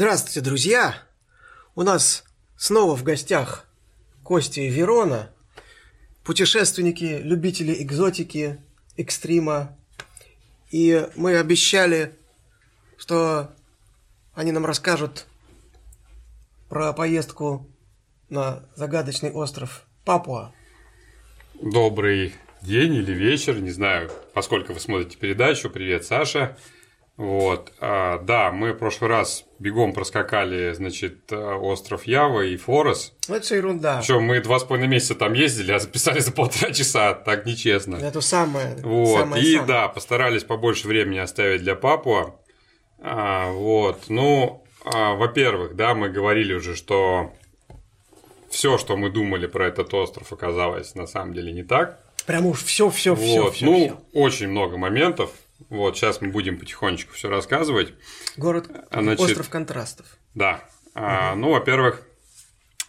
Здравствуйте, друзья! У нас снова в гостях Костя и Верона, путешественники, любители экзотики, экстрима. И мы обещали, что они нам расскажут про поездку на загадочный остров Папуа. Добрый день или вечер, не знаю, поскольку вы смотрите передачу. Привет, Саша. Вот, а, да, мы в прошлый раз бегом проскакали, значит, остров Ява и Форос. Это все ерунда. Причем мы два с половиной месяца там ездили, а записали за полтора часа, так нечестно. Это самое. Вот, самое, и самое. да, постарались побольше времени оставить для Папуа. А, вот, ну, а, во-первых, да, мы говорили уже, что все, что мы думали про этот остров, оказалось на самом деле не так. Прям уж все, все, все, вот, все. ну, очень много моментов. Вот, сейчас мы будем потихонечку все рассказывать. Город А, значит, остров контрастов. Да. А, ну, во-первых,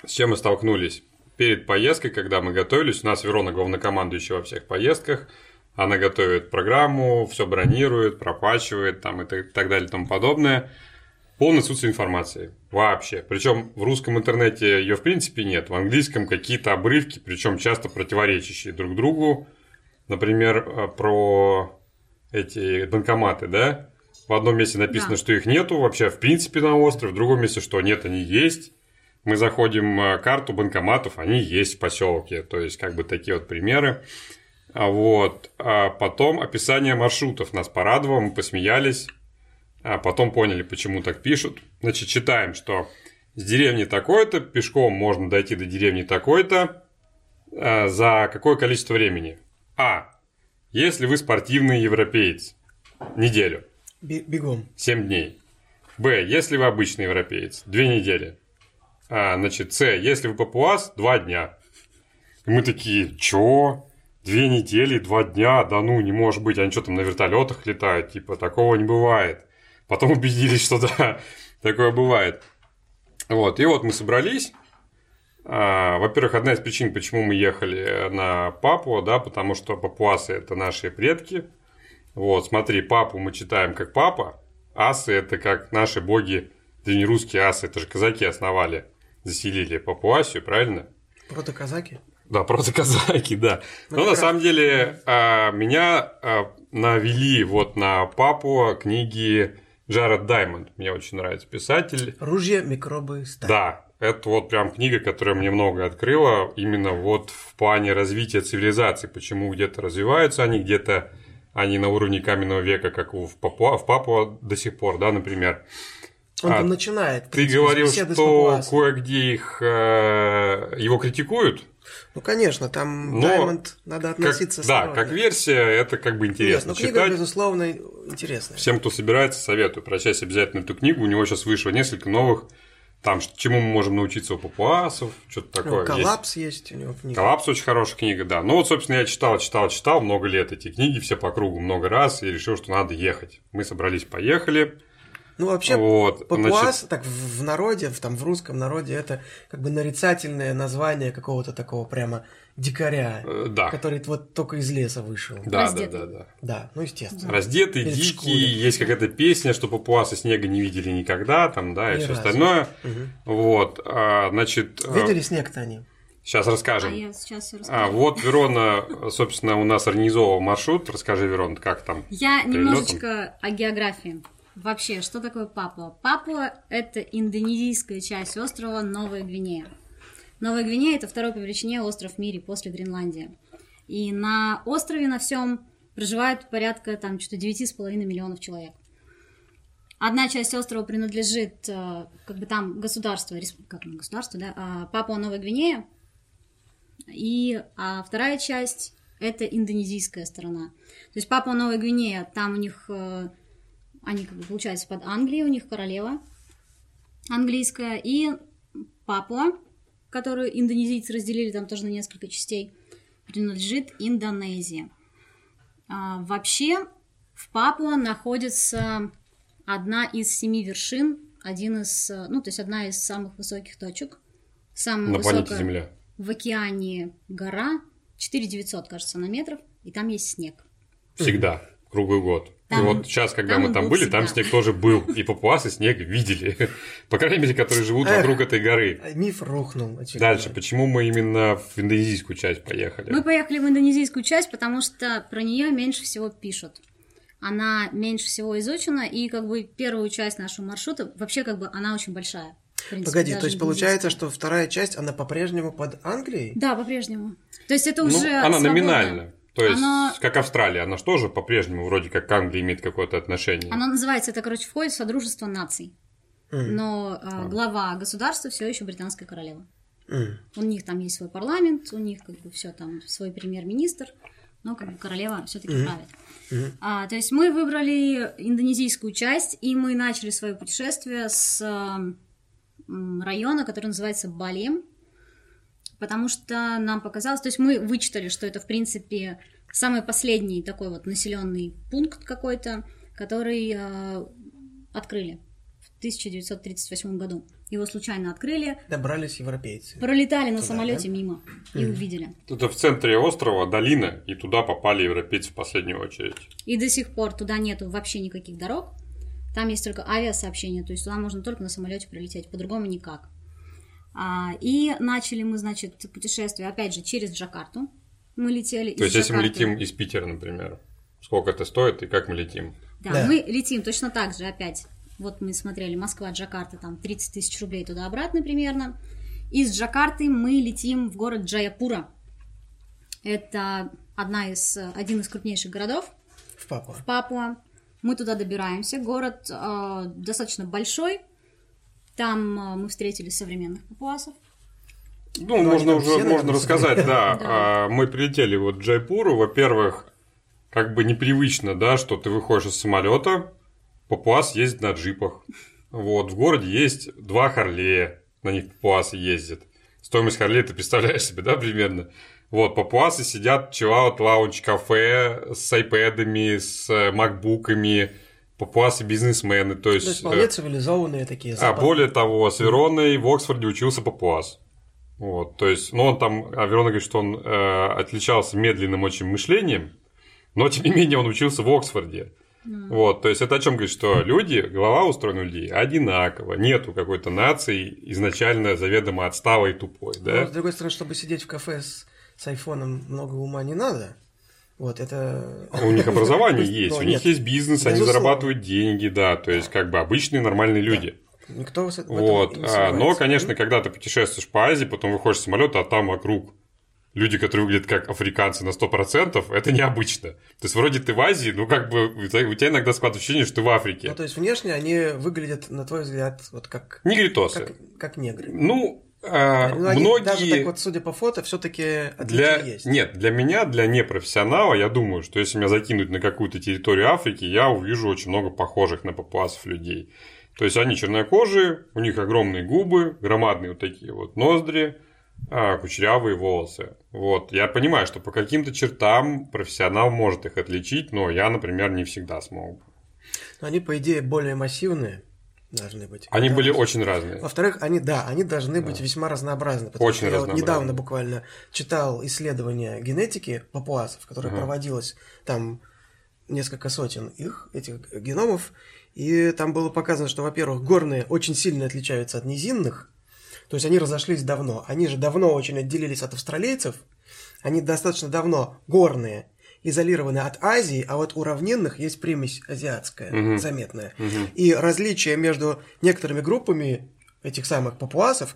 с чем мы столкнулись? Перед поездкой, когда мы готовились, у нас Верона главнокомандующая во всех поездках, она готовит программу, все бронирует, проплачивает там, и так, так далее и тому подобное. Полное отсутствие информации. Вообще. Причем в русском интернете ее в принципе нет. В английском какие-то обрывки, причем часто противоречащие друг другу. Например, э, про эти банкоматы, да? В одном месте написано, Да. что их нету вообще в принципе на острове, в другом месте, что нет, они есть. Мы заходим в карту банкоматов, они есть в поселке. То есть, как бы такие вот примеры. А Вот. А потом описание маршрутов нас порадовало, мы посмеялись. А потом поняли, почему так пишут. Значит, читаем, что с деревни такой-то пешком можно дойти до деревни такой-то а, за какое количество времени? А. Если вы спортивный европеец. Неделю. Бегом. 7 дней. Б. Если вы обычный европеец. 2 недели. А, значит, С. Если вы папуас, 2 дня. И мы такие, чё? Две недели, два дня, да ну, не может быть, они что там на вертолетах летают, типа, такого не бывает. Потом убедились, что да, такое бывает. Вот, и вот мы собрались. А, Во-первых, одна из причин, почему мы ехали на Папуа, да, потому что папуасы – это наши предки. Вот, смотри, папу мы читаем как папа, асы – это как наши боги, древнерусские асы, это же казаки основали, заселили Папуасию, правильно? Протоказаки. Да, просто казаки, да. Ну, Но на самом деле а, меня а, навели вот на папу книги Джаред Даймонд. Мне очень нравится писатель. Ружья, микробы, сталь. Да, это вот прям книга, которая мне много открыла, именно вот в плане развития цивилизации, почему где-то развиваются они, где-то они на уровне каменного века, как в Папуа, в Папуа до сих пор, да, например. Он А, там начинает. Ты принципе, говорил, что кое-где их э, его критикуют. Ну, конечно, там Но Даймонд надо Как- относиться да, осторожно. как версия, это как бы Нет, интересно ну, книга, читать. безусловно, интересная. Всем, кто собирается, советую прочесть обязательно эту книгу. У него сейчас вышло несколько новых. Там, чему мы можем научиться у папуасов, что-то Ну, такое. есть. коллапс есть у него книга. Коллапс очень хорошая книга, да. Ну вот, собственно, я читал, читал, читал много лет эти книги, все по кругу, много раз, и решил, что надо ехать. Мы собрались, поехали. Ну, вообще, вот, папуас, значит, так в в народе, в, там, в русском народе, это как бы нарицательное название какого-то такого прямо дикаря, э, да. который вот только из леса вышел. Да, да, Раздетый. да, да. Да, ну, естественно. Раздетый, Перед дикий, школой. есть какая-то песня, что папуасы снега не видели никогда, там, да, и Ни все разу. остальное. Мгм. Вот, а, значит, Видели снег-то они? сейчас А расскажем. я сейчас все А, расскажу. вот Верона, собственно, у нас организовал маршрут. Расскажи, Верон, как там? Я перелётом? немножечко о географии. Вообще, что такое Папуа? Папуа – это индонезийская часть острова Новая Гвинея. Новая Гвинея – это второй по величине остров в мире после Гренландии. И на острове на всем проживает порядка там что-то 9,5 миллионов человек. Одна часть острова принадлежит, э, как бы там государство, рес- как не государство, да, а Папуа Новая Гвинея, и а вторая часть это индонезийская сторона. То есть Папуа Новая Гвинея, там у них, э, они как бы получается под Англией, у них королева английская, и Папуа, которую индонезийцы разделили там тоже на несколько частей, принадлежит Индонезии. А, вообще в Папуа находится одна из семи вершин, один из, ну то есть одна из самых высоких точек, самая На планете высокая Земля. в океане гора, 4900, кажется, на метров, и там есть снег. Всегда. Круглый год. И Там- вот сейчас, когда там мы там был были, там всегда. снег тоже был. И папуасы снег видели. По крайней мере, которые живут Эх. вокруг этой горы. Миф рухнул. очевидно. Дальше, почему мы именно в индонезийскую часть поехали? Мы поехали в индонезийскую часть, потому что про нее меньше всего пишут. Она меньше всего изучена, и как бы первую часть нашего маршрута, вообще как бы она очень большая. принципе, Погоди, то есть получается, что вторая часть, она по-прежнему под Англией? Да, по-прежнему. То есть это Ну, уже она свободно. номинально. То есть, Она- как Австралия, она же тоже по-прежнему вроде как к Англии имеет какое-то отношение. Оно называется, это, короче, входит в Содружество наций. М. Но э, глава государства все еще британская королева. М. У них там есть свой парламент, у них как бы все там свой премьер-министр, но как бы королева все-таки правит. Мгм. А, то есть мы выбрали индонезийскую часть, и мы начали свое путешествие с э, района, который называется Балием, потому что нам показалось, то есть мы вычитали, что это в принципе самый последний такой вот населенный пункт какой-то, который э, открыли в 1938 году. Его случайно открыли, Добрались европейцы. пролетали на Туда, самолете да? мимо и увидели. Это в центре острова долина, и туда попали европейцы в последнюю очередь. И до сих пор туда нету вообще никаких дорог. Там есть только авиасообщение, то есть туда можно только на самолете прилететь, по-другому никак. А, и начали мы, значит, путешествие, опять же, через Джакарту. Мы летели То из есть, если мы летим из Питера, например, сколько это стоит и как мы летим? Да, Да. мы летим точно так же опять. Вот мы смотрели Москва, Джакарта, там 30 тысяч рублей туда-обратно примерно. Из Джакарты мы летим в город Джаяпура. Это одна из, один из крупнейших городов В Папуа. в Папуа. Мы туда добираемся. Город э, достаточно большой. Там э, мы встретили современных папуасов. Ну, они можно там уже все, наверное, можно рассказать, да. Да. А, Мы прилетели вот в Джайпуру. Во-первых, как бы непривычно, да, что ты выходишь из самолета, папуас ездит на джипах. Вот, в городе есть два Харлея, на них папуасы ездят. Стоимость Харлея ты представляешь себе, да, примерно? Вот, папуасы сидят в чиллаут лаунч кафе с айпэдами, с э, макбуками, папуасы бизнесмены, то есть... То есть э, вполне цивилизованные такие. а западные. более того, с Вероной в Оксфорде учился папуас. Вот, то есть, ну, он там, а Верона говорит, что он э, отличался медленным очень мышлением, но, тем не менее, он учился в Оксфорде. Вот, то есть, это о чем говорит, что люди, голова устроена у людей одинаково, нету какой-то нации изначально заведомо отсталой и тупой, Но, да? с другой стороны, чтобы сидеть в кафе с, с айфоном, много ума не надо. Вот, это... У них образование есть, у них есть бизнес, они зарабатывают деньги, да, то есть, как бы обычные нормальные люди. Никто Вот, а, но, конечно, когда ты путешествуешь по Азии, потом выходишь с самолета, а там вокруг люди, которые выглядят как африканцы на 100%, это необычно. То есть, вроде ты в Азии, ну, как бы, у тебя у тебя иногда складывается ощущение, что ты в Африке. Ну, то есть, внешне они выглядят, на твой взгляд, вот как, Негритосы. как, как негры. Ну, а, Ну, они многие... даже так вот, судя по фото, все-таки Для... есть. Нет, для меня, для непрофессионала, я думаю, что если меня закинуть на какую-то территорию Африки, я увижу очень много похожих на папуасов людей. То есть они чернокожие, у них огромные губы, громадные вот такие вот ноздри, а, кучерявые волосы. Вот. Я понимаю, что по каким-то чертам профессионал может их отличить, но я, например, не всегда смог. они, по идее, более массивные должны быть. Они Да. были очень разные. Во-вторых, они, да, они должны быть весьма разнообразны. Потому Очень что я вот разнообразны. недавно буквально читал исследование генетики папуасов, которое Ага. проводилось там несколько сотен их, этих геномов, и там было показано, что, во-первых, горные очень сильно отличаются от низинных, то есть они разошлись давно. Они же давно очень отделились от австралийцев, они достаточно давно горные, изолированы от Азии, а вот у равнинных есть примесь азиатская, Мгм. заметная. Мгм. И различия между некоторыми группами этих самых папуасов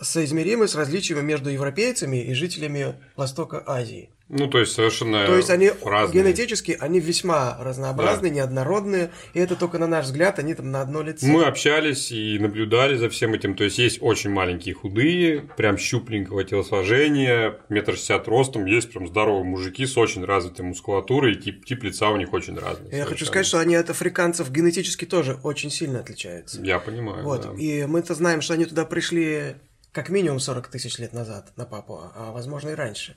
соизмеримы с различиями между европейцами и жителями Востока Азии. Ну, то есть совершенно То есть они разные. генетически, они весьма разнообразные, неоднородные, и это только на наш взгляд, они там на одно лицо. Мы общались и наблюдали за всем этим. То есть есть очень маленькие худые, прям щупленького телосложения, метр шестьдесят ростом. Есть прям здоровые мужики с очень развитой мускулатурой, и тип, тип лица у них очень разный. Я хочу совершенно. сказать, что они от африканцев генетически тоже очень сильно отличаются. Я понимаю. Вот, да. и мы-то знаем, что они туда пришли как минимум 40 тысяч лет назад на Папуа, а возможно и раньше.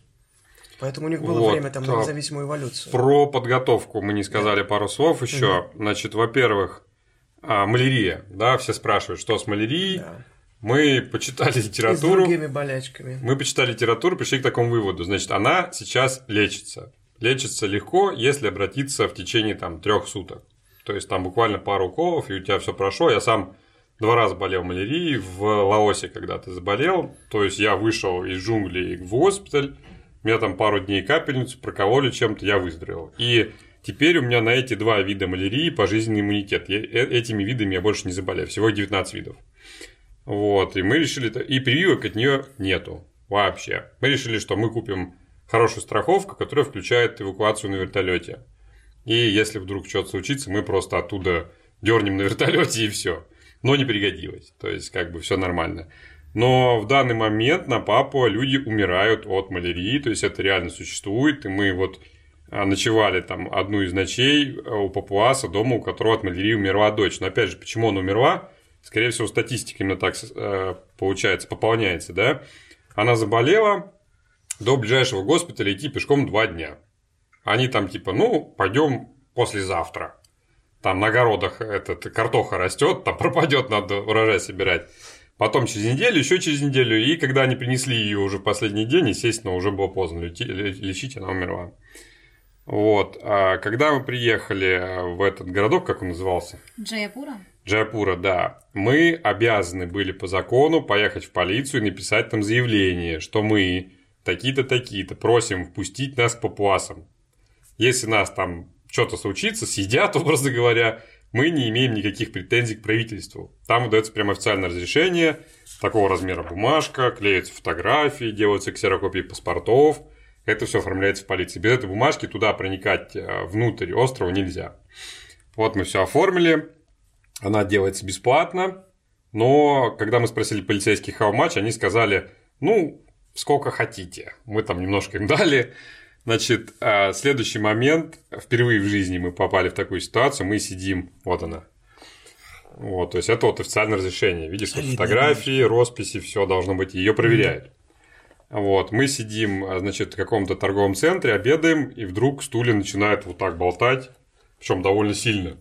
Поэтому у них было Вот, время там на независимую эволюцию. Про подготовку мы не сказали пару слов еще. Значит, во-первых, а, малярия. Да, все спрашивают, что с малярией. Да. Мы почитали И с литературу. другими болячками. Мы почитали литературу, пришли к такому выводу. Значит, она сейчас лечится. лечится легко, если обратиться в течение там трех суток. То есть там буквально пару уколов, и у тебя все прошло. Я сам два раза болел малярией в Лаосе, когда ты заболел. То есть я вышел из джунглей в госпиталь, меня там пару дней капельницу прокололи чем-то, я выздоровел. И теперь у меня на эти два вида малярии пожизненный иммунитет. Я, э, этими видами я больше не заболею. Всего 19 видов. Вот, и мы решили, и прививок от нее нету вообще. Мы решили, что мы купим хорошую страховку, которая включает эвакуацию на вертолете. И если вдруг что-то случится, мы просто оттуда дернем на вертолете и все. Но не пригодилось. То есть, как бы все нормально. Но в данный момент на Папуа люди умирают от малярии, то есть это реально существует, и мы вот а, ночевали там одну из ночей а, у папуаса, дома, у которого от малярии умерла дочь. Но опять же, почему она умерла? Скорее всего, статистика именно так э, получается, пополняется, да? Она заболела, до ближайшего госпиталя идти пешком два дня. Они там типа, ну, пойдем послезавтра. Там на огородах этот картоха растет, там пропадет, надо урожай собирать. Потом через неделю, еще через неделю. И когда они принесли ее уже в последний день, естественно, уже было поздно лечить, она умерла. Вот. А когда мы приехали в этот городок, как он назывался? Джаяпура? Джаяпура, да. Мы обязаны были по закону поехать в полицию и написать там заявление, что мы такие-то, такие-то просим впустить нас к папуасам. Если нас там что-то случится, съедят, образно говоря, мы не имеем никаких претензий к правительству. Там выдается прямо официальное разрешение, такого размера бумажка, клеятся фотографии, делаются ксерокопии паспортов. Это все оформляется в полиции. Без этой бумажки туда проникать э, внутрь острова нельзя. Вот мы все оформили. Она делается бесплатно. Но когда мы спросили полицейских how much, они сказали, ну, сколько хотите. Мы там немножко им дали. Значит, а, следующий момент. Впервые в жизни мы попали в такую ситуацию. Мы сидим, вот она. Вот, то есть это вот официальное разрешение. Видишь, вот фотографии, росписи, все должно быть. Ее проверяют. Вот, мы сидим, а, значит, в каком-то торговом центре, обедаем, и вдруг стулья начинают вот так болтать, причем довольно сильно.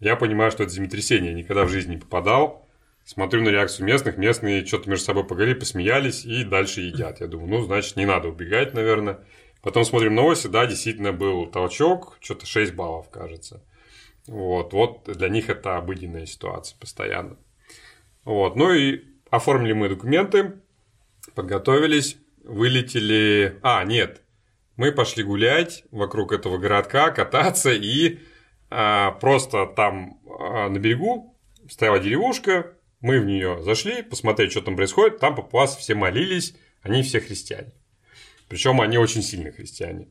Я понимаю, что это землетрясение, никогда в жизни не попадал. Смотрю на реакцию местных, местные что-то между собой поговорили, посмеялись и дальше едят. Я думаю, ну, значит, не надо убегать, наверное. Потом смотрим новости, да, действительно был толчок, что-то 6 баллов, кажется. Вот, вот для них это обыденная ситуация постоянно. Вот, ну и оформили мы документы, подготовились, вылетели... А, нет, мы пошли гулять вокруг этого городка, кататься и а, просто там а, на берегу стояла деревушка, мы в нее зашли, посмотреть, что там происходит. Там папуасы все молились, они все христиане. Причем они очень сильные христиане.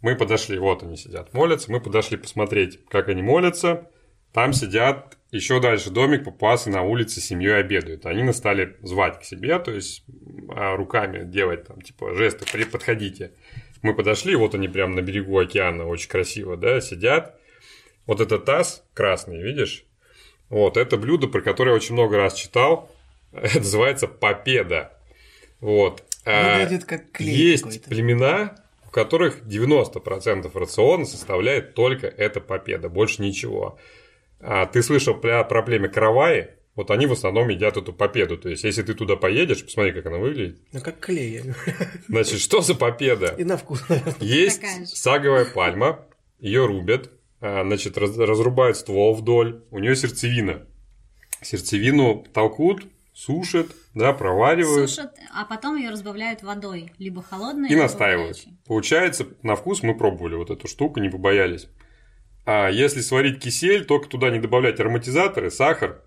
Мы подошли, вот они сидят, молятся. Мы подошли посмотреть, как они молятся. Там сидят еще дальше домик, папуасы на улице с семьей обедают. Они нас стали звать к себе, то есть а, руками делать там, типа, жесты, подходите. Мы подошли, вот они прямо на берегу океана, очень красиво, да, сидят. Вот этот таз красный, видишь? Вот, это блюдо, про которое я очень много раз читал. Это называется попеда. Вот. А, Выглядит как клей Есть какой-то. племена, в которых 90% рациона составляет только эта попеда, больше ничего. А ты слышал про, про племя Караваи? Вот они в основном едят эту попеду. То есть, если ты туда поедешь, посмотри, как она выглядит. Ну, как клей. Значит, что за попеда? И на вкус. Есть саговая пальма, ее рубят, а, значит, раз, разрубают ствол вдоль, у нее сердцевина. Сердцевину толкут, сушат, да, проваривают. Сушат, а потом ее разбавляют водой, либо холодной, и либо настаивают. Горячей. Получается, на вкус мы пробовали вот эту штуку, не побоялись. А если сварить кисель, только туда не добавлять ароматизаторы, сахар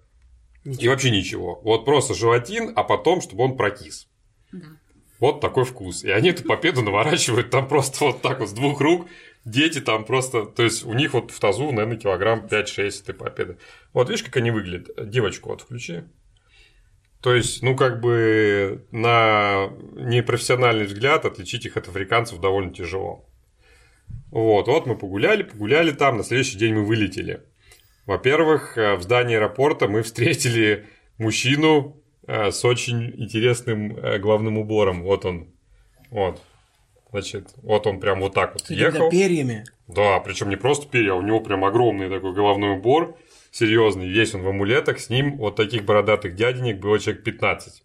ничего. и вообще ничего. Вот просто желатин, а потом, чтобы он прокис. Да. Вот такой вкус. И они эту попеду наворачивают там просто вот так вот с двух рук дети там просто, то есть у них вот в тазу, наверное, килограмм 5-6 этой победы. Вот видишь, как они выглядят? Девочку вот включи. То есть, ну, как бы на непрофессиональный взгляд отличить их от африканцев довольно тяжело. Вот, вот мы погуляли, погуляли там, на следующий день мы вылетели. Во-первых, э, в здании аэропорта мы встретили мужчину э, с очень интересным э, главным убором. Вот он. Вот. Значит, вот он прям вот так вот С ехал. перьями. Да, причем не просто перья, а у него прям огромный такой головной убор, серьезный, весь он в амулетах, с ним вот таких бородатых дяденек было человек 15.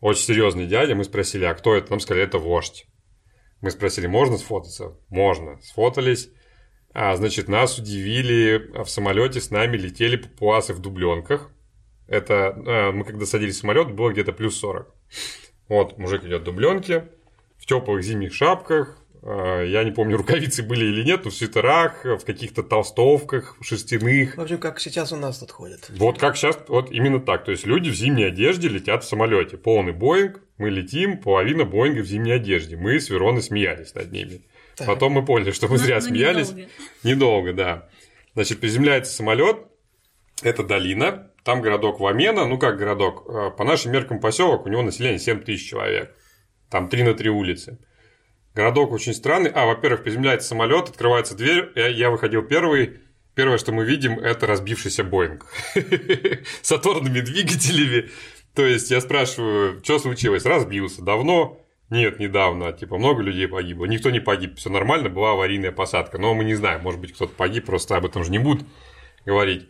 Очень серьезный дядя, мы спросили, а кто это? Нам сказали, это вождь. Мы спросили, можно сфотаться? Можно. Сфотались. А, значит, нас удивили, в самолете с нами летели папуасы в дубленках. Это а, мы когда садились в самолет, было где-то плюс 40. Вот, мужик идет в дубленке, в теплых зимних шапках, а, я не помню, рукавицы были или нет, но в свитерах, в каких-то толстовках, шерстяных. В общем, как сейчас у нас тут ходят. Вот как сейчас, вот именно так. То есть люди в зимней одежде летят в самолете. Полный Боинг, мы летим, половина Боинга в зимней одежде. Мы с Вероной смеялись над ними. Так. Потом мы поняли, что мы зря но, смеялись. Недолго. недолго, да. Значит, приземляется самолет, это долина, там городок Вамена, ну как городок, а, по нашим меркам поселок, у него население 7 тысяч человек. Там 3 на 3 улицы. Городок очень странный. А, во-первых, приземляется самолет, открывается дверь. Я, я выходил первый. Первое, что мы видим, это разбившийся Боинг с оторванными двигателями. То есть я спрашиваю, что случилось? Разбился. Давно? Нет, недавно. Типа много людей погибло. Никто не погиб. Все нормально, была аварийная посадка. Но мы не знаем, может быть, кто-то погиб, просто об этом же не будут говорить.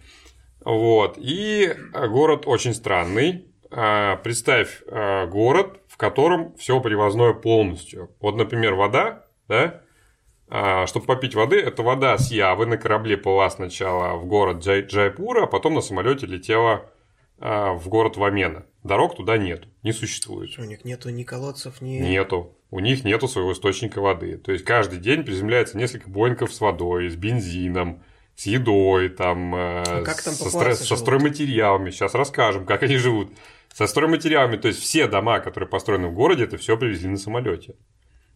Вот. И город очень странный. А, представь а, город, в котором все привозное полностью. Вот, например, вода, да, а, чтобы попить воды, это вода с Явы на корабле плыла сначала в город Джай Джайпура, а потом на самолете летела а, в город Вамена. Дорог туда нет, не существует. У них нету ни колодцев, ни... Нету. У них нету своего источника воды. То есть каждый день приземляется несколько боинков с водой, с бензином, с едой, там, э, а как там со, стро... со стройматериалами. Сейчас расскажем, как они живут. Со стройматериалами, то есть все дома, которые построены в городе, это все привезли на самолете.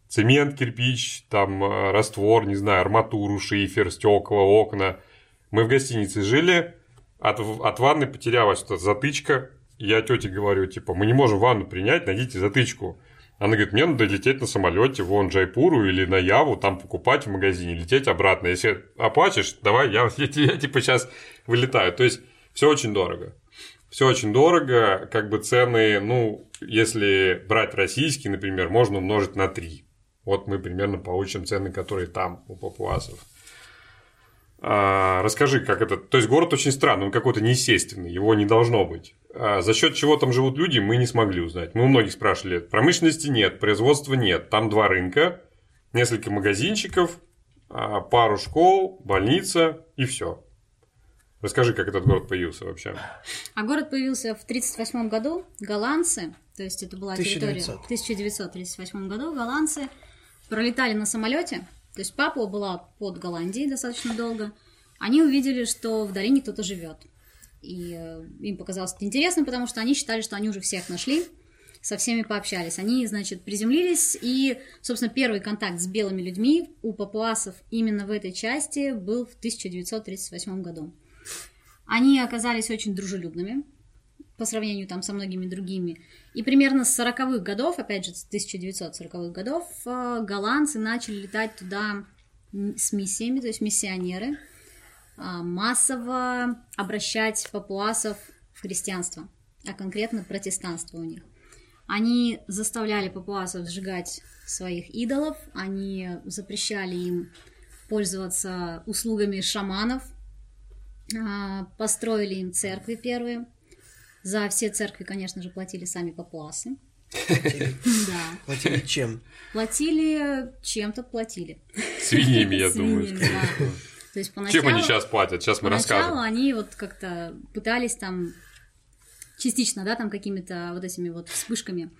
Цемент, кирпич, там э, раствор, не знаю, арматуру, шифер, стекла, окна. Мы в гостинице жили, от, от ванны потерялась эта затычка. Я тете говорю, типа, мы не можем ванну принять, найдите затычку. Она говорит, мне надо лететь на самолете вон Джайпуру или на Яву, там покупать в магазине, лететь обратно. Если оплатишь, давай, я, я, я, я типа сейчас вылетаю. То есть все очень дорого. Все очень дорого, как бы цены, ну, если брать российские, например, можно умножить на 3. Вот мы примерно получим цены, которые там у папуасов. А, расскажи, как это... То есть, город очень странный, он какой-то неестественный, его не должно быть. А за счет чего там живут люди, мы не смогли узнать. Мы у многих спрашивали, промышленности нет, производства нет, там два рынка, несколько магазинчиков, а, пару школ, больница и все. Расскажи, как этот город появился вообще. А город появился в 1938 году. Голландцы, то есть это была 1900. территория... В 1938 году голландцы пролетали на самолете. То есть Папуа была под Голландией достаточно долго. Они увидели, что в долине кто-то живет. И э, им показалось это интересным, потому что они считали, что они уже всех нашли, со всеми пообщались. Они, значит, приземлились, и, собственно, первый контакт с белыми людьми у папуасов именно в этой части был в 1938 году. Они оказались очень дружелюбными по сравнению там со многими другими. И примерно с 40-х годов, опять же, с 1940-х годов, э, голландцы начали летать туда с миссиями, то есть миссионеры, э, массово обращать папуасов в христианство, а конкретно протестанство у них. Они заставляли папуасов сжигать своих идолов, они запрещали им пользоваться услугами шаманов, а, построили им церкви первые. За все церкви, конечно же, платили сами папуасы. Да. Платили чем? Платили чем-то платили. Свиньями, я думаю. То есть поначалу, Чем они сейчас платят? Сейчас мы расскажем. Они вот как-то пытались там частично, да, там какими-то вот этими вот вспышками.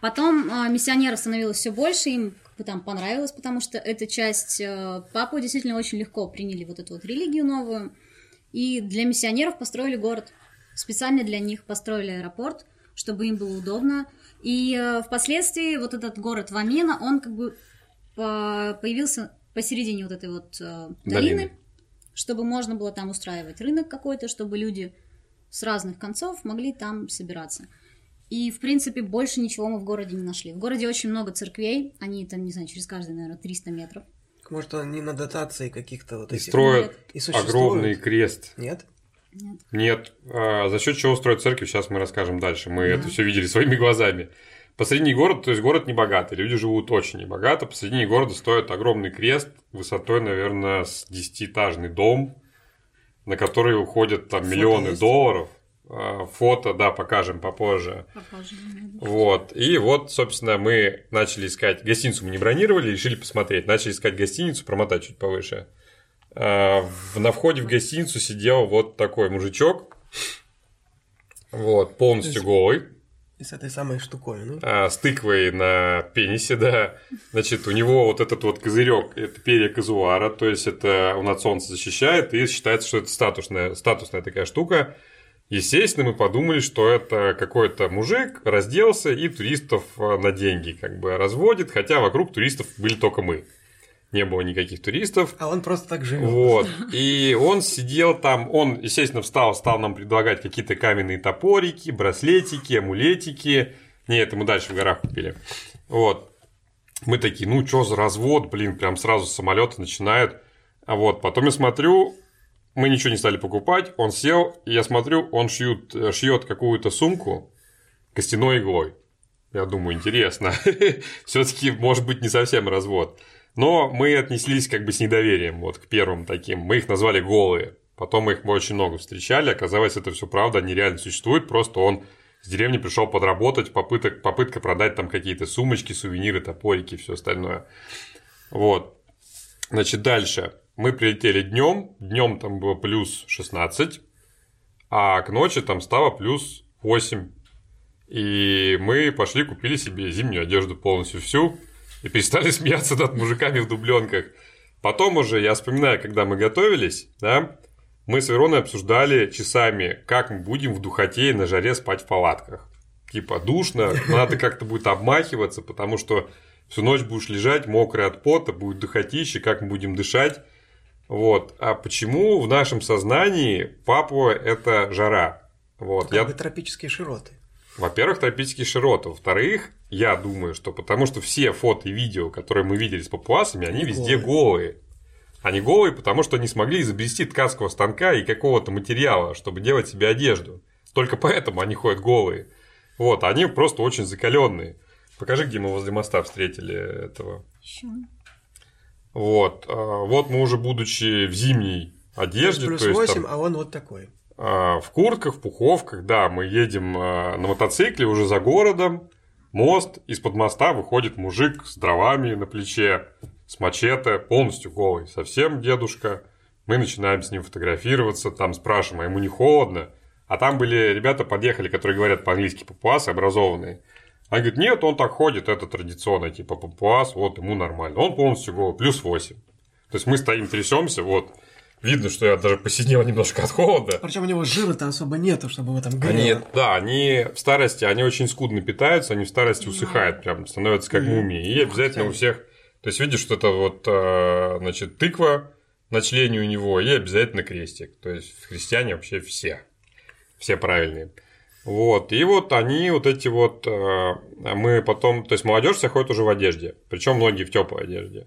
Потом э, миссионеров становилось все больше, им там понравилось, потому что эта часть э, папу действительно очень легко приняли вот эту вот религию новую. И для миссионеров построили город. Специально для них построили аэропорт, чтобы им было удобно. И э, впоследствии вот этот город Вамена, он как бы появился посередине вот этой вот э, долины, долины, чтобы можно было там устраивать рынок какой-то, чтобы люди с разных концов могли там собираться. И, в принципе, больше ничего мы в городе не нашли. В городе очень много церквей, они там, не знаю, через каждые, наверное, 300 метров. Может, они на дотации каких-то вот этих... И строят и огромный крест. Нет? Нет. Нет. А, за счет чего строят церкви, сейчас мы расскажем дальше. Мы mm-hmm. это все видели своими глазами. Посредине города, то есть город небогатый, люди живут очень небогато. Посредине города стоит огромный крест высотой, наверное, с десятиэтажный дом, на который уходят там Фото миллионы есть? долларов. Э, фото, да, покажем попозже. Попозже. Вот. И вот, собственно, мы начали искать. Гостиницу мы не бронировали, решили посмотреть. Начали искать гостиницу, промотать чуть повыше. В- На входе в гостиницу сидел вот такой мужичок. Вот, полностью голый. И с этой самой штуковиной. а, с тыквой на пенисе, да. Значит, у него вот этот вот козырек, это перья казуара, то есть это он от солнца защищает, и считается, что это статусная, статусная такая штука. Естественно, мы подумали, что это какой-то мужик разделся и туристов а, на деньги как бы разводит, хотя вокруг туристов были только мы. Не было никаких туристов. А он просто так живет. Вот. И он сидел там, он, естественно, встал, стал нам предлагать какие-то каменные топорики, браслетики, амулетики. Не, это мы дальше в горах купили. Вот. Мы такие, ну, что за развод, блин, прям сразу с самолета начинают. А вот, потом я смотрю, мы ничего не стали покупать, он сел, и я смотрю, он шьют, шьет какую-то сумку костяной иглой. Я думаю, интересно. Все-таки, может быть, не совсем развод. Но мы отнеслись как бы с недоверием вот к первым таким. Мы их назвали голые. Потом мы их очень много встречали. Оказалось, это все правда, они реально существуют. Просто он с деревни пришел подработать, попыток, попытка продать там какие-то сумочки, сувениры, топорики и все остальное. Вот. Значит, дальше. Мы прилетели днем. Днем там было плюс 16, а к ночи там стало плюс 8. И мы пошли, купили себе зимнюю одежду полностью всю и перестали смеяться над мужиками в дубленках. Потом уже, я вспоминаю, когда мы готовились, да, мы с Вероной обсуждали часами, как мы будем в духоте и на жаре спать в палатках. Типа душно, надо как-то будет обмахиваться, потому что всю ночь будешь лежать, мокрый от пота, будет духотище, как мы будем дышать. Вот. А почему в нашем сознании Папуа – это жара? Вот. Как Я бы тропические широты. во-первых, тропические широты. Во-вторых, я думаю, что потому что все фото и видео, которые мы видели с папуасами, они Они везде голые. Они голые, потому что не смогли изобрести ткацкого станка и какого-то материала, чтобы делать себе одежду. Только поэтому они ходят голые. Вот, они просто очень закаленные. Покажи, где мы возле моста встретили этого. Еще. Вот, а, вот мы уже будучи в зимней одежде, плюс то есть 8, там- а он вот такой. а, в куртках, в пуховках, да, мы едем а, на мотоцикле уже за городом, мост, из-под моста выходит мужик с дровами на плече, с мачете, полностью голый, совсем дедушка. Мы начинаем с ним фотографироваться, там спрашиваем, а ему не холодно? А там были ребята подъехали, которые говорят по-английски папуасы, образованные. Они говорят, нет, он так ходит, это традиционно, типа папуас, вот ему нормально. Он полностью голый, плюс 8. То есть мы стоим, трясемся, вот. Видно, что я даже посинел немножко от холода. Причем у него жира-то особо нету, чтобы его там Они, да, они в старости, они очень скудно питаются, они в старости усыхают, прям становятся как мумии. И обязательно у всех, то есть видишь, что это вот, э, значит, тыква на члене у него, и обязательно крестик. То есть христиане вообще все, все правильные. Вот, и вот они, вот эти вот, э, мы потом, то есть молодежь вся ходит уже в одежде, причем многие в теплой одежде.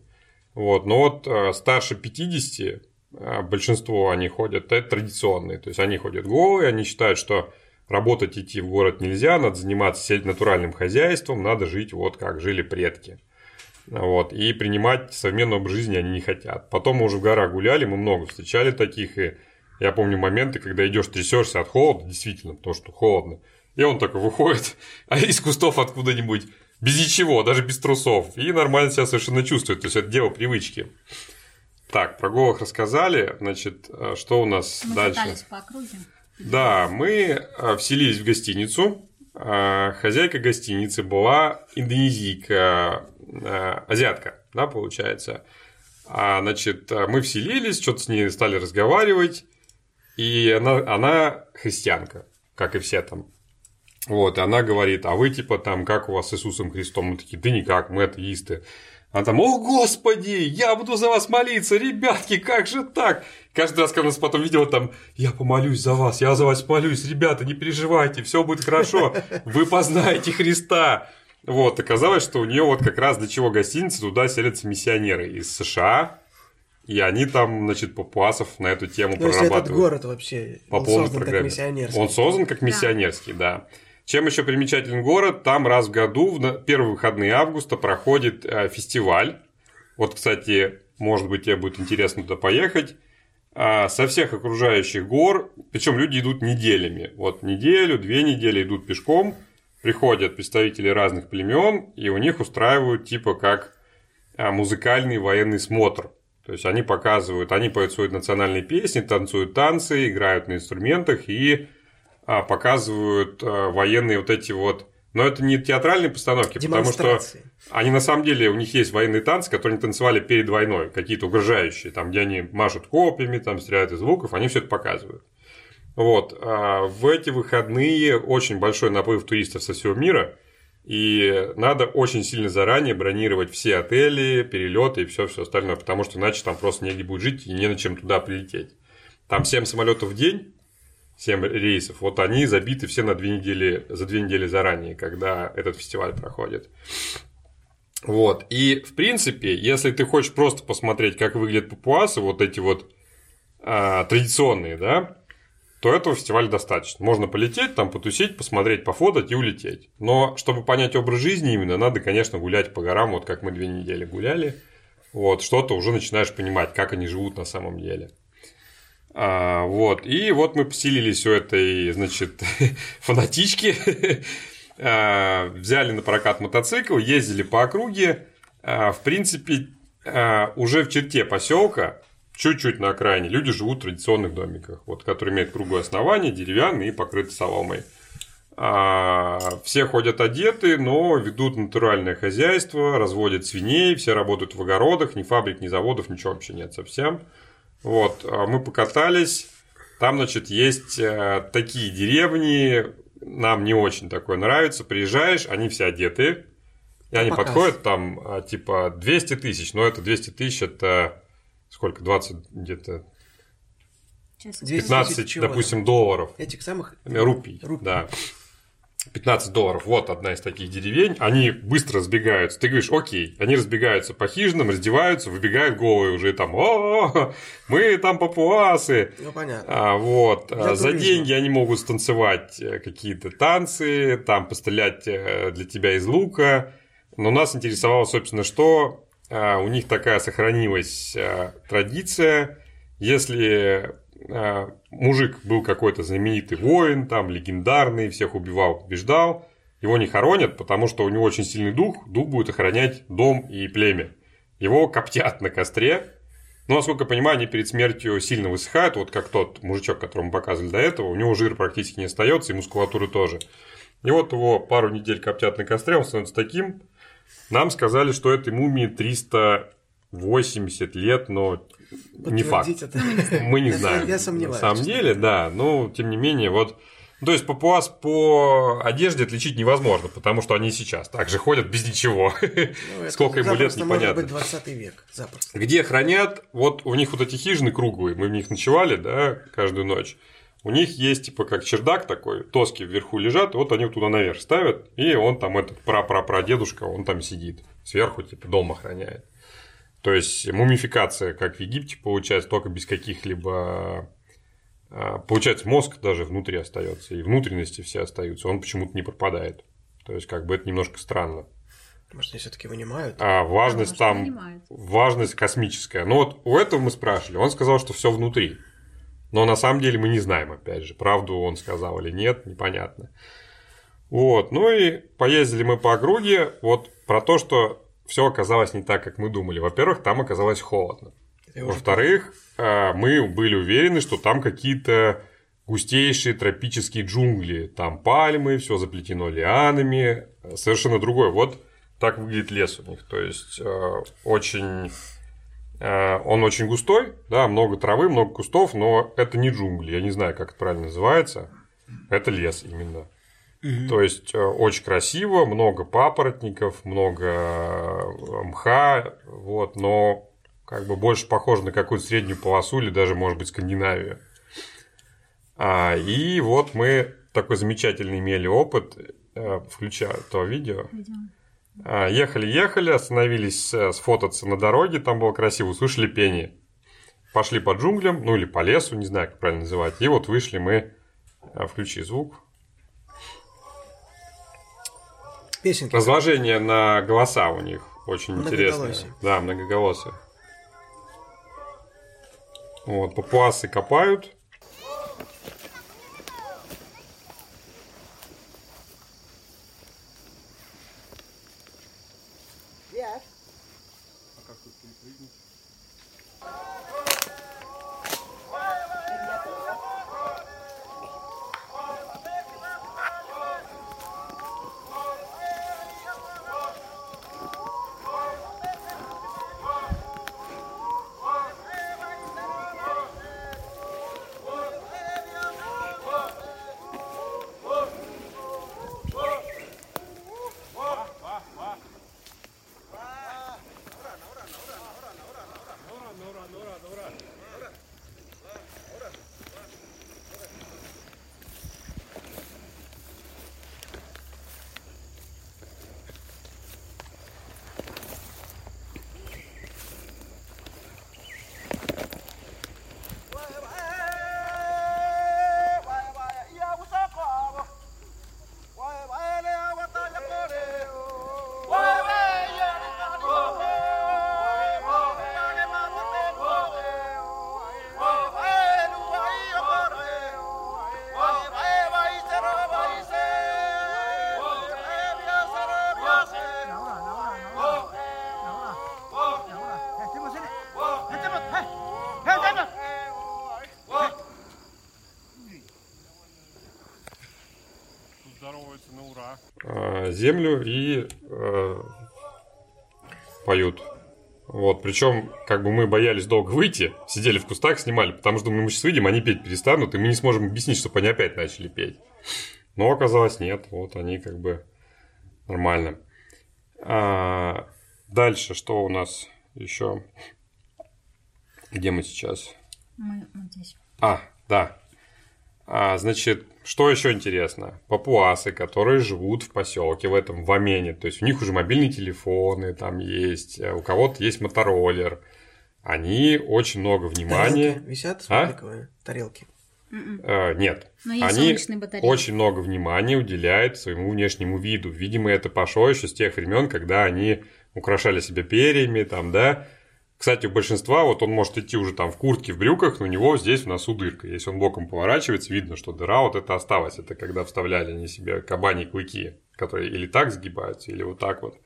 Вот, но вот э, старше 50, э, большинство они ходят, это традиционные, то есть они ходят голые, они считают, что работать идти в город нельзя, надо заниматься сель- натуральным хозяйством, надо жить вот как жили предки. Вот, и принимать современный образ жизни они не хотят. Потом мы уже в горах гуляли, мы много встречали таких, и я помню моменты, когда идешь, трясешься от холода, действительно, потому что холодно. И он такой выходит, а из кустов откуда-нибудь, без ничего, даже без трусов. И нормально себя совершенно чувствует. То есть это дело привычки. Так, про голых рассказали. Значит, э, что у нас Мы дальше? по округе. Да, мы э, вселились в гостиницу. А, Хозяйка гостиницы была индонезийка, э, азиатка, да, получается. А, значит, э, мы вселились, что-то с ней стали разговаривать, и она, она христианка, как и все там. Вот, и она говорит, а вы типа там, как у вас с Иисусом Христом? Мы такие, да никак, мы атеисты. Она там, о господи, я буду за вас молиться, ребятки, как же так? Каждый раз, когда нас потом видела там, я помолюсь за вас, я за вас молюсь, ребята, не переживайте, все будет хорошо, вы познаете Христа. Вот, оказалось, что у нее вот как раз для чего гостиница, туда селятся миссионеры из США, и они там, значит, папуасов на эту тему Ну, если этот прорабатывают город вообще по он полной создан как миссионерский. Он создан как миссионерский, да. Чем еще примечателен город? Там раз в году, в первые выходные августа, проходит э, фестиваль. Вот, кстати, может быть, тебе будет интересно туда поехать. а, со всех окружающих гор, причем люди идут неделями. Вот неделю, две недели идут пешком, приходят представители разных племен, и у них устраивают типа как а, музыкальный военный смотр. То есть они показывают, они поют свои национальные песни, танцуют танцы, играют на инструментах и а, показывают военные вот эти вот но это не театральные постановки, потому что они на самом деле, у них есть военные танцы, которые они танцевали перед войной, какие-то угрожающие, там, где они машут копьями, там, стреляют из луков, они все это показывают. Вот. А в эти выходные очень большой наплыв туристов со всего мира, и надо очень сильно заранее бронировать все отели, перелеты и все, все остальное, потому что иначе там просто негде будет жить и не на чем туда прилететь. Там 7 самолетов в день, 7 рейсов, вот они забиты все на две недели, за две недели заранее, когда этот фестиваль проходит. Вот. И, в принципе, если ты хочешь просто посмотреть, как выглядят папуасы, вот эти вот а, традиционные, да, то этого фестиваля достаточно. Можно полететь, там потусить, посмотреть, пофотать и улететь. Но чтобы понять образ жизни именно, надо, конечно, гулять по горам, вот как мы две недели гуляли. Вот, что-то уже начинаешь понимать, как они живут на самом деле. А, вот. И вот мы поселились у этой, значит, фанатички. а, взяли на прокат мотоцикл, ездили по округе. А, в принципе, а, уже в черте поселка, чуть-чуть на окраине, люди живут в традиционных домиках, вот, которые имеют круглое основание, деревянные и покрыты соломой. А, все ходят одеты, но ведут натуральное хозяйство, разводят свиней, все работают в огородах, ни фабрик, ни заводов, ничего вообще нет совсем. Вот, а мы покатались. Там, значит, есть э, такие деревни, нам не очень такое нравится. Приезжаешь, они все одеты, и они Показ. подходят там, а, типа, 200 тысяч. Но это 200 тысяч, это сколько? 20 где-то 15, допустим, долларов. Этих самых рупий. рупий. Да. 15 долларов, вот одна из таких деревень, они быстро разбегаются. Ты говоришь, окей, они разбегаются по хижинам, раздеваются, выбегают голые уже там, о, мы там папуасы. Ну, понятно. А, вот, за туризма. деньги они могут станцевать э, какие-то танцы, там пострелять э, для тебя из лука. Но нас интересовало, собственно, что у них такая сохранилась а, традиция, если Э, мужик был какой-то знаменитый воин, там легендарный, всех убивал, побеждал. Его не хоронят, потому что у него очень сильный дух, дух будет охранять дом и племя. Его коптят на костре, но, насколько я понимаю, они перед смертью сильно высыхают, вот как тот мужичок, которого мы показывали до этого, у него жир практически не остается, и мускулатуры тоже. И вот его пару недель коптят на костре, он становится таким. Нам сказали, что этой мумии 380 лет, но не факт. Это. Мы не знаем. Я сомневаюсь. На самом деле, да. Но, тем не менее, вот то есть папуас по одежде отличить невозможно, потому что они сейчас также ходят без ничего. Ну, Сколько ему лет, непонятно. Может быть 20 век, запросто. Где хранят, вот у них вот эти хижины круглые, мы в них ночевали, да, каждую ночь. У них есть типа как чердак такой, тоски вверху лежат, вот они туда наверх ставят, и он там этот пра-пра-прадедушка, он там сидит, сверху типа дом охраняет. То есть мумификация, как в Египте, получается, только без каких-либо... А, получается, мозг даже внутри остается, и внутренности все остаются, он почему-то не пропадает. То есть, как бы это немножко странно. Может, они все-таки вынимают? А важность а, может, там, вынимают. важность космическая. Ну вот у этого мы спрашивали, он сказал, что все внутри. Но на самом деле мы не знаем, опять же, правду он сказал или нет, непонятно. Вот, ну и поездили мы по округе, вот про то, что все оказалось не так, как мы думали. Во-первых, там оказалось холодно. Во-вторых, а, мы были уверены, что там какие-то густейшие тропические джунгли. Там пальмы, все заплетено лианами. Совершенно другой. Вот так выглядит лес у них. То есть, а, очень... А, он очень густой, да, много травы, много кустов, но это не джунгли. Я не знаю, как это правильно называется. Это лес именно. Угу. То есть э, очень красиво, много папоротников, много э, мха, вот, но как бы больше похоже на какую-то среднюю полосу или даже, может быть, Скандинавию. А, и вот мы такой замечательный имели опыт, э, включая то видео. Ехали-ехали, остановились сфотаться на дороге, там было красиво, услышали пение. Пошли по джунглям, ну или по лесу, не знаю, как правильно называть. И вот вышли мы, включи звук, Песенки. Разложение на голоса у них очень интересное. Да, многоголосие. Вот, папуасы копают. Землю и э, поют. Вот, причем, как бы мы боялись долго выйти, сидели в кустах, снимали, потому что мы сейчас выйдем, они петь перестанут, и мы не сможем объяснить, чтобы они опять начали петь. Но оказалось нет, вот они как бы нормально. А, дальше, что у нас еще? Где мы сейчас? Мы вот здесь. А, да. А, значит, что еще интересно? Папуасы, которые живут в поселке в этом, в Амене. То есть у них уже мобильные телефоны там есть, э, у кого-то есть мотороллер. Они очень много внимания. Тарелки висят А? Тарелки. Э, нет. Но есть Они солнечные батареи. очень много внимания уделяют своему внешнему виду. Видимо, это пошло еще с тех времен, когда они украшали себя перьями, там, да. Кстати, у большинства, вот он может идти уже там в куртке, в брюках, но у него здесь в носу дырка. Если он боком поворачивается, видно, что дыра вот это осталась. Это когда вставляли они себе кабани клыки, которые или так сгибаются, или вот так вот.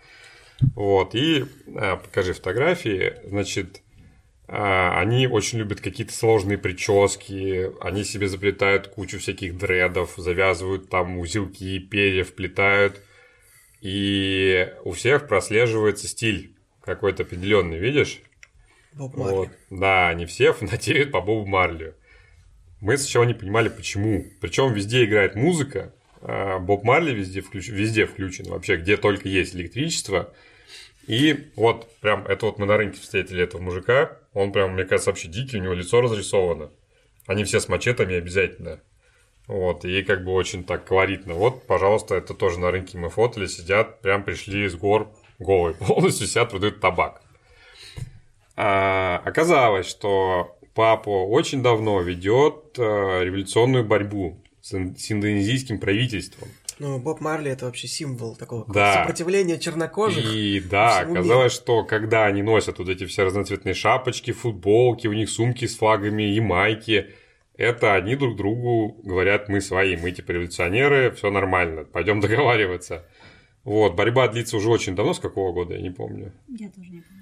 Вот, и а, покажи фотографии, значит, а, они очень любят какие-то сложные прически, они себе заплетают кучу всяких дредов, завязывают там узелки, перья вплетают, и у всех прослеживается стиль какой-то определенный, видишь? Боб Марли. Вот. Да, они все фанатеют по Бобу Марли. Мы сначала не понимали, почему. Причем везде играет музыка. а Боб Марли везде, включ... везде включен. Вообще, где только есть электричество. И вот прям, это вот мы на рынке встретили этого мужика. Он прям, мне кажется, вообще дикий, у него лицо разрисовано. Они все с мачетами обязательно. Вот, и как бы очень так колоритно. Вот, пожалуйста, это тоже на рынке мы фотали, сидят, прям пришли из гор голые, полностью сидят, продают табак. А, оказалось, что папа очень давно ведет э, революционную борьбу с, с индонезийским правительством. Ну, Боб Марли это вообще символ такого Да. сопротивления чернокожих. И да, оказалось, что когда они носят вот эти все разноцветные шапочки, футболки, у них сумки с флагами и майки, это они друг другу говорят, мы свои, мы типа революционеры, все нормально, пойдем договариваться. Вот, борьба длится уже очень давно, с какого года, я не помню. Я тоже не помню.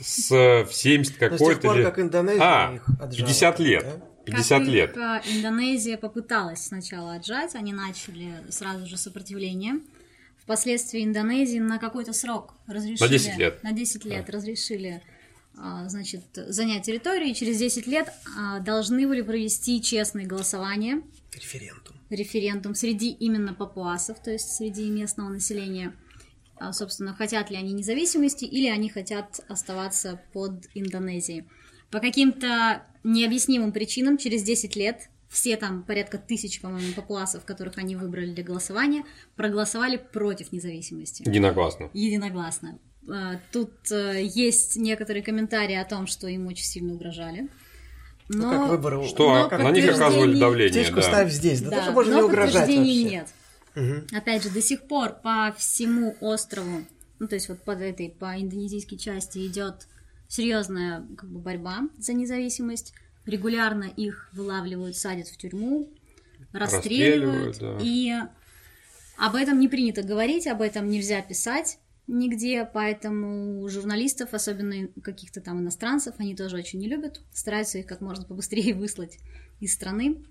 С э, в 70 Но с тех какой-то пор, как Индонезия А, их отжала. 50 лет. да? 50 как лет. их, Индонезия попыталась сначала отжать, они начали сразу же сопротивление. Впоследствии Индонезии на какой-то срок разрешили... На 10 лет. На 10 лет разрешили а, значит, занять территорию, и через 10 лет а, должны были провести честные голосования, Референдум. референдум среди именно папуасов, то есть среди местного населения. А, собственно, хотят ли они независимости или они хотят оставаться под Индонезией. По каким-то необъяснимым причинам через 10 лет все там порядка тысяч, по-моему, папуасов, которых они выбрали для голосования, проголосовали против независимости. Единогласно. Единогласно. А, Тут э, есть некоторые комментарии о том, что им очень сильно угрожали. Ну, Но, как выборы. Что Но на них оказывали давление. Птичку да. ставь здесь. Да, да, даже можно но не угрожать вообще. нет. Мгм. Опять же, до сих пор по всему острову, ну то есть вот под этой, по индонезийской части идет серьезная как бы борьба за независимость. регулярно их вылавливают, садят в тюрьму, расстреливают. Расстреливают, да. И об этом не принято говорить, об этом нельзя писать нигде, поэтому журналистов, особенно каких-то там иностранцев, они тоже очень не любят, стараются их как можно побыстрее выслать из страны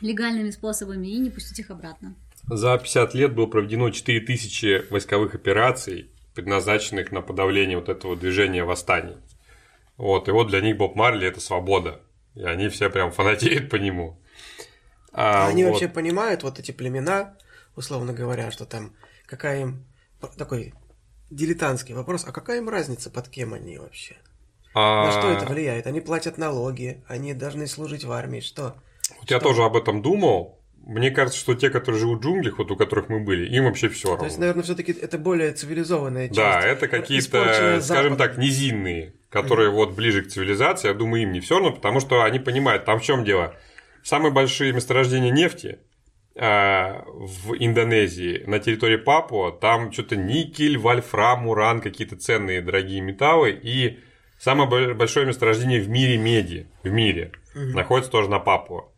легальными способами и не пустить их обратно. За 50 лет было проведено 4000 войсковых операций, предназначенных на подавление вот этого движения восстаний. Вот, и вот для них Боб Марли – это свобода. И они все прям фанатеют по нему. А они вот- вообще понимают вот эти племена, условно говоря, что там какая им такой дилетантский вопрос, а какая им разница, под кем они вообще? А, На что это влияет? Они платят налоги, они должны служить в армии, что? Вот я тоже об этом думал. Мне кажется, что те, которые живут в джунглях, вот у которых мы были, им вообще все равно. То есть, наверное, все-таки это более цивилизованная часть. Да, это какие-то, скажем так, низинные, которые вот ближе к цивилизации. Я думаю, им не все равно, потому что они понимают, там в чем дело. Самые большие месторождения нефти а, в Индонезии, на территории Папуа, там что-то никель, вольфрам, уран, какие-то ценные дорогие металлы. И самое бо- большое месторождение в мире меди, в мире, находится тоже на Папуа.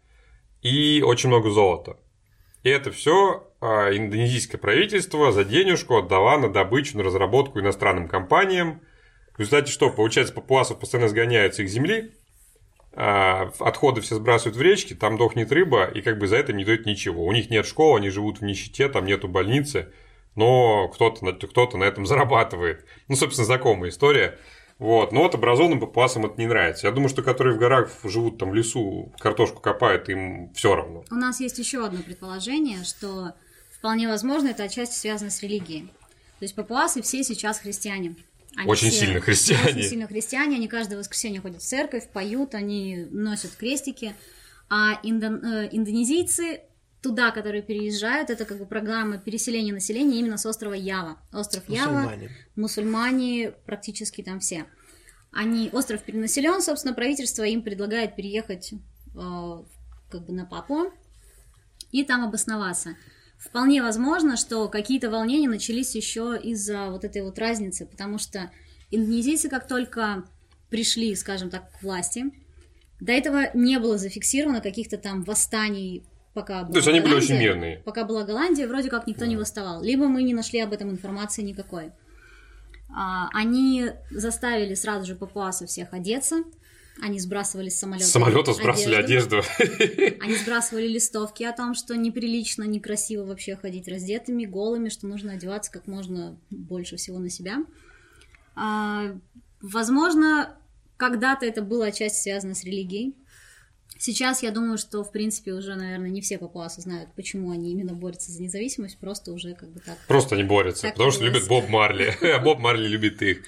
И очень много золота. И это все индонезийское правительство за денежку отдала на добычу, на разработку иностранным компаниям. В результате что? Получается, папуасов постоянно сгоняют их земли, а, отходы все сбрасывают в речки, там дохнет рыба, и как бы за это не дают ничего. У них нет школ, они живут в нищете, там нету больницы, но кто-то кто на этом зарабатывает. Ну, собственно, знакомая история. Вот. Но вот образованным папуасам это не нравится. Я думаю, что которые в горах живут там в лесу, картошку копают, им все равно. У нас есть еще одно предположение, что вполне возможно это отчасти связано с религией. То есть папуасы все сейчас христиане. Они Очень все сильно христиане. Очень сильно христиане. Они каждое воскресенье ходят в церковь, поют, они носят крестики. А индон- э, индонезийцы туда, которые переезжают, это как бы программа переселения населения именно с острова Ява. Остров Ява, Мусульмане. мусульмане практически там все. Они, остров перенаселен, собственно, правительство им предлагает переехать э, как бы на Папуа и там обосноваться. Вполне возможно, что какие-то волнения начались еще из-за вот этой вот разницы, потому что индонезийцы как только пришли, скажем так, к власти, до этого не было зафиксировано каких-то там восстаний, пока была То есть они были очень мирные. Пока была Голландия, вроде как никто не восставал. Либо мы не нашли об этом информации никакой. А, они заставили сразу же папуасов всех одеться. Они сбрасывали с самолета. С самолета сбрасывали одежду. Они сбрасывали листовки о том, что неприлично, некрасиво вообще ходить раздетыми, голыми, что нужно одеваться как можно больше всего на себя. А, возможно, когда-то это было отчасти связано с религией. Сейчас я думаю, что, в принципе, уже, наверное, не все папуасы знают, почему они именно борются за независимость, просто уже как бы так. Просто они борются, потому что любят Боб Марли. А Боб Марли любит их.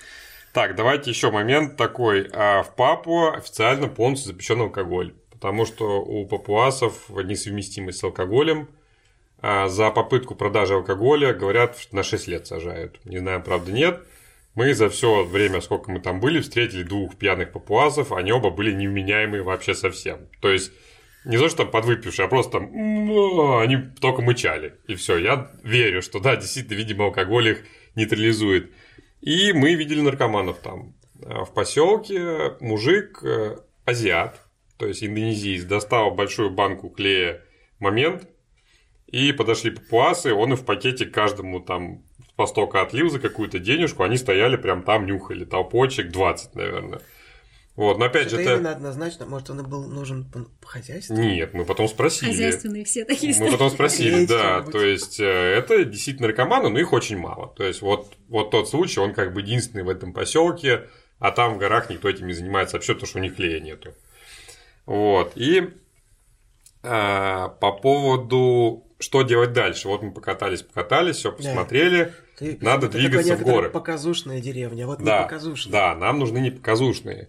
Так, давайте еще момент такой. А В Папуа официально полностью запрещен алкоголь, потому что у папуасов несовместимость с алкоголем. А За попытку продажи алкоголя, говорят, на 6 лет сажают. Не знаю, правда, нет. Мы за все время, сколько мы там были, встретили двух пьяных папуасов, они оба были невменяемые вообще совсем. То есть, не то, что там подвыпившие, а просто там они только мычали. И все. Я верю, что да, действительно, видимо, алкоголь их нейтрализует. И мы видели наркоманов там. А В поселке мужик э, азиат, то есть индонезиец, достал большую банку клея момент, и подошли папуасы, он и в пакете каждому там 100 отлил за какую-то денежку, они стояли прям там, нюхали, толпочек 20, наверное. Вот, но опять же, Это именно однозначно. Может, он был нужен по, по хозяйству? Нет, мы потом спросили. Хозяйственные все такие Мы потом спросили, да, то есть э, это действительно наркоманы, но их очень мало. То есть вот, вот тот случай, он как бы единственный в этом поселке, а там в горах никто этим не занимается вообще, потому что у них клея нету. Вот, и а, по поводу, что делать дальше. Вот мы покатались, покатались, все посмотрели. Ты- Надо это двигаться в горы. показушная деревня. Вот Да, не показушная. да, нам нужны не показушные.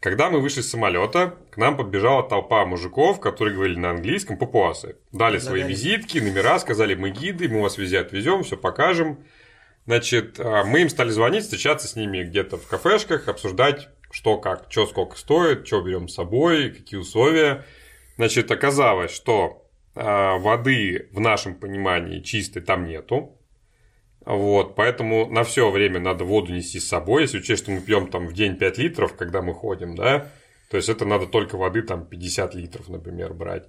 Когда мы вышли с самолета, к нам подбежала толпа мужиков, которые говорили на английском, папуасы. Дали свои Предлагали. визитки, номера, сказали, мы гиды, мы вас везде отвезем, все покажем. Значит, а, мы им стали звонить, встречаться с ними где-то в кафешках, обсуждать, что как, что сколько стоит, что берем с собой, какие условия. Значит, оказалось, что а, воды в нашем понимании чистой там нету. Вот, поэтому на все время надо воду нести с собой. Если учесть, что мы пьем там в день 5 литров, когда мы ходим, да, То есть это надо только воды там 50 литров, например, брать.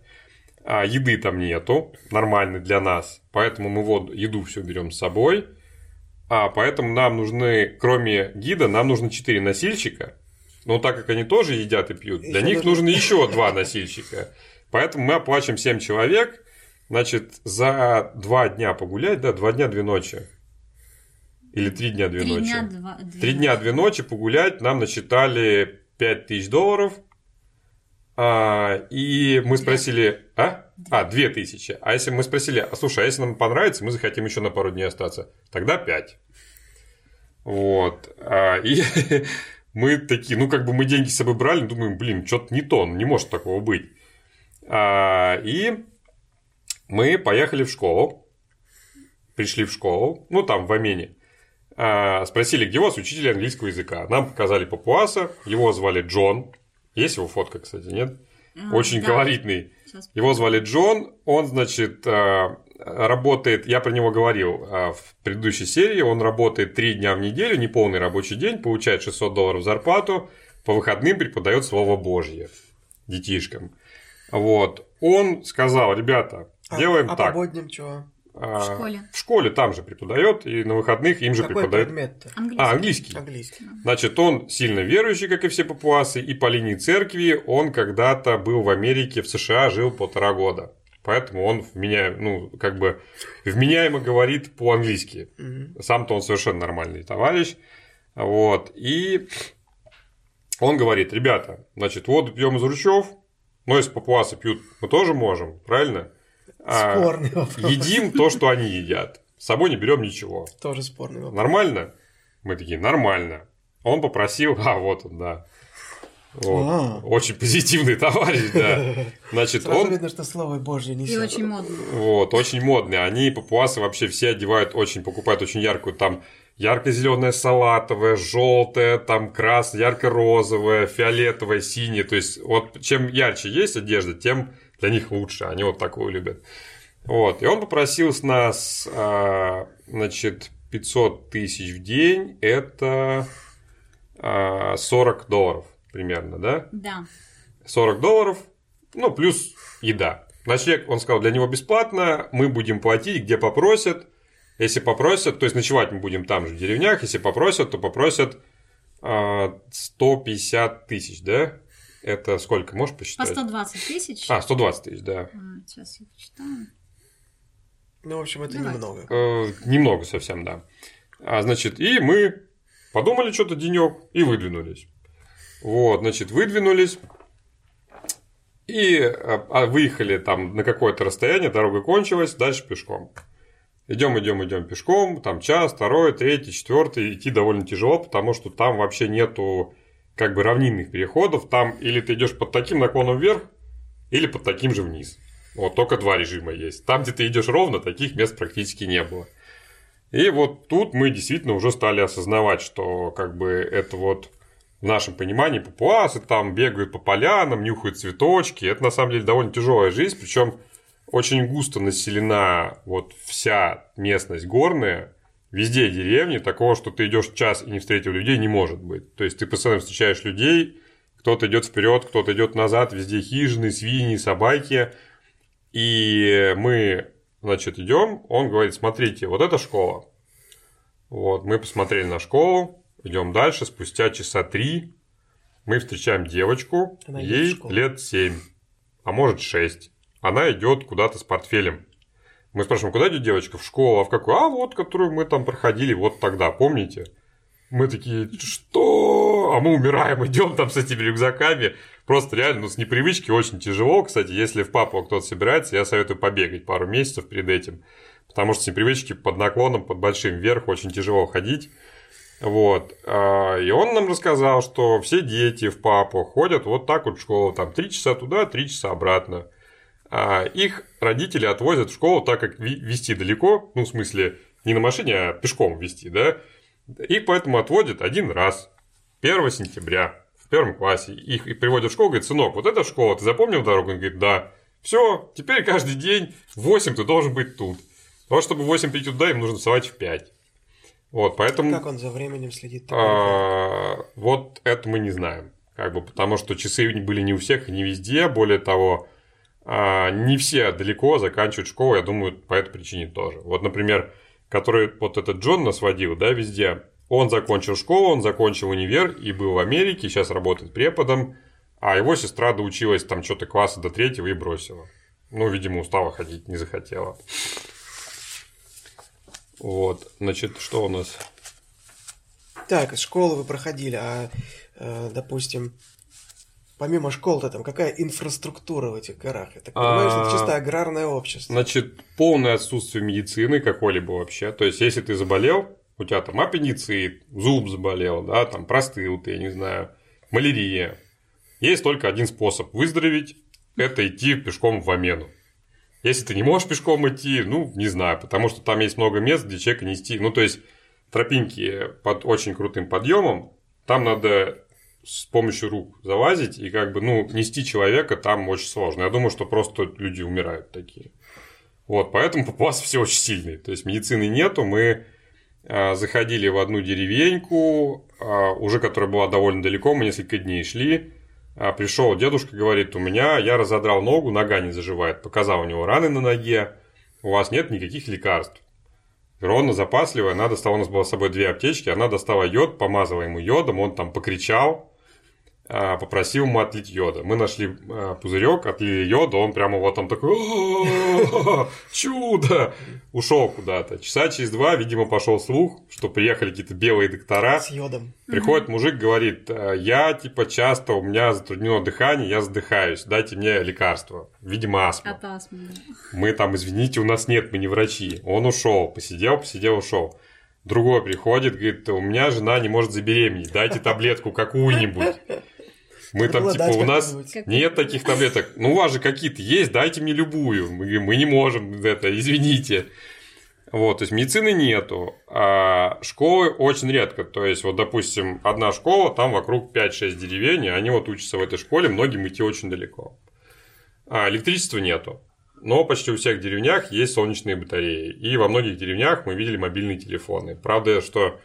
А еды там нету, нормальной для нас. Поэтому мы воду, еду все берем с собой. А поэтому нам нужны, кроме гида, нам нужно 4 носильщика. Но так как они тоже едят и пьют, для них нужно- нужно еще два носильщика. Поэтому мы оплачиваем 7 человек. Значит, за два дня погулять, да, два дня, две ночи. Или три дня, две Три ночи. дня, два... Три дня, две ночи погулять нам насчитали 5000 долларов. А, и мы спросили... А? А, 2000. А если мы спросили, а слушай, а если нам понравится, мы захотим еще на пару дней остаться, тогда 5. Вот. А, и мы такие, ну, как бы мы деньги с собой брали, думаем, блин, что-то не то, ну, не может такого быть. А, и мы поехали в школу, пришли в школу, ну, там, в Амене, спросили, где у вас учитель английского языка. Нам показали папуаса, его звали Джон. Есть его фотка, кстати, нет? А, Очень да. колоритный. Сейчас. Его звали Джон. Он, значит, а, работает, я про него говорил а, в предыдущей серии, он работает три дня в неделю, неполный рабочий день, получает 600 долларов зарплату, по выходным преподает Слово Божье детишкам. Вот. Он сказал, ребята, А- делаем а так. по будням чего? А, В школе. В школе там же преподает, и на выходных им же Какой преподает. предмет-то? Английский. А, английский. Английский. Значит, он сильно верующий, как и все папуасы, и по линии церкви он когда-то был в Америке, в США, жил полтора года. Поэтому он вменяем, ну, как бы вменяемо говорит по-английски. Мгм. Сам-то он совершенно нормальный товарищ. Вот. И он говорит, ребята, значит, воду пьем из ручьев, но если папуасы пьют, мы тоже можем, правильно? А, Спорный вопрос. едим то, что они едят. С собой не берем ничего. Тоже спорный вопрос. Нормально? Мы такие, нормально. Он попросил, а вот он, да. Вот. А. Очень позитивный товарищ, да. Значит, Сразу он видно, что слово Божье И несет. очень модно. вот, очень модный. Они, папуасы, вообще все одевают очень, покупают очень яркую, там, ярко-зеленая салатовая, желтая, там, красная, ярко-розовая, фиолетовая, синяя. То есть, вот чем ярче есть одежда, тем для них лучше. Они вот такую любят. Вот. И он попросил с нас, а, значит, 500 тысяч в день. Это а, 40 долларов примерно, да? Да. 40 долларов, ну, плюс еда. Ночлег, он сказал, для него бесплатно, мы будем платить, где попросят. Если попросят, то есть ночевать мы будем там же, в деревнях. Если попросят, то попросят а, 150 тысяч, да? Это сколько, можешь По посчитать? 120 тысяч. А, 120 тысяч, да. А, Сейчас я почитаю. Ну, в общем, это Давай. немного. Э, немного совсем, да. А, значит, и мы подумали что-то денек и выдвинулись. Вот, значит, выдвинулись и а, а, выехали там на какое-то расстояние, дорога кончилась, дальше пешком. Идем, идем, идем пешком, там час, второй, третий, четвертый, идти довольно тяжело, потому что там вообще нету как бы равнинных переходов, там или ты идешь под таким наклоном вверх, или под таким же вниз. Вот только два режима есть. Там, где ты идешь ровно, таких мест практически не было. И вот тут мы действительно уже стали осознавать, что как бы это вот в нашем понимании папуасы там бегают по полянам, нюхают цветочки. Это на самом деле довольно тяжелая жизнь, причем очень густо населена вот вся местность горная, везде деревни, такого, что ты идешь час и не встретил людей, не может быть. То есть ты постоянно встречаешь людей, кто-то идет вперед, кто-то идет назад, везде хижины, свиньи, собаки. И мы, значит, идем, он говорит, смотрите, вот эта школа. Вот, мы посмотрели на школу, идем дальше, спустя часа три мы встречаем девочку, Она ей лет семь, а может шесть. Она идет куда-то с портфелем. Мы спрашиваем, куда идет девочка? В школу. А в какую? А вот, которую мы там проходили вот тогда, помните? Мы такие, что? А мы умираем, идем там с этими рюкзаками. Просто реально, ну, с непривычки очень тяжело. Кстати, если в папу кто-то собирается, я советую побегать пару месяцев перед этим. Потому что с непривычки под наклоном, под большим вверх очень тяжело ходить. Вот. А, И он нам рассказал, что все дети в папу ходят вот так вот в школу. Там три часа туда, три часа обратно. А Их родители отвозят в школу, так как везти далеко, ну, в смысле, не на машине, а пешком везти, да? Их поэтому отводят один раз, 1 сентября, в первом классе. Их приводят в школу, говорит, сынок, вот эта школа, ты запомнил дорогу? Он говорит, да. Все, теперь каждый день в 8 ты должен быть тут. Но чтобы в 8 прийти туда, им нужно вставать в 5. Вот, поэтому... Как он за временем следит? а, вот это мы не знаем. Как бы, потому что часы были не у всех и не везде. Более того, а, не все далеко заканчивают школу, я думаю, по этой причине тоже. Вот, например, который вот этот Джон нас водил, да, везде. Он закончил школу, он закончил универ и был в Америке, сейчас работает преподом, а его сестра доучилась там что-то класса до третьего и бросила. Ну, видимо, устала ходить, не захотела. Вот, значит, что у нас? Так, школу вы проходили, а, э, допустим, помимо школ-то там какая инфраструктура в этих горах? Я так понимаю, что это А, чисто аграрное общество. Значит, полное отсутствие медицины какой-либо вообще. То есть, если ты заболел, у тебя там аппендицит, зуб заболел, да, там простыл ты, я не знаю, малярия. Есть только один способ выздороветь – это идти пешком в Амену. Если ты не можешь пешком идти, ну, не знаю, потому что там есть много мест, где человека нести. Ну, то есть, тропинки под очень крутым подъемом, там надо с помощью рук залазить, и как бы, ну, нести человека там очень сложно. Я думаю, что просто люди умирают такие. Вот, поэтому папуасы все очень сильные. То есть, медицины нету, мы а, заходили в одну деревеньку, а, уже которая была довольно далеко, мы несколько дней шли. А, Пришел дедушка, говорит, у меня, я разодрал ногу, нога не заживает. Показал у него раны на ноге, у вас нет никаких лекарств. Ровно запасливая, она достала, у нас было с собой две аптечки, она достала йод, помазала ему йодом, он там покричал, попросил ему отлить йода. Мы нашли а, пузырек, отлили йода, он прямо вот там такой «А, чудо! Ушел куда-то. Часа через два, видимо, пошел слух, что приехали какие-то белые доктора. С йодом. Приходит мужик, говорит, «Э, я типа часто, у меня затруднено дыхание, я задыхаюсь, дайте мне лекарство. Видимо, астма. От астмы. Мы там, извините, у нас нет, мы не врачи. Он ушел, посидел, посидел, ушел. Другой приходит, говорит, у меня жена не может забеременеть, дайте таблетку какую-нибудь. Мы там, типа, у нас нет таких таблеток. Ну, у вас же какие-то есть, дайте мне любую. Мы, говорим, мы не можем это, извините. Вот, то есть медицины нету, а школы очень редко. То есть, вот, допустим, одна школа, там вокруг 5-6 деревень, и они вот учатся в этой школе, многим идти очень далеко. А электричества нету. Но почти у всех деревнях есть солнечные батареи. И во многих деревнях мы видели мобильные телефоны. Правда, что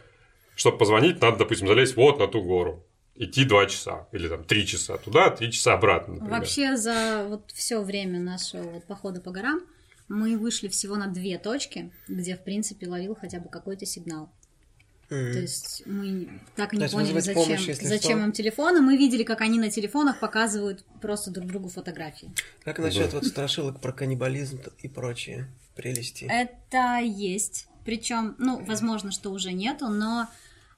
чтобы позвонить, надо, допустим, залезть вот на ту гору. Идти 2 часа. Или там 3 часа туда, 3 часа обратно, например. Вообще за вот все время нашего вот похода по горам мы вышли всего на две точки, где, в принципе, ловил хотя бы какой-то сигнал. То есть мы так и не есть поняли, зачем, помощь, зачем что. им телефоны. Мы видели, как они на телефонах показывают просто друг другу фотографии. Как насчет вот страшилок про каннибализм и прочие прелести? Это есть. Причем, ну, возможно, что уже нету, но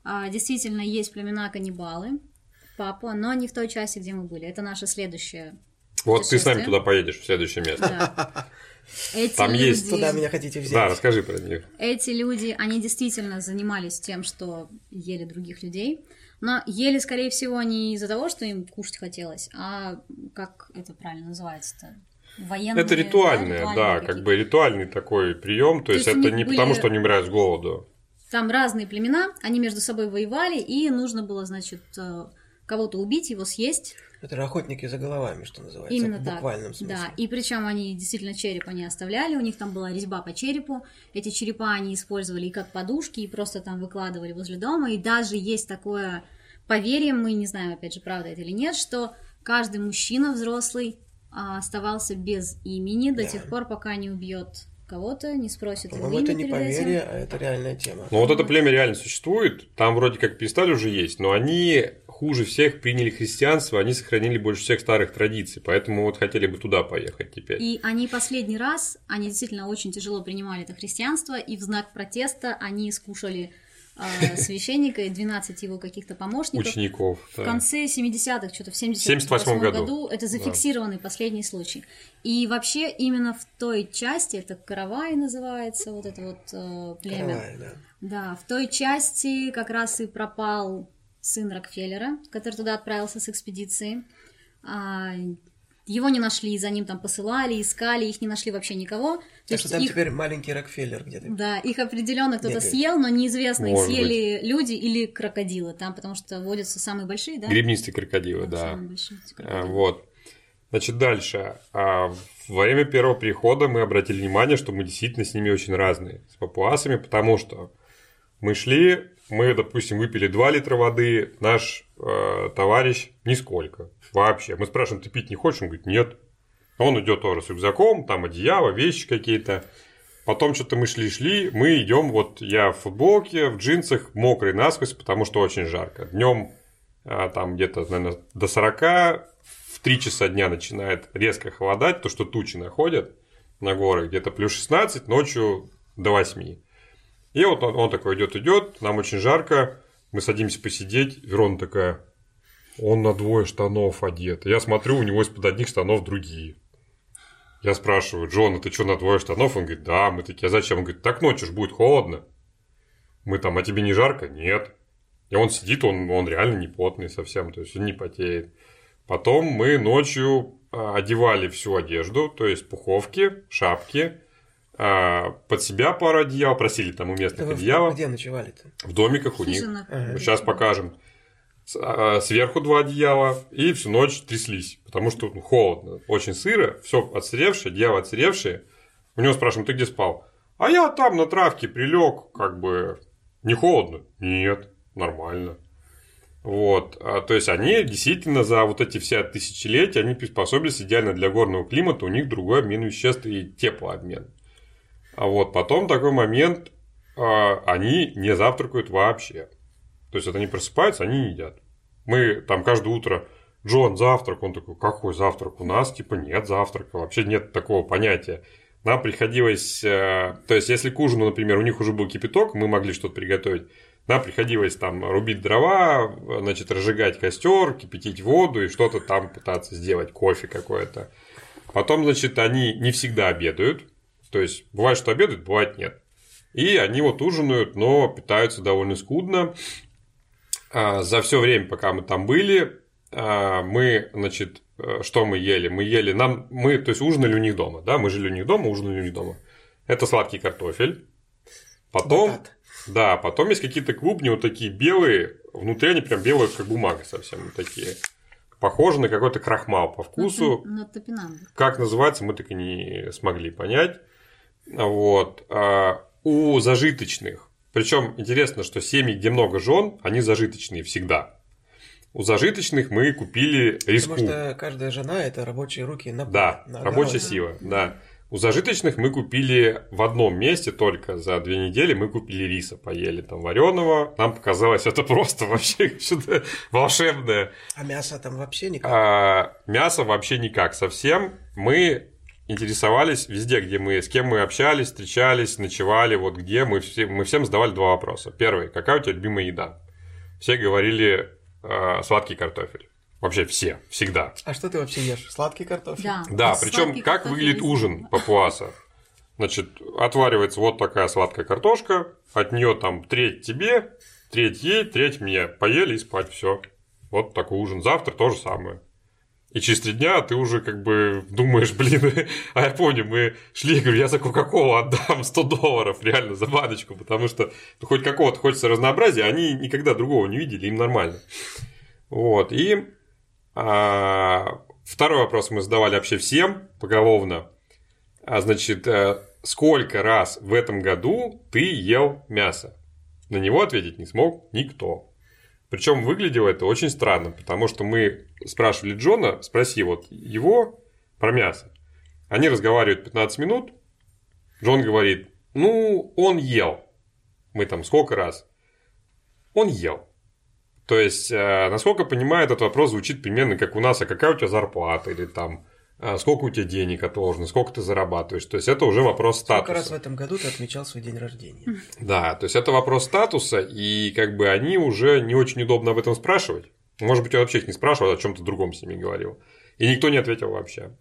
а, действительно есть племена каннибалы, папа, но не в той части, где мы были. Это наша следующая. Вот ты с нами туда поедешь в следующее место. Да. Эти Там люди, есть Туда меня хотите взять? Да, расскажи про них. эти люди, они действительно занимались тем, что ели других людей. Но ели, скорее всего, не из-за того, что им кушать хотелось, а как это правильно называется-то? Военные, Это ритуальное, ритуальные да, какие-то. как бы ритуальный такой прием. То, То есть, есть это не были- потому, что они умирают с голоду. Там разные племена, они между собой воевали, и нужно было, значит, э, кого-то убить, его съесть. Это охотники за головами, что называется. Именно в так. буквальном смысле. Да, и причем они действительно череп они оставляли, у них там была резьба по черепу. Эти черепа они использовали и как подушки, и просто там выкладывали возле дома. И даже есть такое поверье, мы не знаем, опять же, правда это или нет, что каждый мужчина взрослый а, оставался без имени до Да. тех пор, пока не убьет кого-то, не спросит его имя это не перед этим. поверье, а это реальная тема. Но вот это племя реально существует. Там вроде как перестали уже есть, но они хуже всех приняли христианство, они сохранили больше всех старых традиций. Поэтому вот хотели бы туда поехать теперь. И они последний раз, они действительно очень тяжело принимали это христианство, и в знак протеста они скушали э, священника и 12 его каких-то помощников. Учеников. В да. конце 70-х, что-то в 78 78 году. году, это зафиксированный последний случай. И вообще именно в той части, это Каравай называется, вот это вот э, племя. Каравай, да. Да, в той части как раз и пропал сын Рокфеллера, который туда отправился с экспедиции. А, его не нашли, за ним там посылали, искали, их не нашли вообще никого. То Так есть что там их, теперь маленький Рокфеллер где-то. да, их определенно кто-то съел, но неизвестно, их съели люди или крокодилы там, потому что водятся самые большие, да? Гребнистые крокодилы, да. Самые большие А, крокодилы. Вот. Значит, дальше. А, Во время первого прихода мы обратили внимание, что мы действительно с ними очень разные, с папуасами, потому что мы шли, мы, допустим, выпили 2 литра воды, наш э, товарищ нисколько вообще. Мы спрашиваем, ты пить не хочешь? Он говорит, нет. Он идет тоже с рюкзаком, там одеяло, вещи какие-то. Потом что-то мы шли-шли, мы идем, вот я в футболке, в джинсах, мокрый насквозь, потому что очень жарко. Днем а, там где-то, наверное, до 40, в 3 часа дня начинает резко холодать, то, что тучи находят на горы, где-то плюс 16, ночью до 8. И вот он, он такой идет, идет, нам очень жарко, мы садимся посидеть, Верона такая, он на двое штанов одет. Я смотрю, у него из-под одних штанов другие. Я спрашиваю, Джон, а ты что, на двое штанов? Он говорит, да. Мы такие, а зачем? Он говорит, так ночью ж будет холодно. Мы там, а тебе не жарко? Нет. И он сидит, он, он реально не потный совсем, то есть он не потеет. Потом мы ночью а, одевали всю одежду, то есть пуховки, шапки, а, под себя пару одеял, просили там у местных вы одеяла. Где ночевали-то? В домиках у них. Ага. Сейчас покажем. С- а, Сверху два одеяла и всю ночь тряслись, потому что ну, холодно, очень сыро, все отсыревшее, одеяло отсыревшее. У него спрашиваем, ты где спал? А я там на травке прилег, как бы не холодно? Нет, нормально. Вот, а, то есть они действительно за вот эти все тысячелетия, они приспособились идеально для горного климата, у них другой обмен веществ и теплообмен. А вот потом такой момент, а, они не завтракают вообще. То есть, это они просыпаются, они не едят. Мы там каждое утро, Джон, завтрак, он такой, какой завтрак? У нас типа нет завтрака, вообще нет такого понятия. Нам приходилось, э, то есть, если к ужину, например, у них уже был кипяток, мы могли что-то приготовить, нам приходилось там рубить дрова, значит, разжигать костер, кипятить воду и что-то там пытаться сделать, кофе какое-то. Потом, значит, они не всегда обедают. То есть, бывает, что обедают, бывает нет. И они вот ужинают, но питаются довольно скудно. А, За все время, пока мы там были, а, мы, значит, э, что мы ели? Мы ели, нам, мы, то есть, ужинали у них дома, да, мы жили у них дома, ужинали у них дома. Это сладкий картофель. Потом, Батат. да, потом есть какие-то клубни вот такие белые, внутри они прям белые, как бумага совсем вот такие. Похожи на какой-то крахмал по вкусу. На топинамбур. Как называется, мы так и не смогли понять. Вот. А у зажиточных, причем интересно, что семьи, где много жен, они зажиточные всегда. У зажиточных мы купили риску. Потому что каждая жена это рабочие руки на Да, на рабочая огороде. сила, да. У зажиточных мы купили в одном месте только за две недели мы купили риса, поели там вареного. Нам показалось это просто вообще что-то волшебное. А мясо там вообще никак. А, мясо вообще никак совсем. Мы интересовались везде, где мы, с кем мы общались, встречались, ночевали, вот где мы, все, мы всем задавали два вопроса. Первый, какая у тебя любимая еда? Все говорили э, сладкий картофель. Вообще все, всегда. А что ты вообще ешь? Сладкий картофель? Да. Да, А причем как выглядит есть? ужин папуаса? Значит, отваривается вот такая сладкая картошка, от нее там треть тебе, треть ей, треть мне. Поели и спать, все. Вот такой ужин. Завтра то же самое. И через три дня ты уже как бы думаешь, блин, а я помню, мы шли, я говорю, я за Кока-Колу отдам 100 долларов реально за баночку, потому что ну, хоть какого-то хочется разнообразия, они никогда другого не видели, им нормально. Вот, и а, второй вопрос мы задавали вообще всем поголовно. А, значит, э, сколько раз в этом году ты ел мясо? На него ответить не смог никто. Причем выглядело это очень странно, потому что мы спрашивали Джона, спроси вот его про мясо. Они разговаривают 15 минут. Джон говорит, ну, он ел. Мы там сколько раз? Он ел. То есть, э, насколько понимаю, этот вопрос звучит примерно как у нас, а какая у тебя зарплата, или там, сколько у тебя денег отложено, сколько ты зарабатываешь. То есть, это уже вопрос статуса. Сколько раз в этом году ты отмечал свой день рождения? Да, то есть это вопрос статуса, и как бы они уже не очень удобно об этом спрашивать. Может быть, он вообще их не спрашивал, о чем-то другом с ними говорил. И никто не ответил вообще.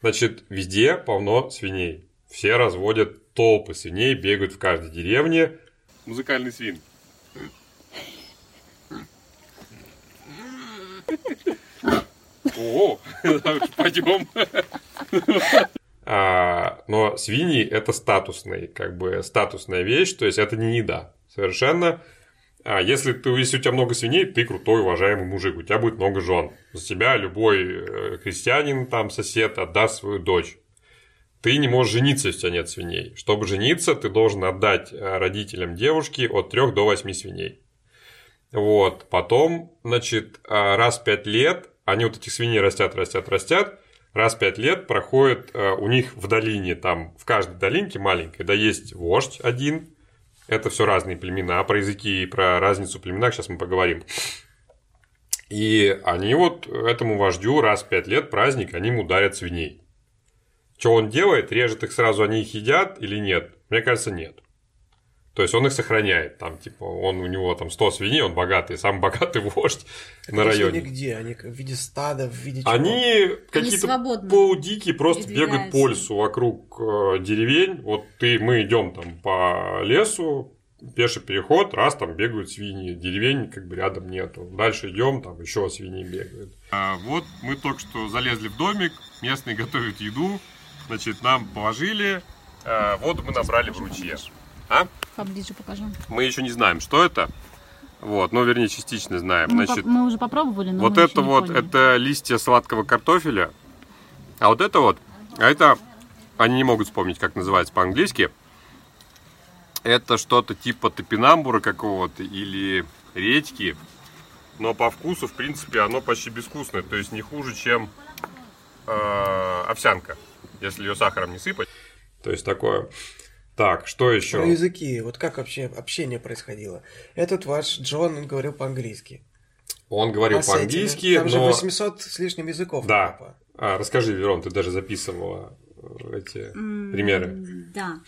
Значит, везде полно свиней. Все разводят толпы свиней, бегают в каждой деревне. Музыкальный свин. О, пойдем. А, но свиньи это статусный, как бы статусная вещь, то есть это не еда. Совершенно. А если, ты, если у тебя много свиней, ты крутой, уважаемый мужик, у тебя будет много жен. За тебя любой э, крестьянин, там, сосед отдаст свою дочь. Ты не можешь жениться, если у тебя нет свиней. Чтобы жениться, ты должен отдать э, родителям девушки от 3 до 8 свиней. Вот, потом, значит, а, раз в пять лет, они вот этих свиней растят, растят, растят, раз в пять лет проходит а, у них в долине, там, в каждой долинке маленькой, да, есть вождь один, это все разные племена, про языки и про разницу в племенах сейчас мы поговорим. И они вот этому вождю раз в пять лет праздник, они ему дарят свиней. Что он делает? Режет их сразу, они их едят или нет? Мне кажется, нет. То есть он их сохраняет. Там, типа, он у него там 100 свиней, он богатый, самый богатый вождь на районе. Они где? Они в виде стада, в виде чего? Они какие-то полудикие, просто бегают по лесу вокруг э, деревень. Вот ты, мы идем там по лесу, пеший переход, раз там бегают свиньи, деревень как бы рядом нету. Дальше идем, там еще свиньи бегают. А, вот мы только что залезли в домик, местные готовят еду, значит, нам положили, а, воду мы набрали в ручье. А? Поближе покажу. Мы еще не знаем, что это. Вот, ну, вернее, частично знаем. Мы, Значит, поп- мы уже попробовали, но вот это вот, поняли. это листья сладкого картофеля. А вот это вот, а это, они не могут вспомнить, как называется по-английски. Это что-то типа топинамбура какого-то или редьки. Но по вкусу, в принципе, оно почти безвкусное. То есть не хуже, чем э, овсянка, если ее сахаром не сыпать. То есть такое. Так, что еще? Про языки. Вот как вообще общение происходило? Этот ваш Джон, он говорил по-английски. Он говорил А по-английски, Там же но... 800 с лишним языков. Да. папа. А, расскажи, Верон, ты даже записывала э, эти примеры. М, Да.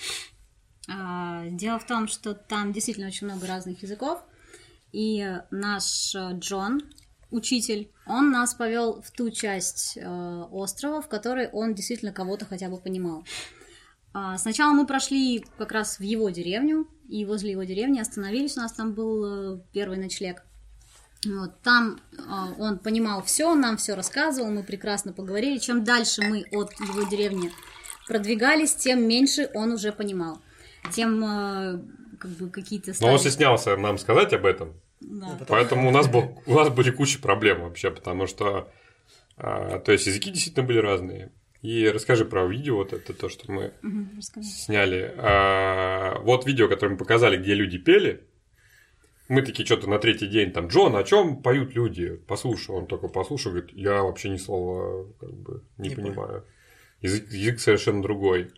А, Дело в том, что там действительно очень много разных языков, и наш э, Джон, учитель, он нас повел в ту часть э, острова, в которой он действительно кого-то хотя бы понимал. А, Сначала мы прошли как раз в его деревню, и возле его деревни остановились, у нас там был э, первый ночлег. Вот, там э, он понимал все, нам все рассказывал, мы прекрасно поговорили. Чем дальше мы от его деревни продвигались, тем меньше он уже понимал. Тем э, как бы какие-то Но он стали- стеснялся нам сказать об этом. Да. Поэтому у нас, был, у нас были куча проблем вообще, потому что... а, то есть языки действительно были разные. И расскажи про видео, вот это то, что мы расскажи. сняли. А, вот видео, которое мы показали, где люди пели. Мы такие что-то на третий день там, Джон, о чем поют люди? Послушай, он только послушал, говорит, я вообще ни слова как бы не, Не понимаю. Язык, язык совершенно другой.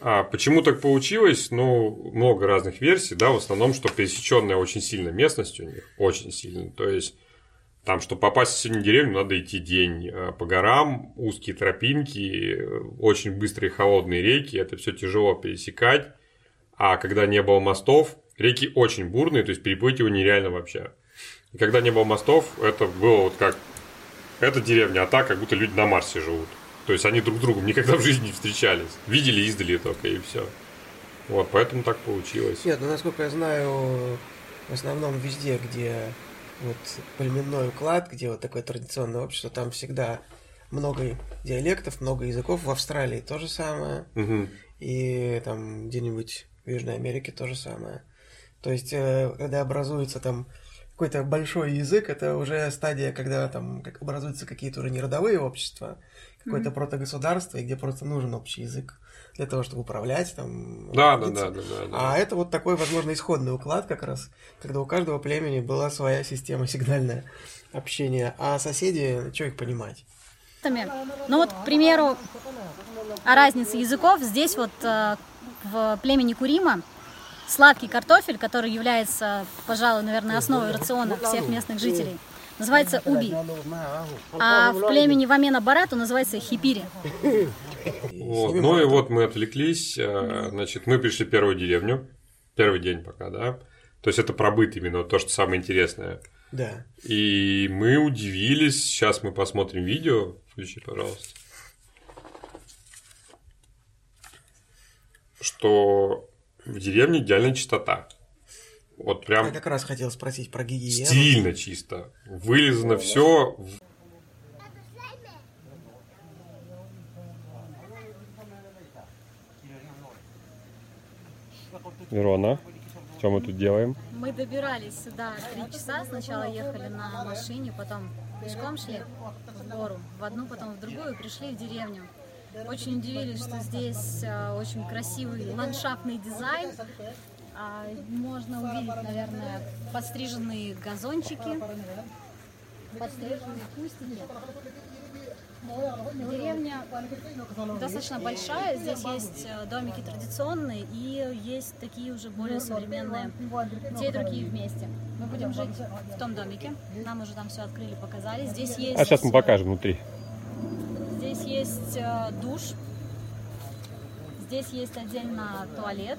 А почему так получилось? Ну, много разных версий, да, в основном, что пересеченная очень сильно местность у них, очень сильно. То есть, там, чтобы попасть в соседнюю деревню, надо идти день э, по горам, узкие тропинки, э, очень быстрые холодные реки, это все тяжело пересекать. А когда не было мостов, реки очень бурные, то есть переплыть его нереально вообще. И когда не было мостов, это было вот как эта деревня, а так, как будто люди на Марсе живут. То есть они друг с другом никогда в жизни не встречались. Видели издали только и все. Вот, поэтому так получилось. Нет, ну насколько я знаю, в основном везде, где вот племенной уклад, где вот такое традиционное общество, там всегда много диалектов, много языков. В Австралии то же самое. Мгм. И там где-нибудь в Южной Америке то же самое. То есть, э, когда образуется там какой-то большой язык, это уже стадия, когда там как образуются какие-то уже не родовые общества, какое-то протогосударство, и где просто нужен общий язык для того, чтобы управлять там. Да, да, да, да, да, да. А это вот такой, возможно, исходный уклад как раз, когда у каждого племени была своя система сигнальная общения, а соседи, что их понимать? Ну вот, к примеру, о разнице языков. Здесь вот э, в племени Курима сладкий картофель, который является, пожалуй, наверное, основой рациона всех местных жителей, называется уби. А в племени Вамена Барату называется хипири. Вот. Ну и вот мы отвлеклись. э, Значит, мы пришли в первую деревню. Первый день пока, да. То есть это пробыт именно, то, что самое интересное. Да. И мы удивились. Сейчас мы посмотрим видео. Включи, пожалуйста. Что в деревне идеальная чистота. Вот прям Я как раз хотел спросить про гигиену. стильно чисто. Вылезано все. Верона, что мы тут делаем? Мы добирались сюда три часа. Сначала ехали на машине, потом пешком шли в гору, в одну, потом в другую, и пришли в деревню. Очень удивились, что здесь э, очень красивый ландшафтный дизайн. А, можно увидеть, наверное, подстриженные газончики, подстриженные кустики. Деревня достаточно большая, здесь есть э, домики традиционные и есть такие уже более современные, те и другие вместе. Мы будем жить в том домике, нам уже там все открыли, показали. Здесь есть... А сейчас мы покажем внутри. Здесь есть э, душ, здесь есть отдельно туалет.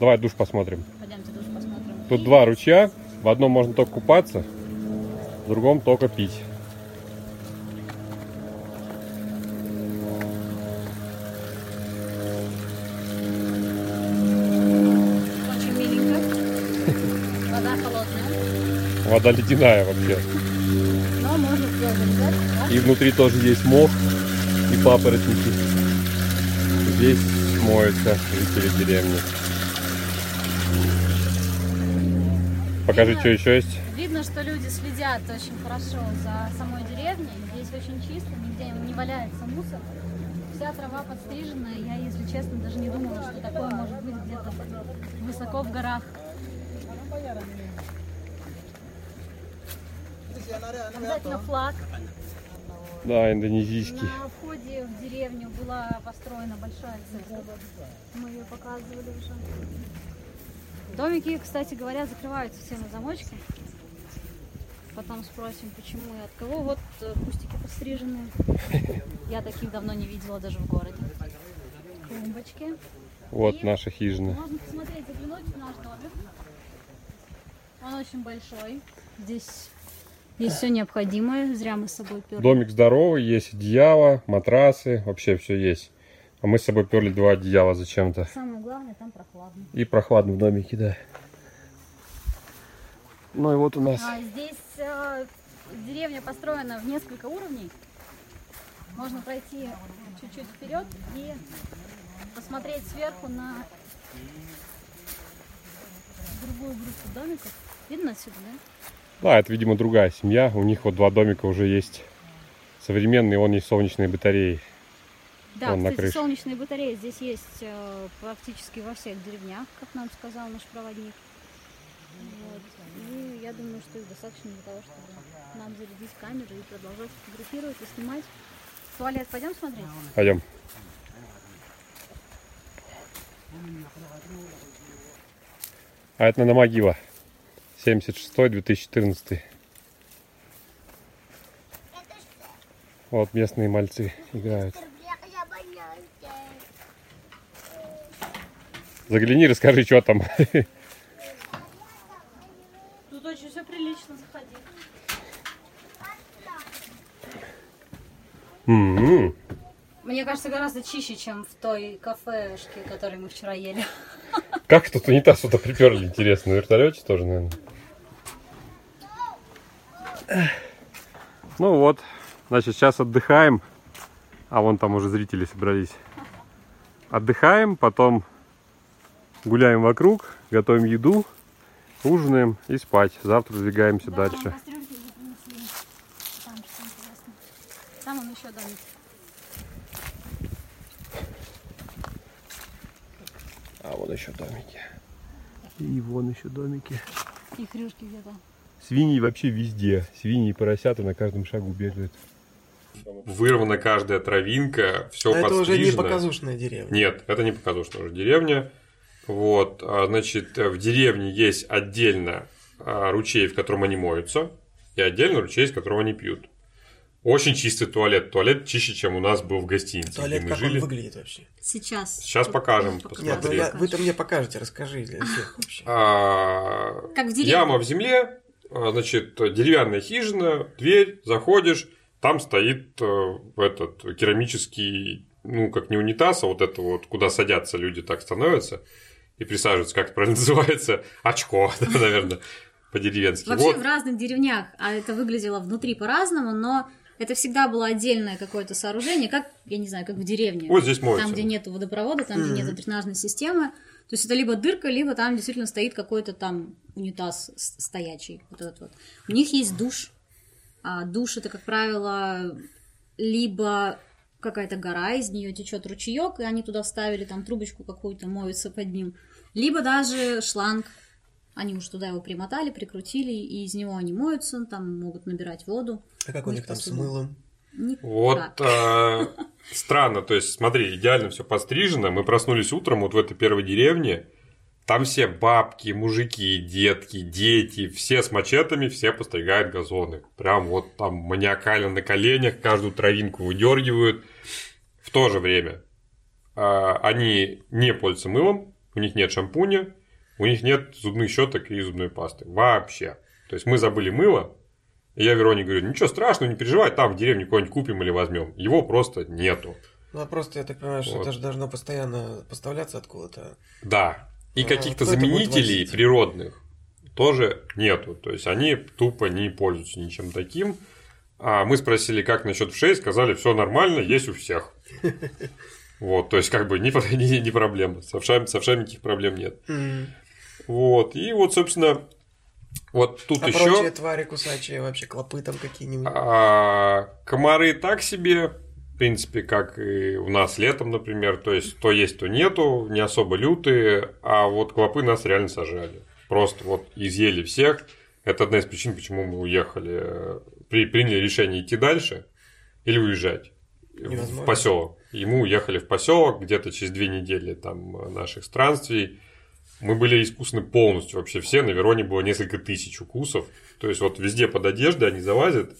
Давай душ посмотрим. Пойдемте душ посмотрим. Тут два ручья. В одном можно только купаться, в другом только пить. Очень миленько. Вода холодная, Вода ледяная вообще. но можно все залезать. да? И внутри тоже есть мох и папоротники. Здесь моются жители деревни. Покажи, Видно? что еще есть. Видно, что люди следят очень хорошо за самой деревней. Здесь очень чисто, нигде не валяется мусор. Вся трава подстрижена. Я, если честно, даже не думала, что такое может быть где-то высоко в горах. Обязательно флаг. Да, индонезийский. На входе в деревню была построена большая церковь. Мы ее показывали уже. Домики, кстати говоря, закрываются все на замочке. Потом спросим, почему и от кого. Вот э, кустики постриженные. Я таких давно не видела даже в городе. Клумбочки. Вот наша хижина. Можно посмотреть, заглянуть в наш домик. Он очень большой. Здесь есть все необходимое. Зря мы с собой перли. Домик здоровый, есть одеяло, матрасы, вообще все есть. А мы с собой перли два одеяла зачем-то. Самое главное, там прохладно. И прохладно в домике, да. Ну и вот у нас А здесь э, деревня построена в несколько уровней. Можно пройти чуть-чуть вперед и посмотреть сверху на другую группу домиков. Видно отсюда, да? Да, это, видимо, другая семья. У них вот два домика уже есть современные, вон есть солнечные батареи. Да, на кстати, солнечные батареи здесь есть э, практически во всех деревнях, как нам сказал наш проводник. Вот. И я думаю, что их достаточно для того, чтобы нам зарядить камеры и продолжать фотографировать и снимать. Туалет пойдем смотреть? Пойдем. А это на могила. 76-2014. Вот местные мальцы играют. Загляни, расскажи, что там. Тут очень все прилично, заходи. М-м. Мне кажется, гораздо чище, чем в той кафешке, которую мы вчера ели. Как тут унитаз сюда приперли, интересно, на вертолете тоже, наверное. Ну вот, значит, сейчас отдыхаем. А вон там уже зрители собрались. Отдыхаем, потом гуляем вокруг, готовим еду, ужинаем и спать. Завтра двигаемся дальше. Там он еще домик. А вон еще домики. И вон еще домики. И хрюшки где-то. Свиньи вообще везде. Свиньи и поросята на каждом шагу бегают. Вырвана каждая травинка, все А это уже не показушная деревня. Нет, это не показушная уже деревня. Вот, а, значит, в деревне есть отдельно а, ручей, в котором они моются, и отдельно ручей, из которого они пьют. Очень чистый туалет. Туалет чище, чем у нас был в гостинице, Туалет, где мы как он жили. выглядит вообще? Сейчас. Сейчас покажем. Нет, ну я, вы там мне покажете, расскажи для всех вообще. А, Как в деревне. Яма в земле, значит, деревянная хижина, дверь, заходишь, там стоит э, этот керамический, ну, как не унитаз, а вот это вот, куда садятся люди, так становятся и присаживаются, как это правильно называется, очко, да, наверное, по-деревенски. Вообще Вот, в разных деревнях, а это выглядело внутри по-разному, но это всегда было отдельное какое-то сооружение, как, я не знаю, как в деревне. вот здесь моются. Там, где нет водопровода, там, где нет дренажной системы. То есть это либо дырка, либо там действительно стоит какой-то там унитаз стоячий. Вот этот вот. У них есть душ. А душ это, как правило, либо какая-то гора, из нее течет ручеек, и они туда вставили там трубочку какую-то, моются под ним. Либо даже шланг, они уж туда его примотали, прикрутили, и из него они моются, там могут набирать воду. А как у них там с мылом? Никак. Вот э, странно, то есть смотри, идеально все пострижено. Мы проснулись утром вот в этой первой деревне. Там все бабки, мужики, детки, дети, все с мачетами, все постригают газоны. Прям вот там маниакально на коленях, каждую травинку выдергивают. В то же время э, они не пользуются мылом, у них нет шампуня, у них нет зубных щеток и зубной пасты. Вообще. То есть мы забыли мыло, и я Вероне говорю, ничего страшного, не переживай, там в деревне кого-нибудь купим или возьмем. Его просто нету. Ну, а просто, я так понимаю, что Вот. это же должно постоянно поставляться откуда-то. Да. И А, каких-то заменителей природных тоже нету. То есть они тупо не пользуются ничем таким. А мы спросили, как насчет вшей, сказали, все нормально, есть у всех. Вот, то есть, как бы не, не, не проблема. С овшами, с овшами никаких проблем нет. Вот. И вот, собственно, вот тут А еще. прочие твари кусачие, вообще клопы там какие-нибудь. А, комары так себе, в принципе, как и у нас летом, например. То есть, то есть, то нету, не особо лютые. А вот клопы нас реально сажали. Просто вот изъели всех. Это одна из причин, почему мы уехали. При, приняли решение идти дальше или уезжать в Невозможно. поселок. И мы уехали в поселок где-то через две недели там наших странствий. Мы были искусны полностью вообще все. На Вероне было несколько тысяч укусов. То есть вот везде под одеждой они залазят.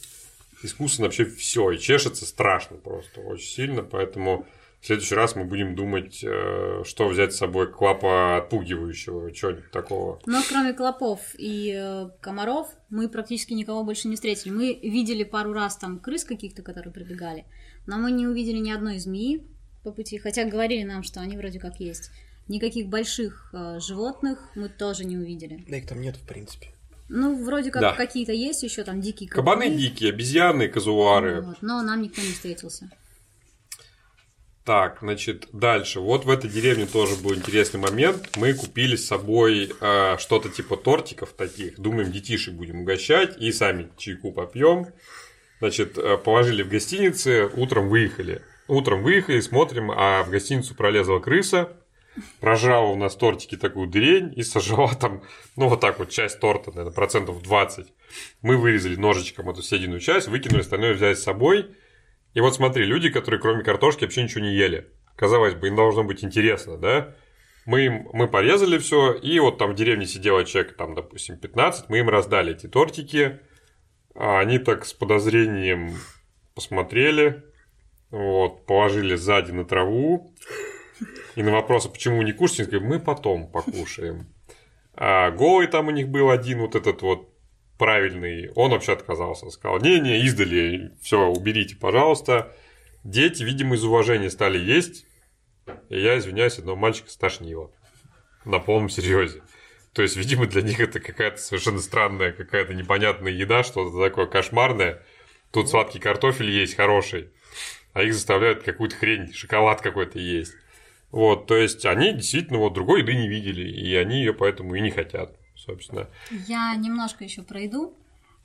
Искусно вообще все. И чешется страшно просто, очень сильно. Поэтому в следующий раз мы будем думать, э, что взять с собой клапа отпугивающего, чего-нибудь такого. Но кроме клопов и э, комаров, мы практически никого больше не встретили. Мы видели пару раз там крыс каких-то, которые прибегали, но мы не увидели ни одной змеи по пути, хотя говорили нам, что они вроде как есть. Никаких больших э, животных мы тоже не увидели. Да их там нет, в принципе. Ну, вроде как Да. какие-то есть еще там дикие Кабаны кабаны. дикие, обезьяны, казуары. Вот, но нам никто не встретился. Так, значит, дальше. Вот в этой деревне тоже был интересный момент. Мы купили с собой э, что-то типа тортиков таких. Думаем, детишек будем угощать и сами чайку попьем. Значит, э, положили в гостинице, утром выехали. Утром выехали, смотрим, а в гостиницу пролезла крыса, прожала у нас тортики такую дрень и сожрала там, ну, вот так вот, часть торта, наверное, процентов 20. Мы вырезали ножичком эту съеденную часть, выкинули, остальное взяли с собой. И вот смотри, люди, которые кроме картошки вообще ничего не ели. Казалось бы, им должно быть интересно, да? Мы, им, мы порезали все, и вот там в деревне сидело человек, там, допустим, 15, мы им раздали эти тортики, а они так с подозрением посмотрели, вот, положили сзади на траву, и на вопрос, а почему не кушаете, они сказали, мы потом покушаем. А голый там у них был один, вот этот вот правильный, он вообще отказался. Сказал, не-не, издали, все, уберите, пожалуйста. Дети, видимо, из уважения стали есть. И я, извиняюсь, одного мальчика стошнило. На полном серьезе. То есть, видимо, для них это какая-то совершенно странная, какая-то непонятная еда, что-то такое кошмарное. Тут сладкий картофель есть хороший, а их заставляют какую-то хрень, шоколад какой-то есть. Вот, то есть, они действительно вот другой еды не видели, и они ее поэтому и не хотят, собственно. Я немножко еще пройду.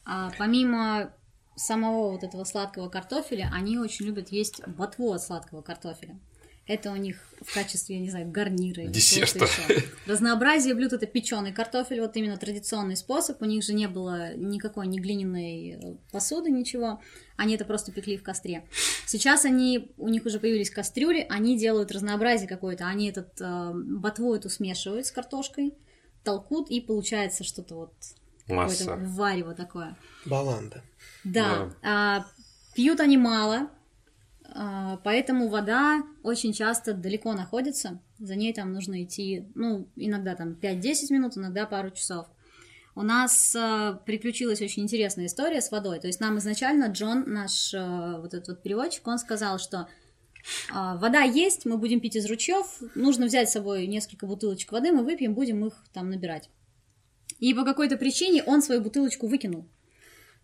А, помимо самого вот этого сладкого картофеля, они очень любят есть ботву от сладкого картофеля. Это у них в качестве, я не знаю, гарнира. или Десерта. чего-то еще. Разнообразие блюд это печеный картофель, вот именно традиционный способ. У них же не было никакой ни глиняной э, посуды, ничего. Они это просто пекли в костре. Сейчас они, у них уже появились кастрюли, они делают разнообразие какое-то. Они этот э, ботву эту смешивают с картошкой, толкут, и получается что-то вот Масса. какое-то варево такое. Баланда. Да. А, пьют они мало, поэтому вода очень часто далеко находится. За ней там нужно идти, ну, иногда там 5-10 минут, иногда пару часов. У нас а, приключилась очень интересная история с водой. То есть нам изначально Джон, наш а, вот этот вот переводчик, он сказал, что а, вода есть, мы будем пить из ручьев, нужно взять с собой несколько бутылочек воды, мы выпьем, будем их там набирать. И по какой-то причине он свою бутылочку выкинул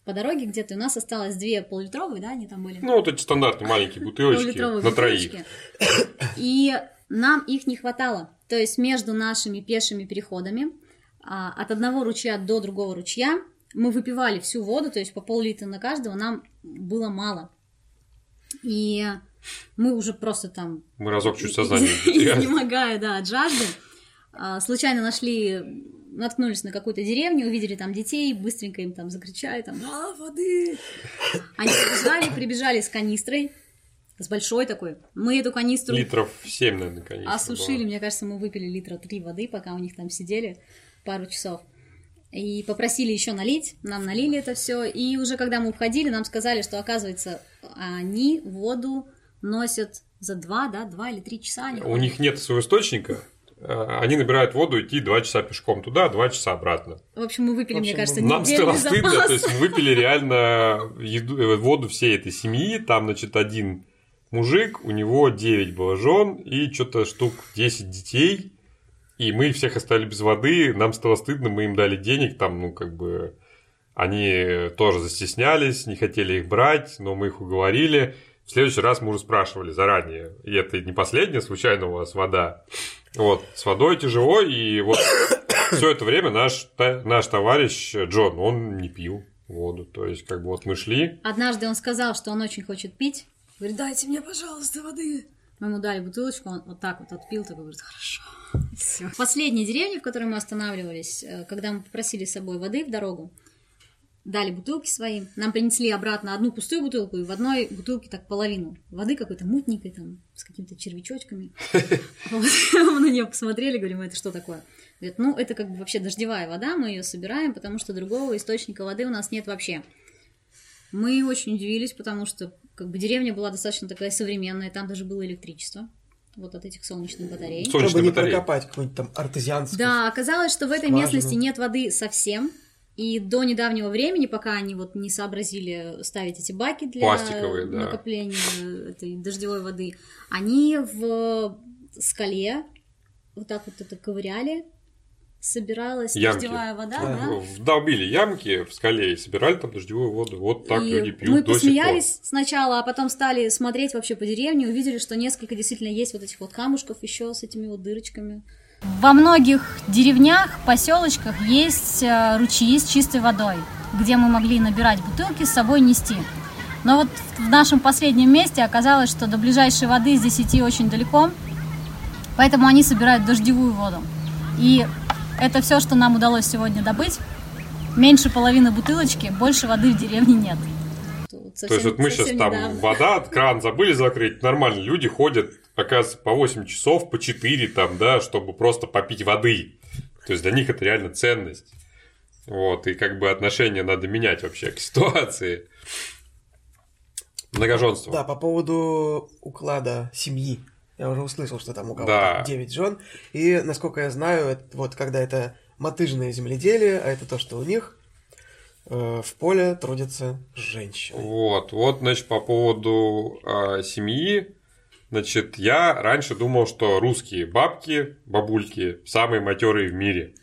по дороге где-то. У нас осталось две поллитровые, да, они там были? Ну, вот эти стандартные маленькие бутылочки на троих. И нам их не хватало. То есть между нашими пешими переходами а, от одного ручья до другого ручья мы выпивали всю воду, то есть по пол-литра на каждого нам было мало. И Мы уже просто там... Мы разок чуть сознание не. Изнемогая, да, от жажды. А, Случайно нашли, наткнулись на какую-то деревню, увидели там детей, быстренько им там закричали, там, а, воды! Они прибежали, прибежали с канистрой, с большой такой. Мы эту канистру Литров 7, наверное, конечно. осушили, мне кажется, мы выпили литра три воды, пока у них там сидели пару часов. И попросили еще налить, нам налили это все. И уже когда мы уходили, нам сказали, что оказывается они воду носят за два, да, два или три часа. они У них нет своего источника. Э, Они набирают воду, идти 2 часа пешком туда, 2 часа обратно. В общем, мы выпили, В мне общем, кажется, Нам стало стыдно, запас. то есть мы выпили реально еду, э, воду всей этой семьи. Там, значит, один мужик, у него 9 было жен и что-то штук 10 детей. И мы всех оставили без воды. Нам стало стыдно, мы им дали денег. Там, ну, как бы, они тоже застеснялись, не хотели их брать, но мы их уговорили. В следующий раз мы уже спрашивали заранее. И это не последняя случайно у вас вода. Вот, с водой тяжело, и вот все это время наш, наш товарищ Джон, он не пил воду. То есть, как бы вот мы шли, Однажды он сказал, что он очень хочет пить. Говорит, дайте мне, пожалуйста, воды. Мы ему дали бутылочку, он вот так вот отпил, такой говорит, хорошо. Всё. В последней деревне, в которой мы останавливались, э, когда мы попросили с собой воды в дорогу, дали бутылки свои, нам принесли обратно одну пустую бутылку и в одной бутылке так половину воды какой-то мутненькой там, с какими-то червячочками. Мы на нее посмотрели, говорим, это что такое? Говорит, ну, это как бы вообще дождевая вода, мы ее собираем, потому что другого источника воды у нас нет вообще. Мы очень удивились, потому что как бы деревня была достаточно такая современная, там даже было электричество, вот от этих солнечных батарей. Солнечные Чтобы не батареи. прокопать какую-нибудь там артезианскую. Да, оказалось, что в этой Скважину. местности нет воды совсем. И до недавнего времени, пока они вот не сообразили ставить эти баки для да. накопления этой дождевой воды, они в скале вот так вот это ковыряли, собиралась Ямки. дождевая вода, Да. да? Вдолбили ямки в скале и собирали там дождевую воду. Вот так И люди пьют мы до сих посмеялись сначала, а потом стали смотреть вообще по деревне, увидели, что несколько действительно есть вот этих вот камушков еще с этими вот дырочками. Во многих деревнях, поселочках есть э, ручьи с чистой водой, где мы могли набирать бутылки с собой нести. Но вот в нашем последнем месте оказалось, что до ближайшей воды здесь идти очень далеко, поэтому они собирают дождевую воду. И это все, что нам удалось сегодня добыть. Меньше половины бутылочки, больше воды в деревне нет. пор. То есть вот мы сейчас там вода, кран забыли закрыть, нормально, люди ходят, оказывается, по 8 часов, по 4 там, да, чтобы просто попить воды. То есть для них это реально ценность. Вот, и как бы отношение надо менять вообще к ситуации. Многоженство. Да, по поводу уклада семьи. Я уже услышал, что там у кого-то Да. 9 жен. И, насколько я знаю, это вот когда это мотыжное земледелие, а это то, что у них, э, в поле трудятся женщины. Вот, вот, значит, по поводу а, семьи, значит, я раньше думал, что русские бабки, бабульки самые матерые в мире.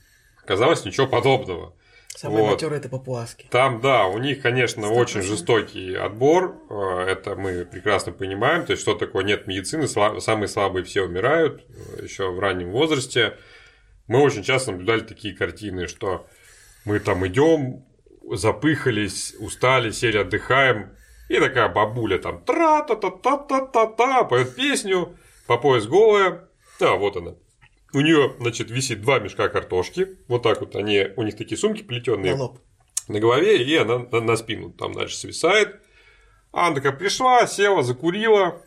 Оказалось, ничего подобного. Самые Вот. матерые это папуаски. Там, да, у них, конечно, Сто очень процентов. жестокий отбор, э, это мы прекрасно понимаем, то есть, что такое нет медицины, сла- самые слабые все умирают еще в раннем возрасте. Мы очень часто наблюдали такие картины, что мы там идем, запыхались, устали, сели, отдыхаем, и такая бабуля там тра-та-та-та-та-та-та, поет песню, по пояс голая, да, вот она. У нее, значит, висит два мешка картошки, вот так вот они, у них такие сумки плетеные На лоб. на голове, и она на, на спину там дальше свисает. А она такая пришла, села, закурила,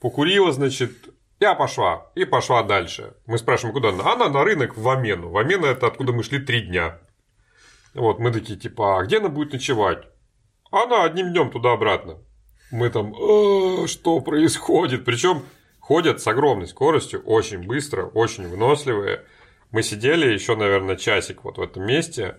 покурила, значит, я пошла, и пошла дальше. Мы спрашиваем, куда она? Она на рынок в Амену. В Амена это откуда мы шли три дня. Вот, мы такие, типа, а где она будет ночевать? Она одним днем туда-обратно. Мы там, «Э, что происходит? Причем ходят с огромной скоростью, очень быстро, очень выносливые. Мы сидели еще, наверное, часик вот в этом месте,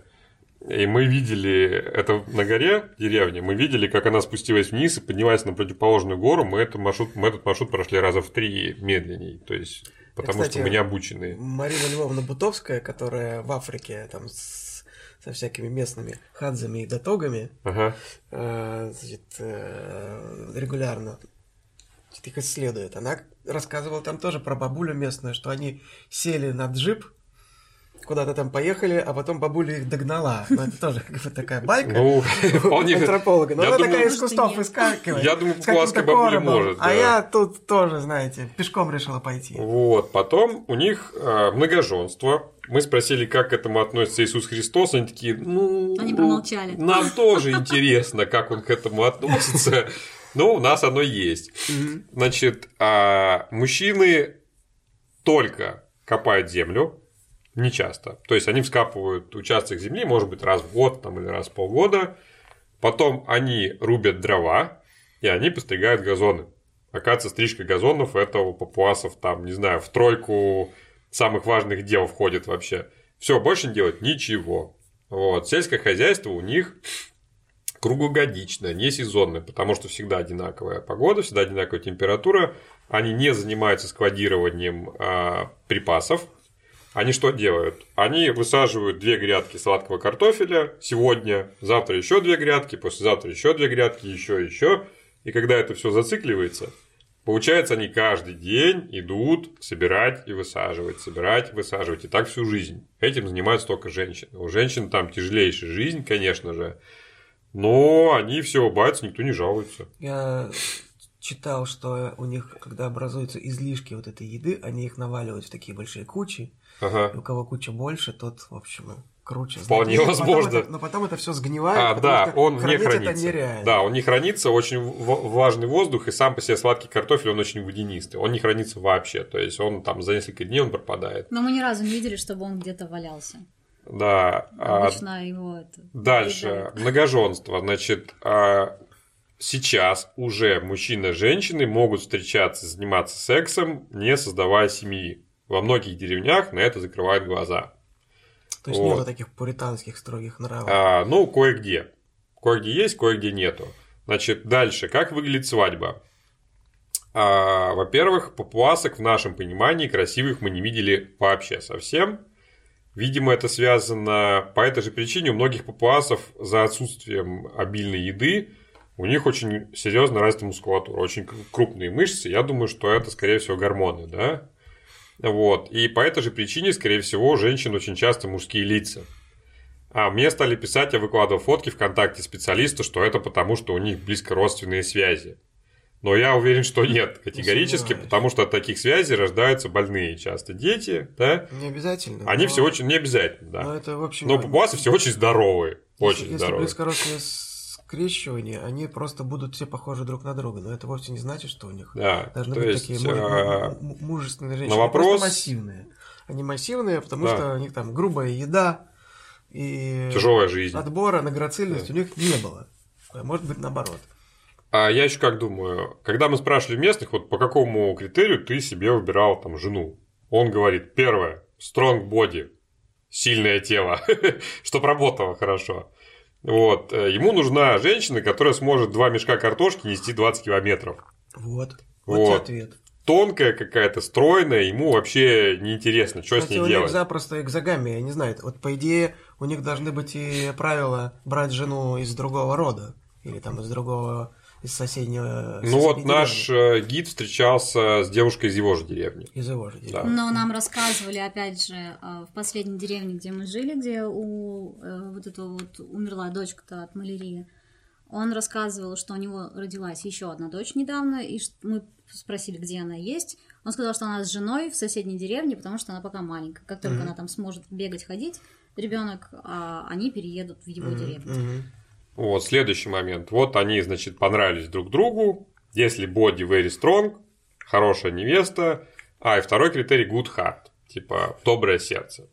и мы видели это на горе деревни, мы видели, как она спустилась вниз и поднялась на противоположную гору. Мы, этот маршрут, мы этот маршрут прошли раза в три медленней. То есть, потому Кстати, что мы не обученные. Марина Львовна Бутовская, которая в Африке там со всякими местными хадзами и датогами, Ага. э, значит, э, регулярно их исследует. Она рассказывала там тоже про бабулю местную, что они сели на джип, куда-то там поехали, а потом бабуля их догнала. Ну, это тоже как бы такая байка Ну, вполне... антрополога. Но Я она думаю- такая из кустов выскакивает. Я думаю, каким-то бабуля может, А я тут тоже, знаете, пешком решила пойти. Вот, потом у них э, многоженство. Мы спросили, как к этому относится Иисус Христос. Они такие, ну... Они промолчали. Нам тоже интересно, как он к этому относится. Но у нас оно есть. Значит, а, мужчины только копают землю, не часто. То есть они вскапывают участок земли, может быть, раз в год там, или раз в полгода. Потом они рубят дрова, и они постригают газоны. Оказывается, стрижка газонов это у папуасов там, не знаю, в тройку самых важных дел входит вообще. Все, больше не делать ничего. Вот. Сельское хозяйство у них круглогодичное, не сезонное, потому что всегда одинаковая погода, всегда одинаковая температура. Они не занимаются складированием а, припасов. Они что делают? Они высаживают две грядки сладкого картофеля сегодня, завтра еще две грядки, послезавтра еще две грядки, еще, еще. И когда это все зацикливается, получается, они каждый день идут собирать и высаживать, собирать высаживать. И так всю жизнь. Этим занимаются только женщины. У женщин там тяжелейшая жизнь, конечно же. Но они все улыбаются, никто не жалуется. Я читал, что у них, когда образуются излишки вот этой еды, они их наваливают в такие большие кучи. И Ага. у кого куча больше, тот, в общем, круче. Вполне Знаете, потом возможно. это- но потом это все сгнивает. А, да, что он не хранится. это нереально. Да, он не хранится, очень влажный воздух, и сам по себе сладкий картофель, он очень водянистый. Он не хранится вообще, то есть он там за несколько дней он пропадает. Но мы ни разу не видели, чтобы он где-то валялся. Да. а Обычно его это... Дальше, съедают. многоженство. Значит, а, сейчас уже мужчина и женщины могут встречаться, заниматься сексом, не создавая семьи. Во многих деревнях на это закрывают глаза. То есть Вот. нету таких пуританских строгих нравов. А, ну, кое-где. Кое-где есть, кое-где нету. Значит, дальше. Как выглядит свадьба? А, во-первых, папуасок в нашем понимании красивых мы не видели вообще совсем. Видимо, это связано по этой же причине у многих папуасов за отсутствием обильной еды у них очень серьезно развита мускулатура, очень кру- крупные мышцы. Я думаю, что это, скорее всего, гормоны, да? Вот. И по этой же причине, скорее всего, у женщин очень часто мужские лица. А мне стали писать, я выкладывал фотки ВКонтакте специалисты, что это потому, что у них близко родственные связи. Но я уверен, что нет, категорически, сомневаюсь. потому что от таких связей рождаются больные часто дети, да? Не обязательно. Они но- все очень, не обязательно, да. Но это, в общем... Но папуасы все очень здоровые, очень если, здоровые. Если близкородственные скрещивания, они просто будут все похожи друг на друга. Но это вовсе не значит, что у них Да, должны быть есть, такие муж- а, мужественные женщины. на Они просто вопрос- массивные. Они массивные, потому Да. что у них там грубая еда и тяжелая жизнь. отбора на грацильность у них не было. А может быть, наоборот. А я еще как думаю, когда мы спрашивали местных, вот по какому критерию ты себе выбирал там жену? Он говорит, первое, strong body, сильное тело, чтобы работало хорошо. Вот. э, Ему нужна женщина, которая сможет два мешка картошки нести 20 километров. Вот. Вот. Вот, ответ. Тонкая какая-то, стройная, ему вообще неинтересно, что с ней у них делать. запросто экзогамия, я не знаю. Вот по идее у них должны быть и правила брать жену из другого рода. Или там из другого, из соседнего... Ну вот соседней наш деревни. э, гид встречался с девушкой из его же деревни. Из его же деревни. Да. Но нам рассказывали, опять же, э, в последней деревне, где мы жили, где у э, вот этого вот умерла дочка-то от малярии, он рассказывал, что у него родилась еще одна дочь недавно, и мы спросили, где она есть. Он сказал, что она с женой в соседней деревне, потому что она пока маленькая. Как только Мгм. она там сможет бегать, ходить, ребенок, а они переедут в его деревню. Мгм. Вот, следующий момент. Вот они, значит, понравились друг другу. Если body very strong, хорошая невеста. А, и второй критерий good heart. Типа, доброе сердце.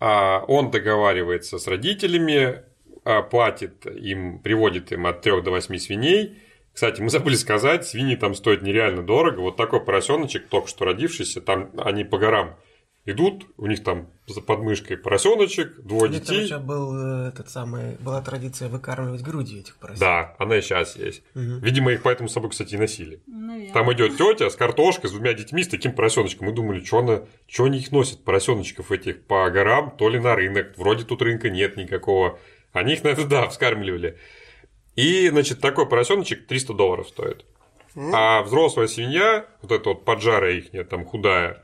А, он договаривается с родителями, а, платит им, приводит им от 3 до 8 свиней. Кстати, мы забыли сказать, свиньи там стоят нереально дорого. Вот такой поросеночек, только что родившийся, там они по горам идут, у них там за подмышкой поросеночек, двое детей. еще был э, этот самый, была традиция выкармливать грудью этих поросят. Да, она и сейчас есть. Мгм. Видимо, их поэтому с собой, кстати, и носили. Наверное. Там идет тетя с картошкой, с двумя детьми, с таким поросеночком. Мы думали, что она, что они их носят, поросеночков этих по горам, то ли на рынок. Вроде тут рынка нет никакого. Они их, наверное, да, вскармливали. И, значит, такой поросеночек 300 долларов стоит. А взрослая свинья, вот эта вот поджарая их, там худая,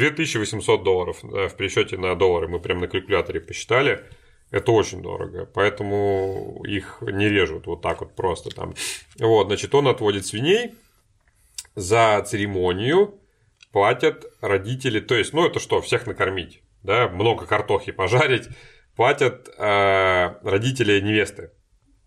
2800 долларов да, в пересчете на доллары. Мы прям на калькуляторе посчитали. Это очень дорого, поэтому их не режут вот так вот просто там. Вот, значит, он отводит свиней за церемонию, платят родители, то есть, ну это что, всех накормить, да, много картохи пожарить, платят э, родители невесты.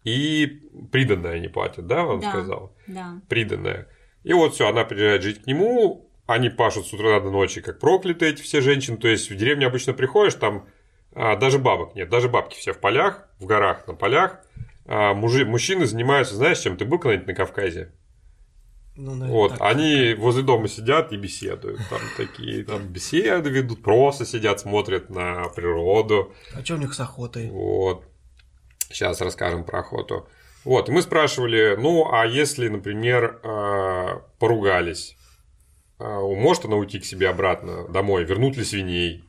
И приданное они платят, да, он Да. сказал? Да. Приданное. И вот все, она приезжает жить к нему, они пашут с утра до ночи, как проклятые эти все женщины. То есть в деревню обычно приходишь, там а, даже бабок нет, даже бабки все в полях, в горах, на полях. А, мужи, мужчины занимаются, знаешь, чем? Ты был когда-нибудь на Кавказе? Ну, наверное, Вот, так. они возле дома сидят и беседуют. Там такие там беседы ведут, просто сидят, смотрят на природу. А что у них с охотой? Вот. Сейчас расскажем про охоту. Вот, мы спрашивали, ну, а если, например, э, поругались, может она уйти к себе обратно домой, вернут ли свиней?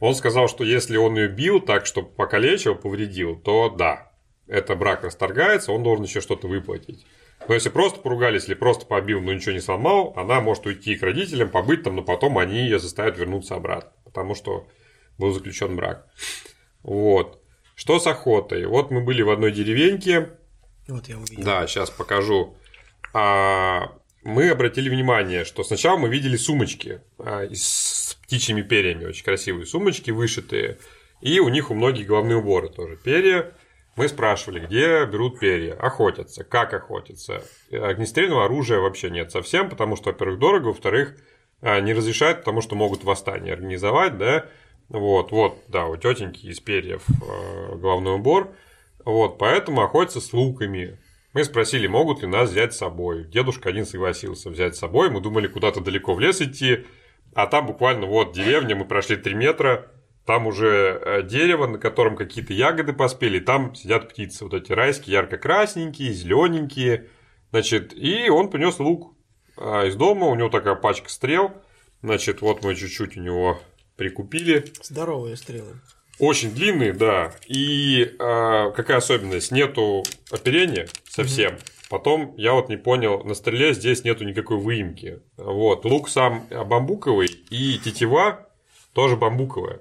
Он сказал, что если он ее бил так, что покалечил, повредил, то да, это брак расторгается, он должен еще что-то выплатить. Но если просто поругались или просто побил, но ничего не сломал, она может уйти к родителям, побыть там, но потом они ее заставят вернуться обратно, потому что был заключен брак. Вот. Что с охотой? Вот мы были в одной деревеньке, Вот я увидел. да, сейчас покажу. А, мы обратили внимание, что сначала мы видели сумочки а, с птичьими перьями, очень красивые сумочки вышитые, и у них у многих головные уборы тоже перья. Мы спрашивали, где берут перья, охотятся, как охотятся. Э, Огнестрельного оружия вообще нет совсем, потому что, во-первых, дорого, во-вторых, а, не разрешают, потому что могут восстание организовать, да. Вот, вот, да, у тетеньки из перьев э, головной убор. Вот, поэтому охотятся с луками. Мы спросили, могут ли нас взять с собой. Дедушка один согласился взять с собой. Мы думали куда-то далеко в лес идти. А там буквально вот деревня, мы прошли 3 метра. Там уже э, дерево, на котором какие-то ягоды поспели. Там сидят птицы. Вот эти райские, ярко-красненькие, зелененькие. Значит, и он принес лук а, из дома. У него такая пачка стрел. Значит, вот мы чуть-чуть у него прикупили. Здоровые стрелы. Очень длинные, да. И а, какая особенность? Нету оперения совсем. Потом я вот не понял, на стреле здесь нету никакой выемки. Вот. Лук сам бамбуковый, и тетива тоже бамбуковая.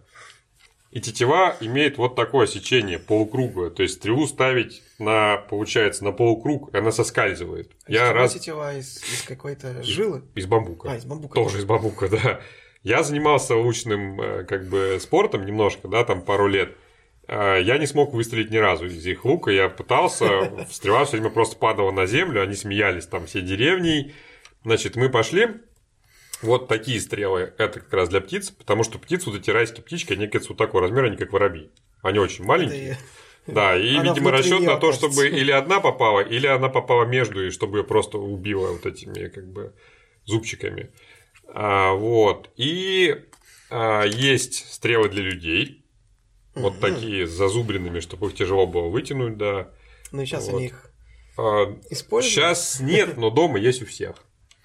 И тетива имеет вот такое сечение, полукруглое. То есть стрелу ставить на, получается, на полукруг, и она соскальзывает. Я Из раз тетива из, из какой-то жилы. из бамбука. А, из бамбука. Тоже из бамбука, да. Я занимался лучным э, как бы спортом немножко, да, там пару лет. Э, Я не смог выстрелить ни разу из их лука. Я пытался, стрела все время просто падала на землю, они смеялись там все деревней. Значит, мы пошли. Вот такие стрелы, это как раз для птиц, потому что птицы, вот эти райские птички, они кажется вот такого размера, они как воробьи. Они очень маленькие. Да, и, Она видимо, расчет на то, чтобы окажется. или одна попала, или она попала между, и чтобы ее просто убила вот этими как бы зубчиками. А, вот. И а, есть стрелы для людей. Вот такие с зазубренными, чтобы их тяжело было вытянуть, да. Ну и сейчас Вот. они их А, используют. сейчас нет, но дома есть у всех.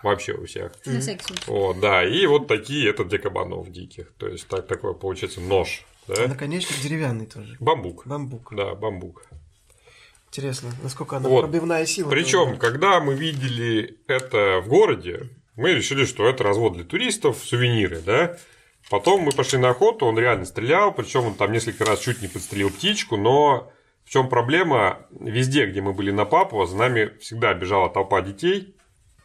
Вообще у всех. На всякий случай. Вот, да. И вот такие, это для кабанов диких. То есть так, такой получается нож. А Да? наконечник деревянный тоже. Бамбук. Бамбук. Да, бамбук. Интересно, насколько она Вот. пробивная сила. Причем, когда мы видели это в городе, мы решили, что это развод для туристов, сувениры, да. Потом мы пошли на охоту, он реально стрелял, причем он там несколько раз чуть не подстрелил птичку, но в чем проблема? Везде, где мы были на Папуа, за нами всегда бежала толпа детей.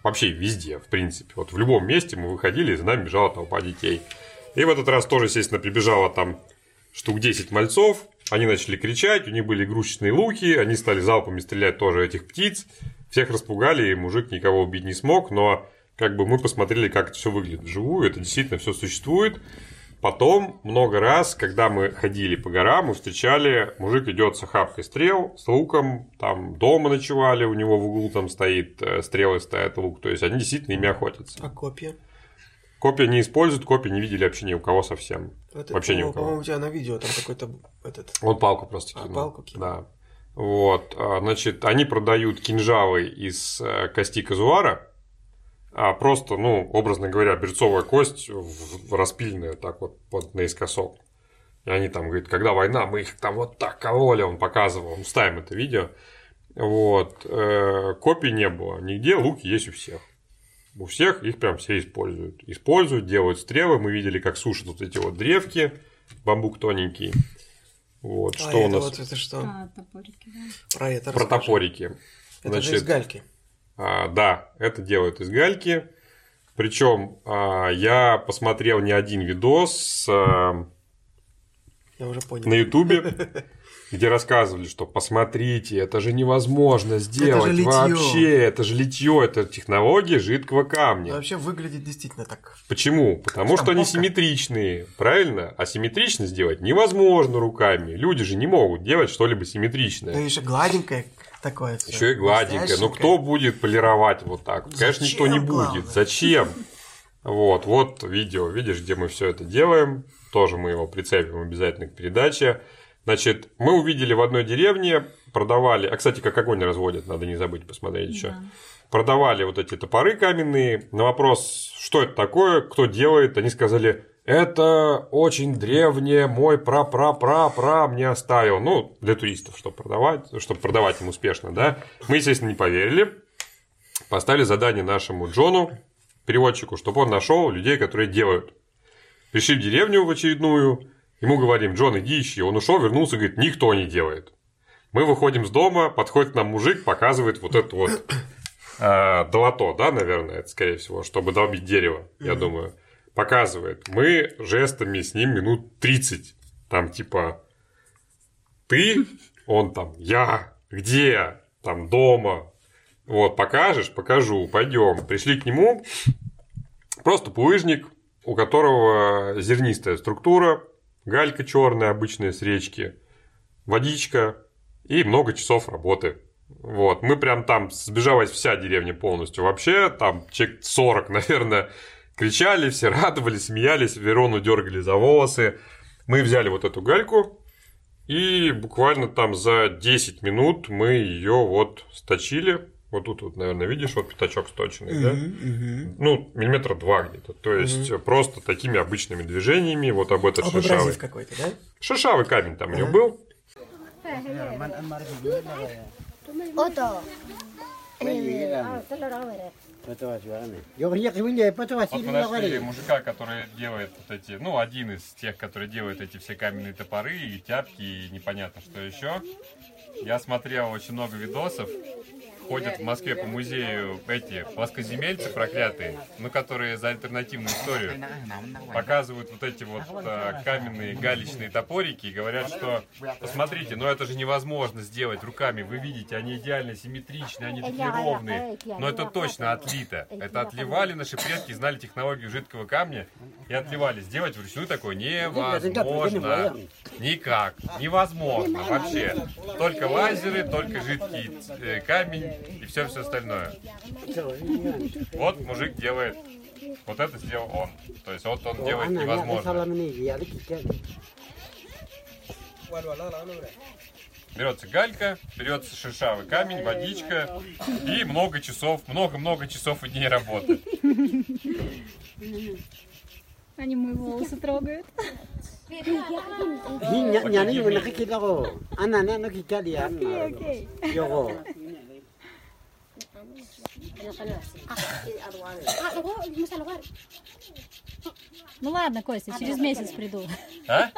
Вообще везде, в принципе. Вот в любом месте мы выходили, и за нами бежала толпа детей. И в этот раз тоже, естественно, прибежало там штук 10 мальцов. Они начали кричать, у них были игрушечные луки, они стали залпами стрелять тоже этих птиц. Всех распугали, и мужик никого убить не смог, но как бы мы посмотрели, как это все выглядит вживую, это действительно все существует. Потом много раз, когда мы ходили по горам, мы встречали, мужик идет с охапкой стрел, с луком, там дома ночевали, у него в углу там стоит, э, стрелы стоят, лук, то есть они действительно ими охотятся. А копья? Копья не используют, копья не видели вообще ни у кого совсем. Это, Вообще ни у кого. По-моему, у тебя на видео там какой-то этот. Он палку просто А, кинул. палку кинул. Да. Вот, а, значит, они продают кинжалы из э, кости казуара, а просто, ну, образно говоря, берцовая кость в- в- распиленная так вот, вот наискосок. И они там говорят, когда война, мы их там вот так кололи, он показывал, мы ставим это видео. Вот, э, копий не было нигде, луки есть у всех. у всех их прям все используют. Используют, делают стрелы. Мы видели, как сушат вот эти вот древки, бамбук тоненький. Вот, А что у это нас вот это что? А, топорики, да. Про это про расскажи. топорики. Это же из гальки. А, да, это делают из гальки. Причем а, я посмотрел не один видос а, Я уже понял. на Ютубе, где рассказывали, что посмотрите, это же невозможно сделать литьё. вообще, это же литье, это технология жидкого Но камня. вообще выглядит действительно так. Почему? Потому что они Штамповка. симметричные, правильно? А симметрично сделать невозможно руками. Люди же не могут делать что-либо симметричное. еще гладенькое такое. Еще и гладенькое. Ну Блестященькое. кто будет полировать вот так? Конечно, никто не Зачем, будет. главное? Зачем? Вот, вот видео, видишь, где мы все это делаем. Тоже мы его прицепим обязательно к передаче. Значит, мы увидели в одной деревне, продавали, а, кстати, как огонь разводят, надо не забыть посмотреть еще. Да. Продавали вот эти топоры каменные. На вопрос, что это такое, кто делает, они сказали, это очень древнее, мой пра-пра-пра-пра мне оставил. Ну, для туристов, чтобы продавать, чтобы продавать им успешно, да. Мы, естественно, не поверили. Поставили задание нашему Джону, переводчику, чтобы он нашел людей, которые делают. Пришли в деревню в очередную, ему говорим, Джон, иди ищи. Он ушел, вернулся, говорит, никто не делает. Мы выходим с дома, подходит к нам мужик, показывает вот это вот э, долото, да, наверное, это скорее всего, чтобы долбить дерево, я думаю. Показывает. Мы жестами с ним минут 30. Там типа ты, он там, я, где, там дома. Вот, покажешь, покажу, пойдем. Пришли к нему, просто булыжник, у которого зернистая структура, галька черная, обычная с речки, водичка и много часов работы. Вот, мы прям там сбежалась вся деревня полностью. Вообще, там человек 40, наверное, кричали, все радовались, смеялись, Верону дергали за волосы. Мы взяли вот эту гальку, и буквально там за 10 минут мы ее вот сточили. Вот тут вот, наверное, видишь, вот пятачок сточенный, да? Ну, миллиметра два где-то. То есть просто такими обычными движениями, вот об этот. Образив какой-то, да? Шершавый камень там у него был. Ото. Вот мы нашли мужика, который делает вот эти, ну, один из тех, который делает эти все каменные топоры и тяпки, и непонятно что еще. Я смотрел очень много видосов. Ходят в Москве по музею эти плоскоземельцы проклятые, ну, которые за альтернативную историю показывают вот эти вот э, каменные галечные топорики и говорят, что посмотрите, ну это же невозможно сделать руками. Вы видите, они идеально симметричны, они такие ровные. Но это точно отлито. Это отливали наши предки, знали технологию жидкого камня и отливали. Сделать вручную такое невозможно. Никак. Невозможно вообще. Только лазеры, только жидкий э, камень и все все остальное. Вот мужик делает. Вот это сделал он. То есть вот он делает невозможно. Берется галька, берется шершавый камень, водичка и много часов, много-много часов и дней работы. Они мои волосы трогают. Hi nya Ну ладно, Костя, через месяц приду. А?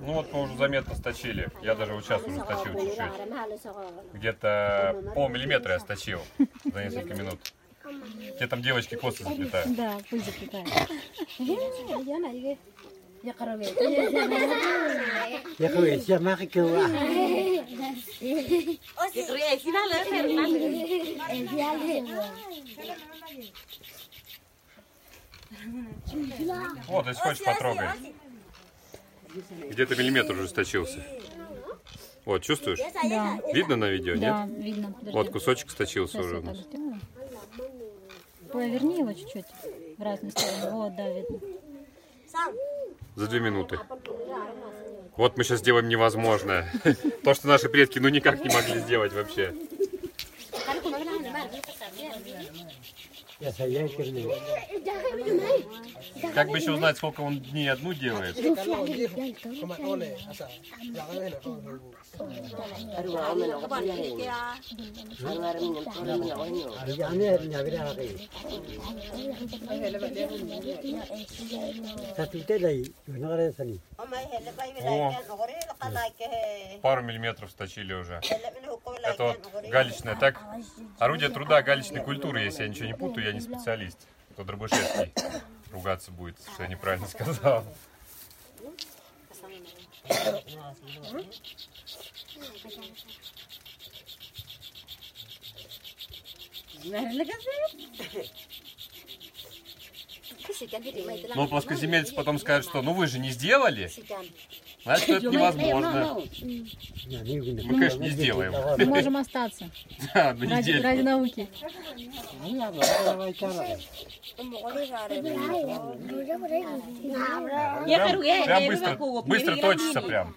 Ну вот мы уже заметно сточили. Я даже вот сейчас уже сточил чуть-чуть. Где-то полмиллиметра я сточил за несколько минут. Где там девочки косы заплетают. Да, пусть заплетает. Ya ko ya ma ke wa. Вот, если хочешь, потрогай. Где-то миллиметр уже сточился. Вот, чувствуешь? Да, Видно на видео, да, нет? видно. Подожди. Вот кусочек сточился Сейчас уже у нас. Поверни его чуть-чуть в разные стороны. Вот, да, видно. За две минуты. Вот мы сейчас сделаем невозможное. То, что наши предки ну никак не могли сделать вообще. Как бы еще узнать, сколько он дней одну делает? Пару миллиметров сточили уже. Это вот галечная, так? Орудие труда галечной культуры, если я ничего не путаю, я не специалист. То Дробышевский ругаться будет, что я неправильно сказал. Но плоскоземельцы потом скажут, что ну вы же не сделали, значит это невозможно. Мы, конечно, не сделаем. Мы можем остаться Да, на ради, ради науки. Прям быстро, быстро точится прям.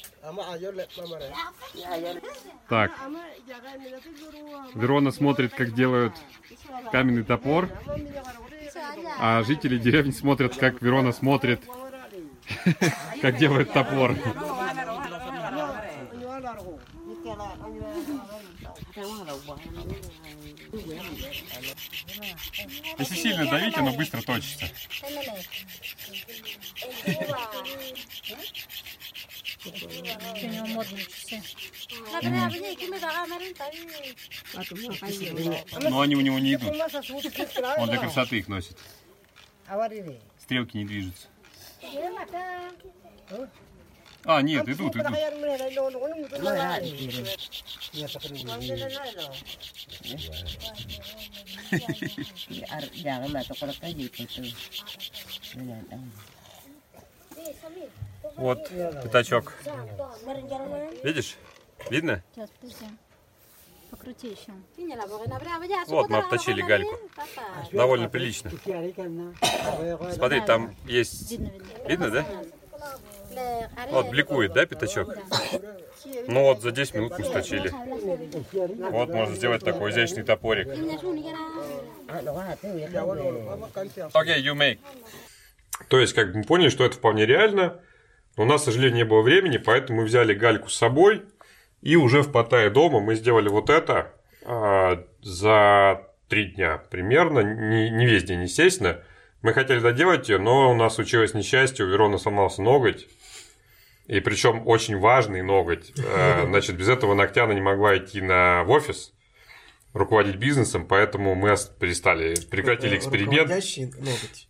Так. Верона смотрит, как делают каменный топор, а жители деревни смотрят, как Верона смотрит, как делают топор. Если сильно давить, оно быстро точится. У него модные часы. Но они у него не идут. Он для красоты их носит. Стрелки не движутся. А, нет, идут, идут. Ki ri. Ya ta kan ni. Вот пятачок. Видишь? Видно? Сейчас, подожди. Покрути еще. Вот мы обточили гальку. Довольно прилично. Смотри, там есть... Видно, видно. Видно, да? Вот, бликует, да, пятачок? Ну вот, за 10 минут мы сточили. Вот, можно сделать такой изящный топорик. Окей, you make. То есть, как бы мы поняли, что это вполне реально. Но у нас, к сожалению, не было времени, поэтому мы взяли гальку с собой. И уже в Паттайе дома мы сделали вот это а, за три дня примерно. Не, не весь день, естественно. Мы хотели доделать ее, но у нас случилось несчастье, у Верона сломался ноготь. И причем очень важный ноготь. Э, Значит, без этого ногтя она не могла идти на, в офис, руководить бизнесом, поэтому мы перестали, прекратили эксперимент. Руководящий ноготь.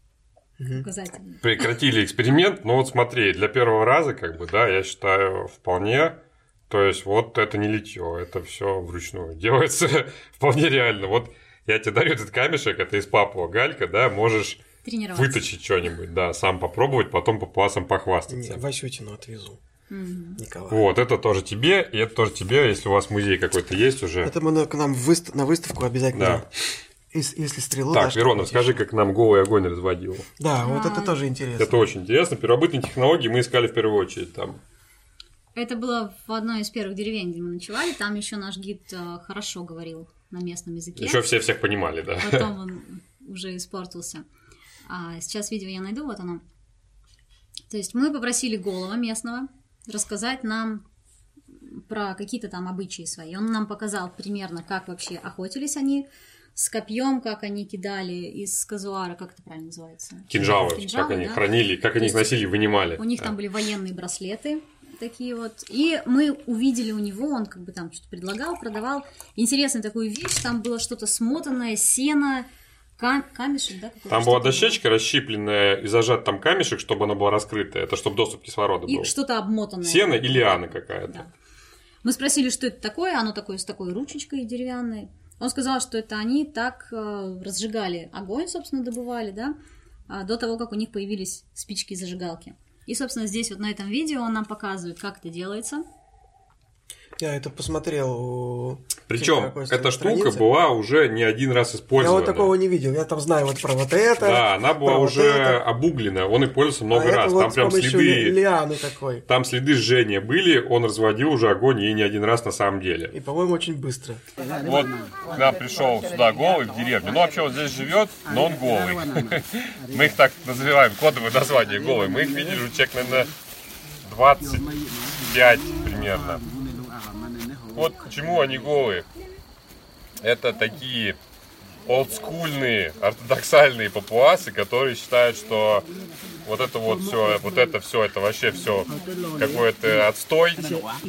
Указательный. Прекратили эксперимент, но вот смотри, для первого раза, как бы, да, я считаю, вполне. То есть, вот это не литье, это все вручную делается вполне реально. Вот я тебе дарю этот камешек, это из Папуа Галька, да, можешь выточить что-нибудь, да, сам попробовать, потом папуасам похвастаться. Не, Васютину отвезу. Николай. Вот, это тоже тебе, и это тоже тебе, если у вас музей какой-то есть уже. Это мы на, к нам выст- на выставку обязательно. Да. Если стрелу Так, какую-нибудь. скажи, как нам голый огонь разводил. Да, вот это тоже интересно. Это очень интересно. Первобытные технологии мы искали в первую очередь там. Это было в одной из первых деревень, где мы ночевали. Там еще наш гид э, хорошо говорил на местном языке. Еще все всех понимали, да. Потом он уже испортился. А сейчас видео я найду, вот оно. То есть мы попросили голова местного рассказать нам про какие-то там обычаи свои. Он нам показал примерно, как вообще охотились они с копьем, как они кидали из казуара, как это правильно называется? Кинжалы, Кинжалы, как они да. хранили, как То они их носили, вынимали. У них Да. там были военные браслеты такие вот. И мы увидели у него, он как бы там что-то предлагал, продавал. Интересная такую вещь, там было что-то смотанное, сено, кам- камешек, да? Там была дощечка расщепленная и зажат там камешек, чтобы она была раскрытая. Это чтобы доступ кислорода И был. что-то обмотанное. Сено и лиана какая-то. Да. Мы спросили, что это такое, оно такое с такой ручечкой деревянной. Он сказал, что это они так э, разжигали огонь, собственно, добывали, да, а, до того, как у них появились спички и зажигалки. И, собственно, здесь вот на этом видео он нам показывает, как это делается. Я это посмотрел у Причем эта штука странице. была уже не один раз Я использована. вот такого не видел. Я там знаю вот про вот это. Да, она была вот уже это. обуглена, он и пользовался много а раз. вот Там прям следы, лианы такой. там следы жжения были, он разводил уже огонь и не один раз на самом деле. И, по-моему, очень быстро. Вот нам пришел сюда голый в деревню. Ну, вообще он здесь живет, но он голый. Мы их так называем, кодовое название голый. Мы их видели уже человек, наверное, 25 примерно. Вот почему они голые. Это такие олдскульные, ортодоксальные папуасы, которые считают, что вот это вот все, вот это все, это вообще все какой-то отстой.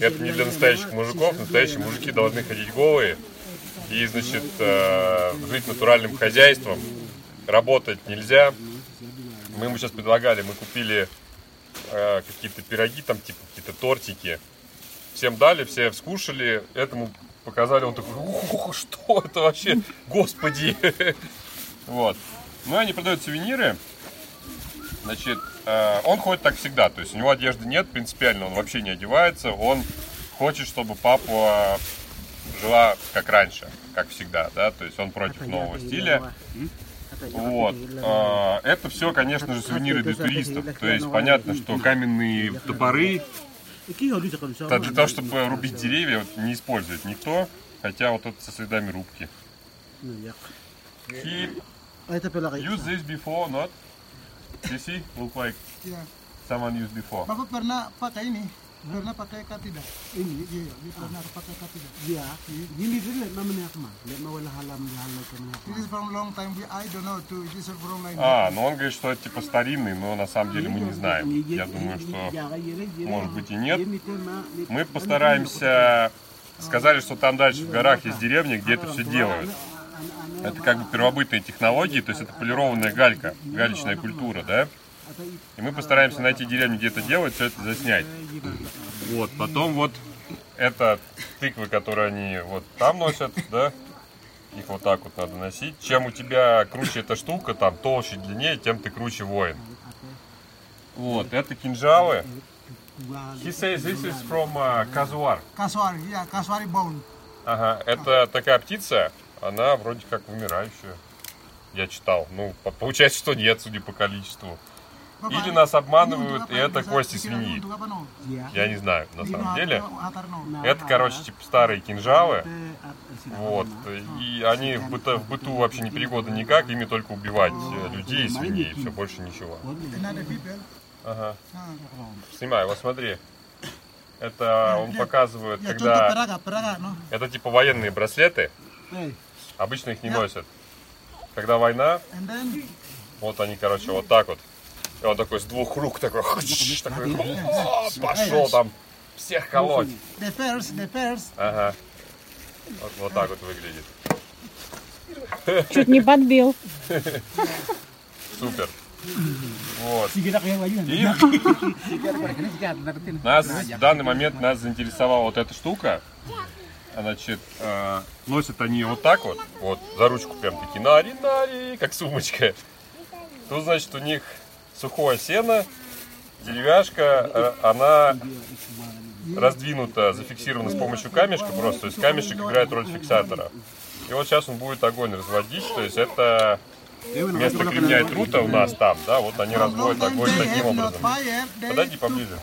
Это не для настоящих мужиков. Настоящие мужики должны ходить голые и, значит, э, жить натуральным хозяйством. Работать нельзя. Мы ему сейчас предлагали, мы купили э, какие-то пироги, там типа какие-то тортики. Всем дали, все скушали, этому показали, он такой, ух, что это вообще, господи. Вот. Ну, они продают сувениры. Значит, э, он ходит так всегда, то есть у него одежды нет, принципиально он вообще не одевается, он хочет, чтобы папа жила как раньше, как всегда, да, то есть он против нового стиля. Вот. А, Это все, конечно же, сувениры для туристов. То есть понятно, что каменные топоры это для того, чтобы рубить деревья, вот, не использует никто. Хотя вот это со следами рубки. He used this before, not? You see, look like someone used before. Bapak pernah pakai ini? Pernah pakai kah tidak? Ini, iya, dia pernah pakai kah tidak? Ya, gini dulu lihat namanya apa? Lihat mau halam halam kemana? It is from long time. We, I don't know too. It is from like А, ну он говорит, что это типа старинный, но на самом деле мы не знаем. Я думаю, что может быть и нет. Мы постараемся... Сказали, что там дальше в горах есть деревня, где это все делают. Это как бы первобытные технологии, то есть это полированная галька, галечная культура, да? И мы постараемся найти деревню, где это делают, все это заснять. Вот, потом вот это тыквы, которые они вот там носят, да? Их вот так вот надо носить. Чем у тебя круче эта штука, там толще, длиннее, тем ты круче воин. Вот, это кинжалы. He says this is from uh, казуар. Kaswari, ya Kaswari bone. Ага, это такая птица, она вроде как вымирающая. Я читал. Ну, по- получается, что нет, судя по количеству. Или нас обманывают, и это кости свиньи. Я не знаю, на самом деле. Это, короче, типа старые кинжалы. Вот. И они в, быта- в быту вообще не пригодны никак, ими только убивать э, людей и свиней, все, больше ничего. Ага. Снимай, вот смотри. Это он показывает, когда... no? Это типа военные браслеты. Обычно их не носят. Когда война, вот они, короче, вот так вот. И он такой с двух рук такой, такой «О, пошел там всех колоть. the first, the first, Ага. Вот, вот так вот выглядит. Чуть не подбил. Супер. Вот. И Нас нас в данный момент нас заинтересовала вот эта штука. Значит, э, носят они вот так вот, вот, за ручку прям такие, нари, нари, как сумочка. Тут, значит, у них сухое сено, деревяшка, э, она раздвинута, зафиксирована с помощью камешка просто, то есть камешек играет роль фиксатора. И вот сейчас он будет огонь разводить, то есть это вместо кремня и трута у нас там, да, вот они разводят огонь таким образом. Подойди поближе.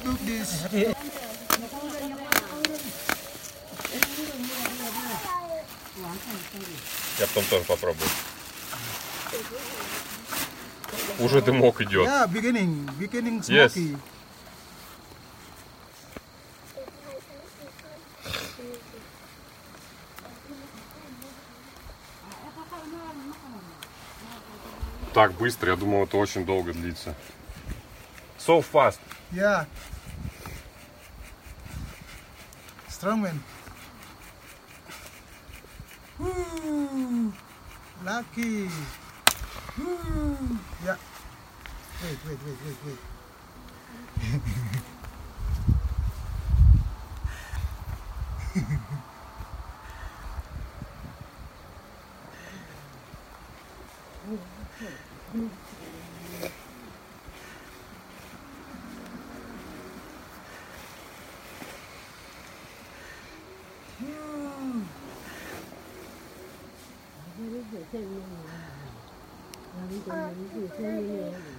Я потом тоже попробую. Уже дымок идет. Yeah, beginning, beginning Yes. smoky. Так быстро, я думал, это очень долго длится. So fast. Yeah. Strong wind. Woo! Lucky. Woo! Yeah. 对对对对对。嗯，我这里水太黏了，我这里水太黏了。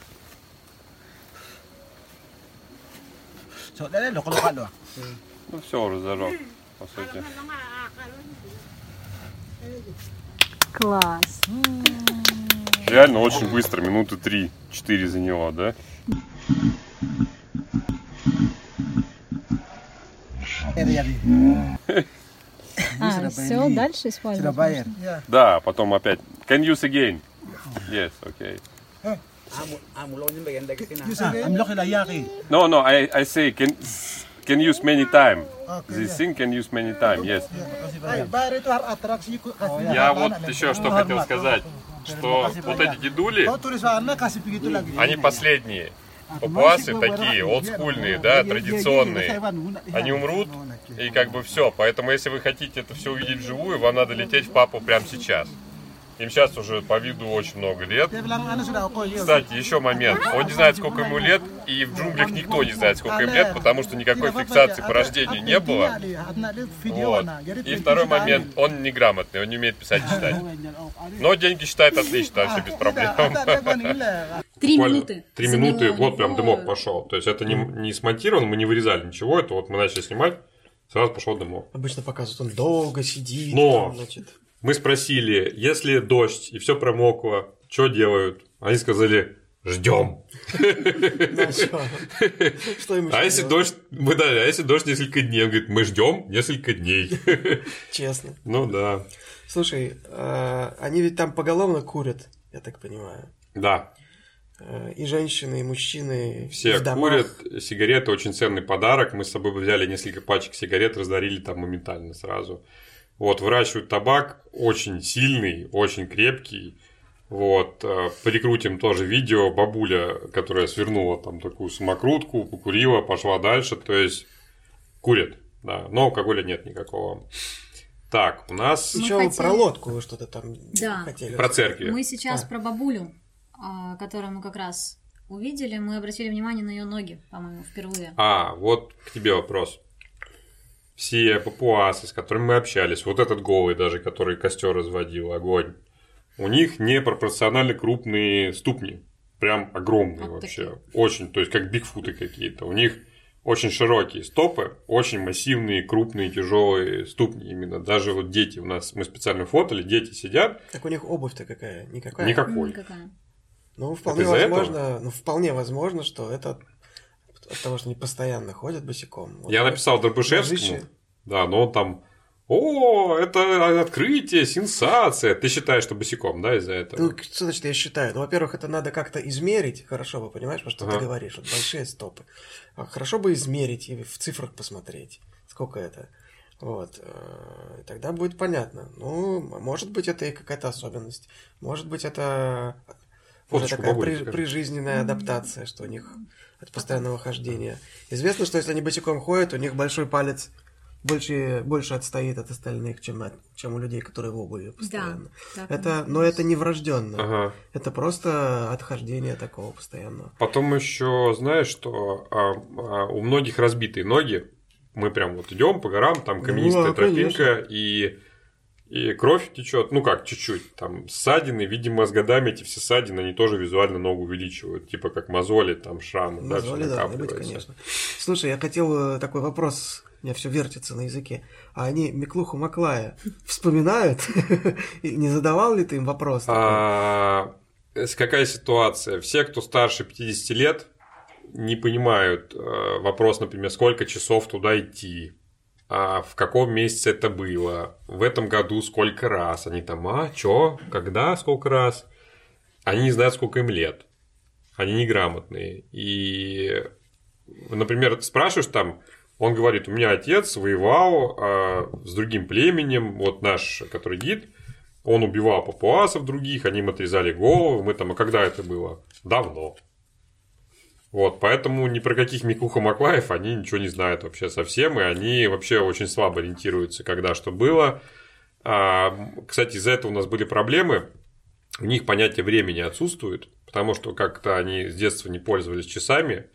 kalau kado. Ну все, уже зажег, по сути. Класс. Реально очень быстро, минуты 3-4 заняло, да? А, все, дальше использовать. Ya. Да, потом опять. Can use again. Yes, okay. You say I'm looking like yaki. No, no, I, I say can can use many time. Okay, This yeah. thing can use many time, yes. Я вот еще что хотел сказать, что вот эти дедули, они последние. Папуасы такие, олдскульные, да, традиционные. Они умрут, и как бы все. Поэтому, если вы хотите это все увидеть вживую, вам надо лететь в папу прямо сейчас. Им сейчас уже по виду очень много лет. Кстати, еще момент. Он не знает, сколько ему лет, и в джунглях никто не знает, сколько им лет, потому что никакой фиксации по рождению не было. Вот. И второй момент, он неграмотный, он не умеет писать и читать. Но деньги считает отлично, вообще без проблем. Три минуты. Три минуты, вот прям дымок пошел. То есть это не, не смонтировано, мы не вырезали ничего, это вот мы начали снимать, сразу пошел дымок. Обычно показывают, он долго сидит. Но- там, значит. Мы спросили, если дождь и все промокло, что делают? Они сказали, ждем. А если дождь, мы дали, а если дождь несколько дней? Он говорит, мы ждем несколько дней. Честно. Ну да. Слушай, а, они ведь там поголовно курят, я так понимаю. Да, Э, И женщины, и мужчины. все в домах. курят. Сигареты очень ценный подарок. Мы с собой взяли несколько пачек сигарет, раздарили там моментально сразу. Вот, выращивают табак очень сильный, очень крепкий. Вот, э, прикрутим тоже видео. Бабуля, которая свернула там такую самокрутку, покурила, пошла дальше. То есть, курят, да. Но алкоголя нет никакого. Так, у нас Мы Еще хотели- про лодку вы что-то там Да. хотели. про церкви. Мы сейчас А. про бабулю, а, которую мы как раз увидели, мы обратили внимание на ее ноги, по-моему, впервые. А, вот к тебе вопрос. Все папуасы, с которыми мы общались, вот этот голый даже, который костер разводил, огонь, у них непропорционально крупные ступни. Прям огромные Вот вообще. такие. Очень, то есть как бигфуты какие-то. У них очень широкие стопы, очень массивные, крупные, тяжелые ступни именно. Даже вот дети у нас, мы специально фотали, дети сидят, Так у них обувь-то какая? Никакая? никакой. Никакая. Ну, вполне из-за возможно, ну, вполне возможно, что это от того, что они постоянно ходят босиком. Вот Я написал Дробышевскому, различие. да, но он там, о, это открытие, сенсация. Ты считаешь, что босиком, да, из-за этого? Ну, что значит я считаю? Ну, во-первых, это надо как-то измерить, хорошо бы, понимаешь, потому что Ага. ты говоришь, вот большие стопы. А Хорошо бы измерить и в цифрах посмотреть, сколько это. Вот. э, И тогда будет понятно. Ну, может быть, это и какая-то особенность. Может быть, это уже такая при- прижизненная адаптация, что у них от постоянного хождения. Известно, что если они босиком ходят, у них большой палец больше, больше отстоит от остальных, чем, от- чем у людей, которые в обуви постоянно. так это, но это не врожденно. Ага. Это просто отхождение такого постоянного. Потом еще, знаешь, что а, а, у многих разбитые ноги. Мы прям вот идем по горам, там каменистая Ну, тропинка, и, и кровь течет, ну как, чуть-чуть, там ссадины, видимо, с годами эти все ссадины, они тоже визуально ногу увеличивают, типа как мозоли, там шрамы, да, всё Мозоли должны быть, конечно. Слушай, я хотел э, такой вопрос, у меня все вертится на языке. А они Миклуху Маклая вспоминают? Не задавал ли ты им вопрос? А, какая ситуация? Все, кто старше 50 лет, не понимают э, вопрос, например, сколько часов туда идти, а в каком месяце это было, в этом году сколько раз. Они там, а, чё, когда, сколько раз? Они не знают, сколько им лет. Они неграмотные. И, например, спрашиваешь там, он говорит, у меня отец воевал а, с другим племенем, вот наш, который гид, Он убивал папуасов других, они им отрезали голову. Мы там, а когда это было? Давно. Вот, поэтому ни про каких Микуха Маклаев они ничего не знают вообще совсем, и они вообще очень слабо ориентируются, когда что было. А, кстати, из-за этого у нас были проблемы. У них понятие времени отсутствует, потому что как-то они с детства не пользовались часами.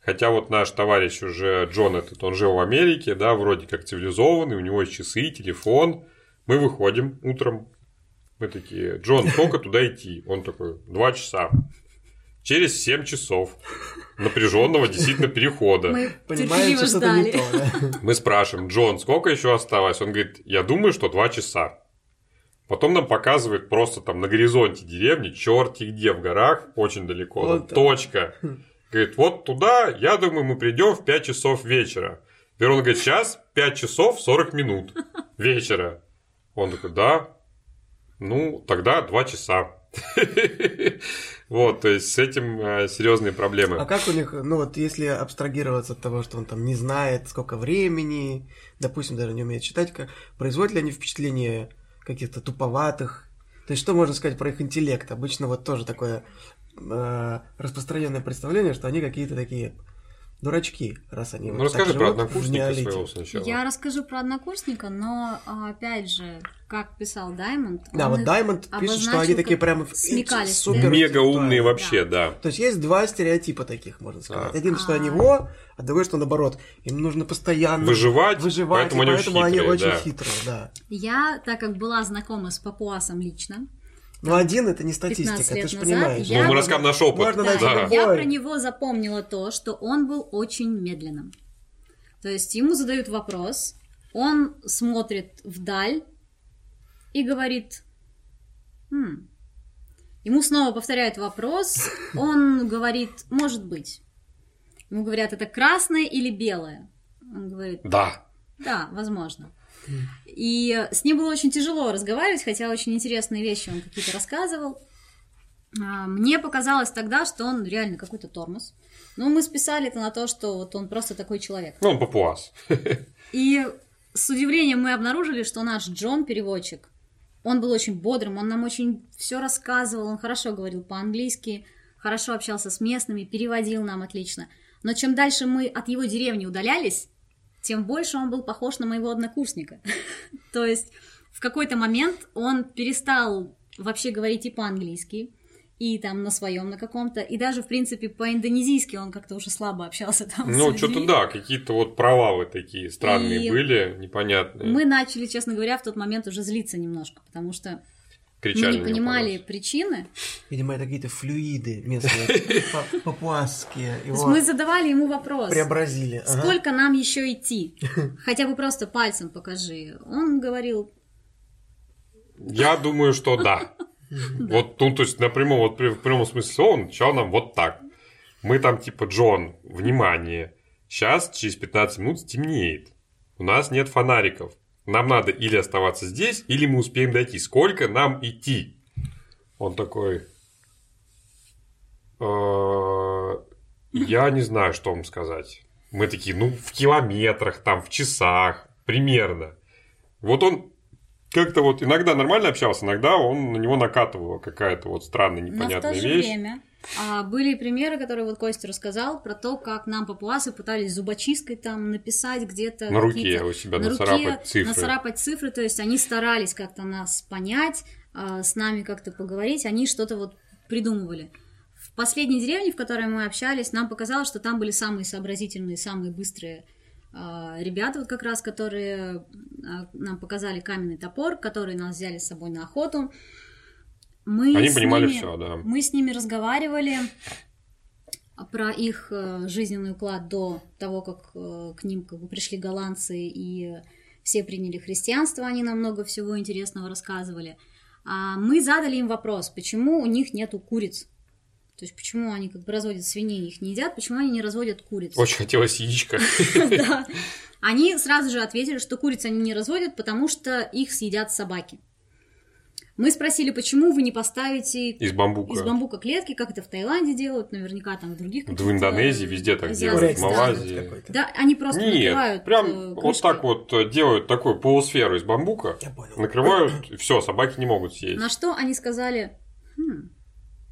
Хотя вот наш товарищ уже Джон этот, он жил в Америке, да, вроде как цивилизованный, у него есть часы, телефон. Мы выходим утром, мы такие, Джон, сколько туда идти? Он такой, два часа. Через 7 часов напряженного действительно перехода. Мы Понимаем, что что-то не то. да. Мы спрашиваем, Джон, сколько еще осталось? Он говорит, я думаю, что два часа. Потом нам показывает просто там на горизонте деревни, черти где в горах, очень далеко, Вот так. точка. Говорит, вот туда, я думаю, мы придем в 5 часов вечера. Верон говорит, сейчас 5 часов 40 минут вечера. Он такой, да, ну, тогда 2 часа. Вот, то есть с этим э, серьезные проблемы. А как у них, ну вот если абстрагироваться от того, что он там не знает, сколько времени, допустим, даже не умеет читать, как, производят ли они впечатление каких-то туповатых? То есть что можно сказать про их интеллект? Обычно вот тоже такое э, распространенное представление, что они какие-то такие дурачки, раз они Ну, вот так расскажи про однокурсника своего сначала. Я расскажу про однокурсника, но а, опять же, как писал Даймонд, Да, вот Даймонд пишет, что они такие прям супер Мега умные вообще, да. То есть есть два стереотипа таких, можно сказать. Да. Один, что А. они во, а другой, что наоборот. Им нужно постоянно Выживать, выживать, поэтому они поэтому очень они хитрые, очень да. хитрые, да. Я, так как была знакома с Папуасом лично, Но один это не 15 статистика, ты же понимаешь. я- Ну, мы расскажем наш опыт. Можно да, найти Да. я про него запомнила то, что он был очень медленным. То есть ему задают вопрос, он смотрит вдаль и говорит, «Хм». Ему снова повторяют вопрос, он говорит, может быть. Ему говорят, это красное или белое? Он говорит, Да. да, возможно. И с ним было очень тяжело разговаривать, хотя очень интересные вещи он какие-то рассказывал. А, Мне показалось тогда, что он реально какой-то тормоз. Но мы списали это на то, что вот он просто такой человек. Ну, он папуас. И с удивлением мы обнаружили, что наш Джон, переводчик, он был очень бодрым, он нам очень все рассказывал, он хорошо говорил по-английски, хорошо общался с местными, переводил нам отлично. Но чем дальше мы от его деревни удалялись, тем больше он был похож на моего однокурсника. То есть в какой-то момент он перестал вообще говорить и по-английски, и там на своем на каком-то, и даже, в принципе, по-индонезийски он как-то уже слабо общался там Ну, что-то да, какие-то вот провалы такие странные И были, непонятные. Мы начали, честно говоря, в тот момент уже злиться немножко, потому что Кричали мы не него понимали по-русски. причины. Видимо, это какие-то флюиды местные, па- папуасские. Мы задавали ему вопрос, преобразили. Сколько нам еще идти? Хотя бы просто пальцем покажи. Он говорил, Я думаю, что да. Вот тут, то есть, на прямом, вот, в прямом смысле слова, он начал нам вот так. Мы там типа, Джон, внимание, сейчас через 15 минут стемнеет. У нас нет фонариков. Нам надо или оставаться здесь, или мы успеем дойти. Сколько нам идти? Он такой... «Э, Я не знаю, что вам сказать. Мы такие, ну, в километрах, там, в часах, примерно. Вот он как-то вот иногда нормально общался, иногда он на него накатывала какая-то вот странная но в непонятная то же вещь. время а, были примеры, которые вот Костя рассказал, про то, как нам папуасы пытались зубочисткой там написать где-то На руке у себя на нацарапать руке цифры. нацарапать цифры, то есть они старались как-то нас понять, а, с нами как-то поговорить, они что-то вот придумывали. В последней деревне, в которой мы общались, нам показалось, что там были самые сообразительные, самые быстрые ребята, вот как раз, которые а, нам показали каменный топор, которые нас взяли с собой на охоту. Мы Они понимали ними- все, да. Мы с ними разговаривали про их э, жизненный уклад до того, как э, к ним как бы пришли голландцы и все приняли христианство, они нам много всего интересного рассказывали. А мы задали им вопрос, почему у них нету куриц? То есть почему они как бы разводят свиней, их не едят, почему они не разводят куриц? Очень хотелось яичко. Да. Они сразу же ответили, что куриц они не разводят, потому что их съедят собаки. Мы спросили, почему вы не поставите Из бамбука. из бамбука клетки, как это в Таиланде делают, наверняка там в других В Индонезии везде так делают, в. Малайзии. Да, они просто Нет, накрывают прям э, вот крышкой. так вот э, делают такую полусферу из бамбука, Я понял. накрывают, и все, собаки не могут съесть. На что они сказали, «Хм,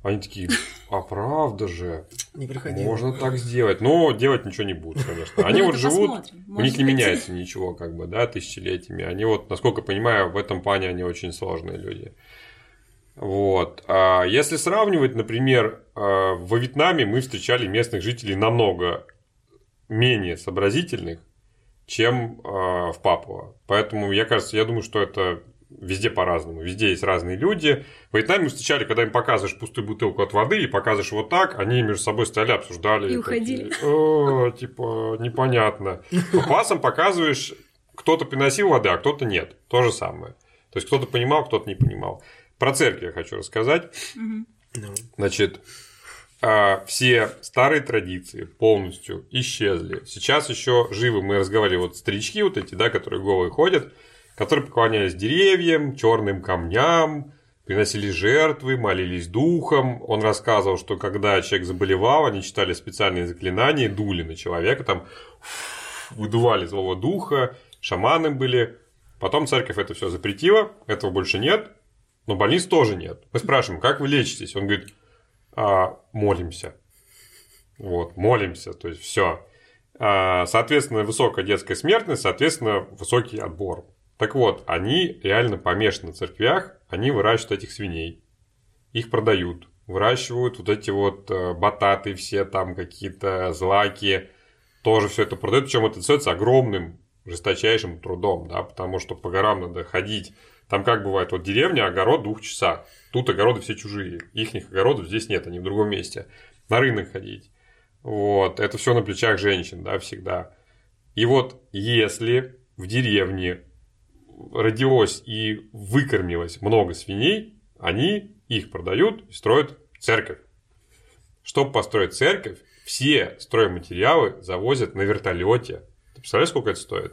Они такие, а правда же, Не приходи. можно так сделать. Но делать ничего не будут, конечно. Они Ну, вот живут, у них не меняется ничего, как бы, да, тысячелетиями. Они вот, насколько понимаю, в этом плане они очень сложные люди. Вот. А если сравнивать, например, а, во Вьетнаме мы встречали местных жителей намного менее сообразительных, чем а, в Папуа. Поэтому, я кажется, я думаю, что это везде по-разному. Везде есть разные люди. В Вьетнаме мы встречали, когда им показываешь пустую бутылку от воды и показываешь вот так, они между собой стояли, обсуждали. И уходили. такие, «О, типа, непонятно. Папуасам показываешь, кто-то приносил воды, а кто-то нет. То же самое. То есть кто-то понимал, кто-то не понимал. Про церковь я хочу рассказать. Ну, Значит, а, все старые традиции полностью исчезли. Сейчас еще живы, мы разговаривали, вот старички вот эти, да, которые голые ходят, которые поклонялись деревьям, черным камням, приносили жертвы, молились духом. Он рассказывал, что когда человек заболевал, они читали специальные заклинания, дули на человека, там выдували злого духа, шаманы были. Потом церковь это все запретила, этого больше нет, но больниц тоже нет. Мы спрашиваем, как вы лечитесь? Он говорит, «А, молимся. Вот, молимся, то есть все. Соответственно, высокая детская смертность, соответственно, высокий отбор. Так вот, они реально помешаны в церквях, они выращивают этих свиней, их продают, выращивают вот эти вот э, бататы все там какие-то злаки, тоже все это продают, причем это остается огромным, жесточайшим трудом, да, потому что по горам надо ходить. Там как бывает, вот деревня, огород двух часах. Тут огороды все чужие. Ихних огородов здесь нет, они в другом месте. На рынок ходить. Вот, это все на плечах женщин, да, всегда. И вот если в деревне родилось и выкормилось много свиней, они их продают и строят церковь. Чтобы построить церковь, все стройматериалы завозят на вертолете. Ты представляешь, сколько это стоит?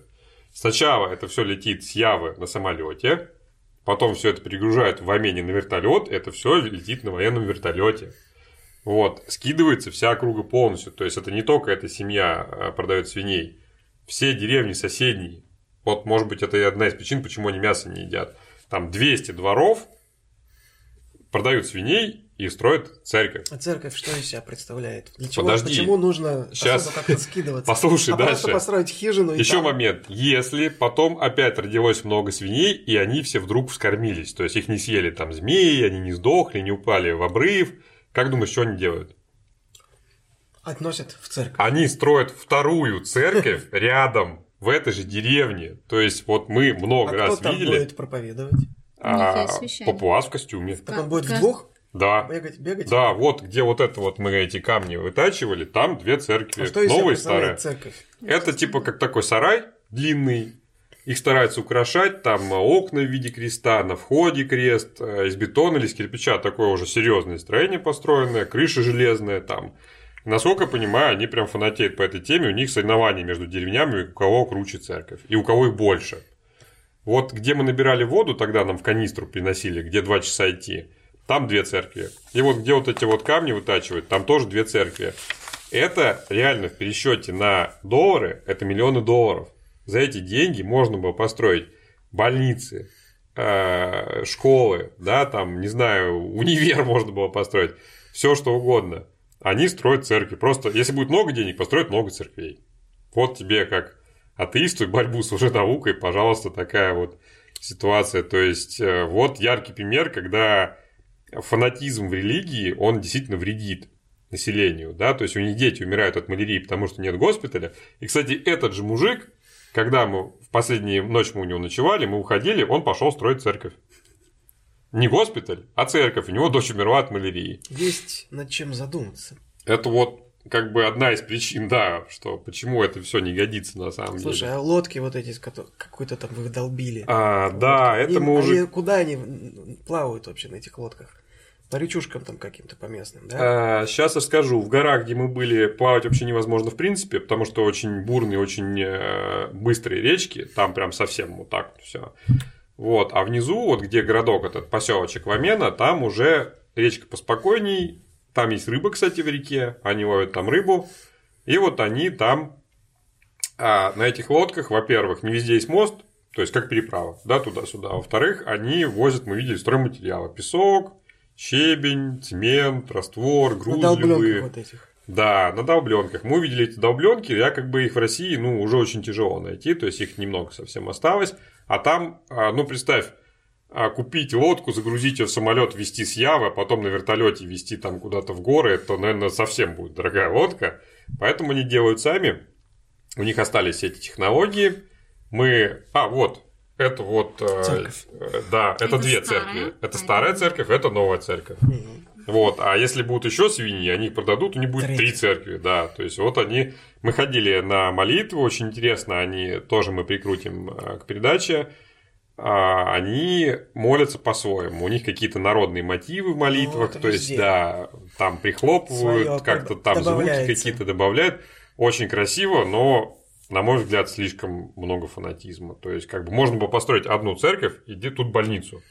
Сначала это все летит с Явы на самолете, потом все это перегружают в Амене на вертолет, это все летит на военном вертолете. Вот, скидывается вся округа полностью. То есть это не только эта семья э, продает свиней, все деревни соседние. Вот, может быть, это и одна из причин, почему они мясо не едят. Там 200 дворов продают свиней и строят церковь. А церковь что из себя представляет? Для чего, Подожди. Почему нужно особо как-то скидываться? Послушай а просто дальше. построить хижину Еще там- момент. Если потом опять родилось много свиней, и они все вдруг вскормились, то есть их не съели там змеи, они не сдохли, не упали в обрыв, как думаешь, что они делают? Относят в церковь. Они строят вторую церковь рядом, в этой же деревне. То есть, вот мы много а раз кто там видели будет проповедовать? а, папуас в костюме. Так он будет Как- вдвох Да. бегать, бегать? Да, вот где вот это вот мы эти камни вытачивали, там две церкви, А что новая и старая. церковь? Это типа как такой сарай длинный. Их стараются украшать, там окна в виде креста, на входе крест, э, из бетона или из кирпича, такое уже серьезное строение построенное, крыша железная там. Насколько я понимаю, они прям фанатеют по этой теме, у них соревнования между деревнями, у кого круче церковь, и у кого их больше. Вот где мы набирали воду, тогда нам в канистру приносили, где два часа идти, там две церкви. И вот где вот эти вот камни вытачивают, там тоже две церкви. Это реально в пересчете на доллары, это миллионы долларов. За эти деньги можно было построить больницы, э, школы, да, там, не знаю, универ можно было построить, все что угодно. Они строят церкви. Просто, если будет много денег, построят много церквей. Вот тебе как атеисту и борьбу с лженаукой, пожалуйста, такая вот ситуация. То есть, э, вот яркий пример, когда фанатизм в религии, он действительно вредит населению, да, то есть у них дети умирают от малярии, потому что нет госпиталя. И, кстати, этот же мужик, когда мы в последнюю ночь мы у него ночевали, мы уходили, он пошел строить церковь. Не госпиталь, а церковь. У него дочь умерла от малярии. Есть над чем задуматься. Это вот как бы одна из причин, да, что почему это все не годится на самом Слушай, деле. а лодки вот эти, какой-то там вы долбили. А, да, Лодки. это Им- мы уже они- куда они плавают вообще на этих лодках? По речушкам там каким-то, по местным, да? сейчас расскажу. В горах, где мы были, плавать вообще невозможно в принципе, потому что очень бурные, очень э, быстрые речки. Там прям совсем вот так вот все. Вот, а внизу, вот где городок этот, поселочек Вамена, там уже речка поспокойней, там есть рыба, кстати, в реке, они ловят там рыбу, и вот они там а, на этих лодках, во-первых, не везде есть мост, то есть как переправа, да, туда-сюда. Во-вторых, они возят, мы видели, стройматериалы. Песок, щебень, цемент, раствор, любые. вот этих. Да, на долбленках. Мы увидели эти долбленки, я как бы их в России, ну, уже очень тяжело найти, то есть их немного совсем осталось. А там, а, ну, представь, а, купить лодку, загрузить ее в самолет, везти с Явы, а потом на вертолете везти там куда-то в горы, это, наверное, совсем будет дорогая лодка. Поэтому они делают сами. У них остались все эти технологии. Мы... А, вот. Это вот... э, Церковь. э, Да, это, Это две старая, церкви. Это старая церковь, это новая церковь. Вот, а если будут еще свиньи, они их продадут, у них будет Третья. три церкви, да. То есть вот они, мы ходили на молитвы, очень интересно, они тоже мы прикрутим э, к передаче. А, Они молятся по-своему. У них какие-то народные мотивы в молитвах, это то есть, да, там прихлопывают, как-то там звуки какие-то добавляют. Очень красиво, но, на мой взгляд, слишком много фанатизма. То есть, как бы можно было построить одну церковь и где тут больницу.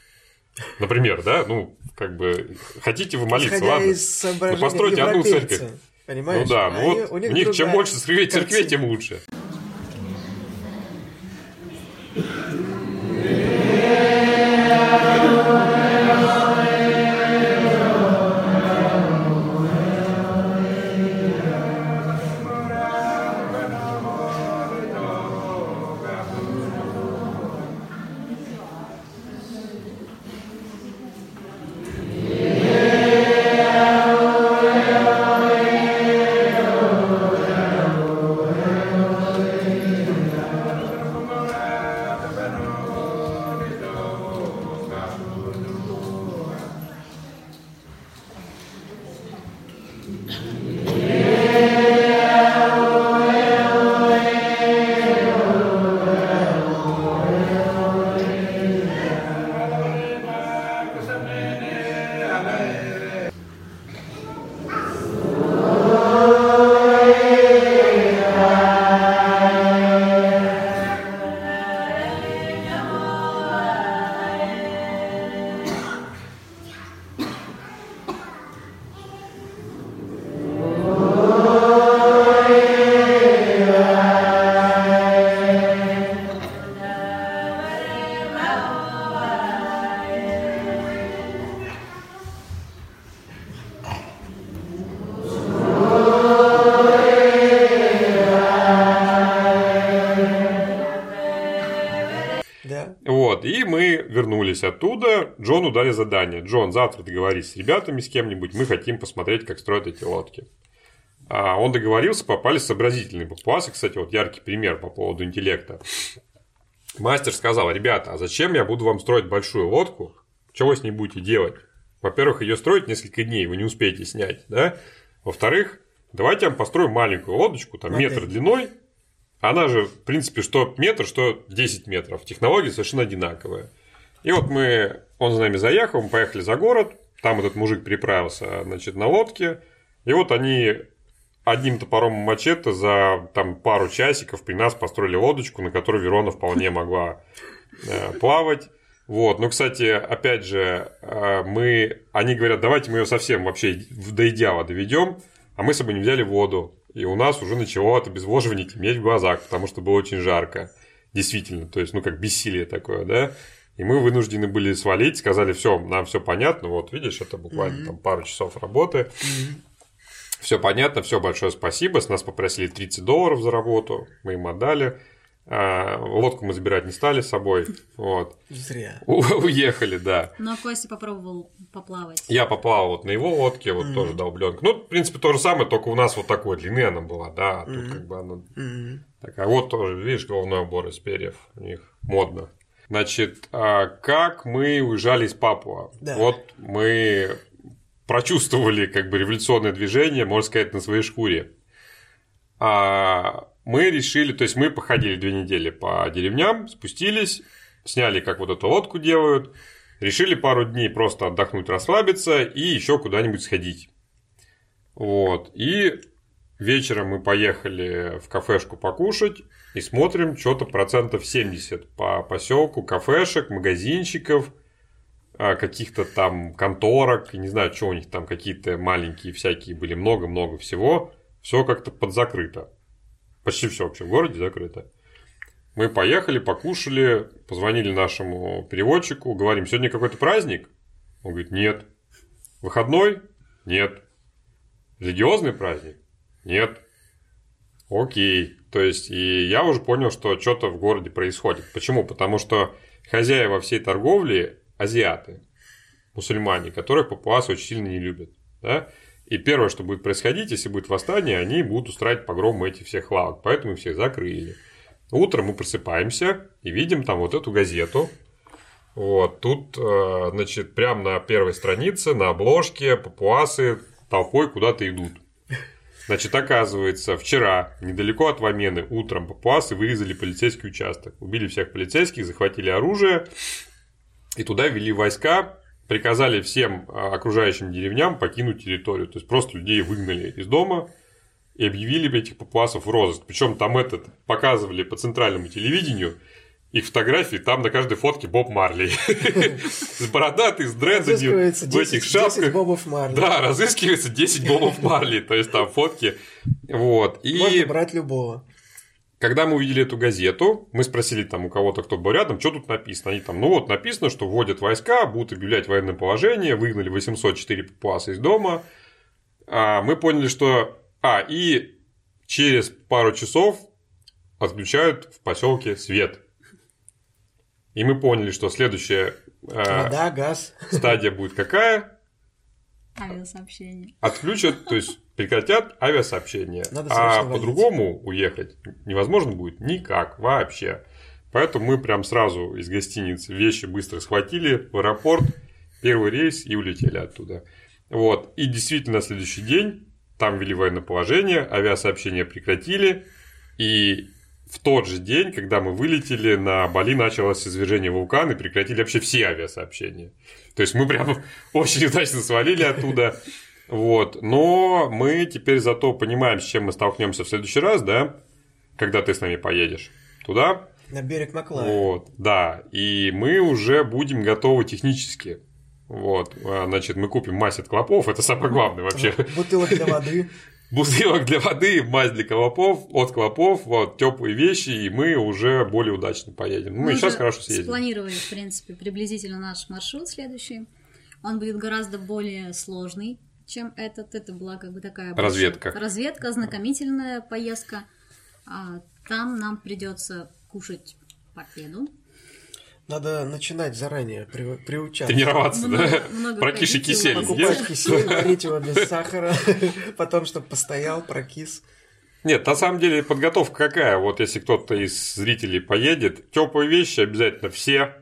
Например, да, ну, как бы, хотите вы молиться, Исходя ладно. соображений Ну, постройте одну церковь. Понимаешь? Ну да, ну Они- вот у них, чем другая больше церквей, тем лучше. Задание. Джон, завтра договорись с ребятами, с кем-нибудь, мы хотим посмотреть, как строят эти лодки. А он договорился, попались сообразительные папуасы. Кстати, вот яркий пример по поводу интеллекта. Мастер сказал, ребята, а зачем я буду вам строить большую лодку? Что вы с ней будете делать? Во-первых, ее строить несколько дней, вы не успеете снять, да? Во-вторых, давайте я вам построю маленькую лодочку, там метр длиной. Она же, в принципе, что метр, что 10 метров. Технологии совершенно одинаковые. И вот мы, он за нами заехал, мы поехали за город, там этот мужик переправился, значит, на лодке, и вот они одним топором мачете за там пару часиков при нас построили лодочку, на которой Верона вполне могла э, плавать. Вот, ну, кстати, опять же, э, мы, они говорят, давайте мы ее совсем вообще до идеала доведем, а мы с собой не взяли воду. И у нас уже начало от обезвоживания темнеть в глазах, потому что было очень жарко. Действительно, то есть, ну, как бессилие такое, да. И мы вынуждены были свалить, сказали, все, нам все понятно, вот видишь, это буквально там пару часов работы. Все понятно, все большое спасибо. С нас попросили 30 долларов за работу, мы им отдали. А, лодку мы забирать не стали с собой. Вот. Зря. У- Уехали, да. Но Костя попробовал поплавать. Я попал вот на его лодке, вот тоже долбленка. Ну, в принципе, то же самое, только у нас вот такой длины она была, да, а тут как бы она Мгм. такая. Вот тоже, видишь, головной убор из перьев у них модно. Значит, а как мы уезжали из Папуа? Да. Вот мы прочувствовали как бы революционное движение, можно сказать, на своей шкуре. А мы решили, то есть мы походили две недели по деревням, спустились, сняли, как вот эту лодку делают, решили пару дней просто отдохнуть, расслабиться и еще куда-нибудь сходить. Вот. И вечером мы поехали в кафешку покушать и смотрим что-то процентов 70 по поселку кафешек, магазинчиков, а, каких-то там конторок, не знаю, что у них там какие-то маленькие всякие были, много-много всего. Все как-то подзакрыто. Почти все вообще в городе закрыто. Мы поехали, покушали, позвонили нашему переводчику, говорим, сегодня какой-то праздник? Он говорит, нет. Выходной? Нет. Религиозный праздник? Нет. Окей. То есть, и я уже понял, что что-то в городе происходит. Почему? Потому что хозяева всей торговли азиаты, мусульмане, которых папуасы очень сильно не любят. Да? И первое, что будет происходить, если будет восстание, они будут устраивать погром этих всех лавок. Поэтому их всех закрыли. Утром мы просыпаемся и видим там вот эту газету. Вот, тут, э, значит, прямо на первой странице, на обложке, папуасы толпой куда-то идут. Значит, оказывается, вчера, недалеко от Вамены, утром папуасы вырезали полицейский участок. Убили всех полицейских, захватили оружие, и туда ввели войска, приказали всем а, окружающим деревням покинуть территорию. То есть просто людей выгнали из дома и объявили этих папуасов в розыск. Причем там этот показывали по центральному телевидению их фотографии, там на каждой фотке Боб Марли. С бородатый, с дредами, в этих шапках. Бобов Марли. Да, разыскивается 10 Бобов Марли. То есть там фотки. Вот. И... Можно брать любого. Когда мы увидели эту газету, мы спросили там у кого-то, кто был рядом, что тут написано. Они там, ну вот написано, что вводят войска, будут объявлять военное положение, выгнали 804 папуаса из дома. А мы поняли, что... А, и через пару часов отключают в поселке свет. И мы поняли, что следующая э, Вода, газ. стадия будет какая? Авиасообщение. Отключат, то есть прекратят авиасообщение. Надо а по-другому уехать невозможно будет никак вообще. Поэтому мы прям сразу из гостиницы вещи быстро схватили в аэропорт, первый рейс и улетели оттуда. Вот. И действительно, на следующий день там ввели военное положение, авиасообщение прекратили. И в тот же день, когда мы вылетели, на Бали началось извержение вулкана и прекратили вообще все авиасообщения. То есть мы прям очень удачно свалили оттуда. Вот. Но мы теперь зато понимаем, с чем мы столкнемся в следующий раз, да, когда ты с нами поедешь туда. На берег Маклая. Вот, да. И мы уже будем готовы технически. Вот, а, значит, мы купим мазь от клопов, это самое главное вообще. Бутылок для воды. Бутылок для воды, мазь для клопов, от клопов, вот, теплые вещи, и мы уже более удачно поедем. Ну, мы, сейчас хорошо съездим. спланировали, в принципе, приблизительно наш маршрут следующий. Он будет гораздо более сложный, чем этот. Это была как бы такая... Разведка. Разведка, ознакомительная поездка. А там нам придется кушать победу. Надо начинать заранее при- приучаться. Тренироваться, Много- да? много Прокиши ходить, кисель Покупать ешь? кисель, варить его без сахара, потом, чтобы постоял, прокис. Нет, на самом деле подготовка какая? Вот если кто-то из зрителей поедет, теплые вещи обязательно все.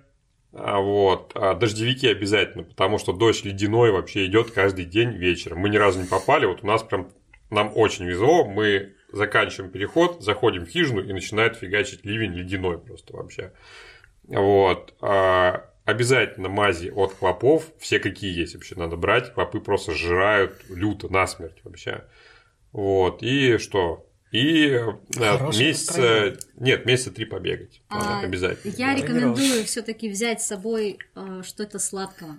А Вот, а дождевики обязательно, потому что дождь ледяной вообще идет каждый день вечером. Мы ни разу не попали, вот у нас прям нам очень везло, мы заканчиваем переход, заходим в хижину и начинает фигачить ливень ледяной просто вообще. Вот. а Обязательно мази от клопов, все какие есть вообще надо брать. Клопы просто сжирают люто, насмерть вообще. Вот. И что? И э, Хорошее месяца... настроение. Нет, месяца три побегать. Надо А, обязательно. Я Да. рекомендую все-таки взять с собой э, что-то сладкого.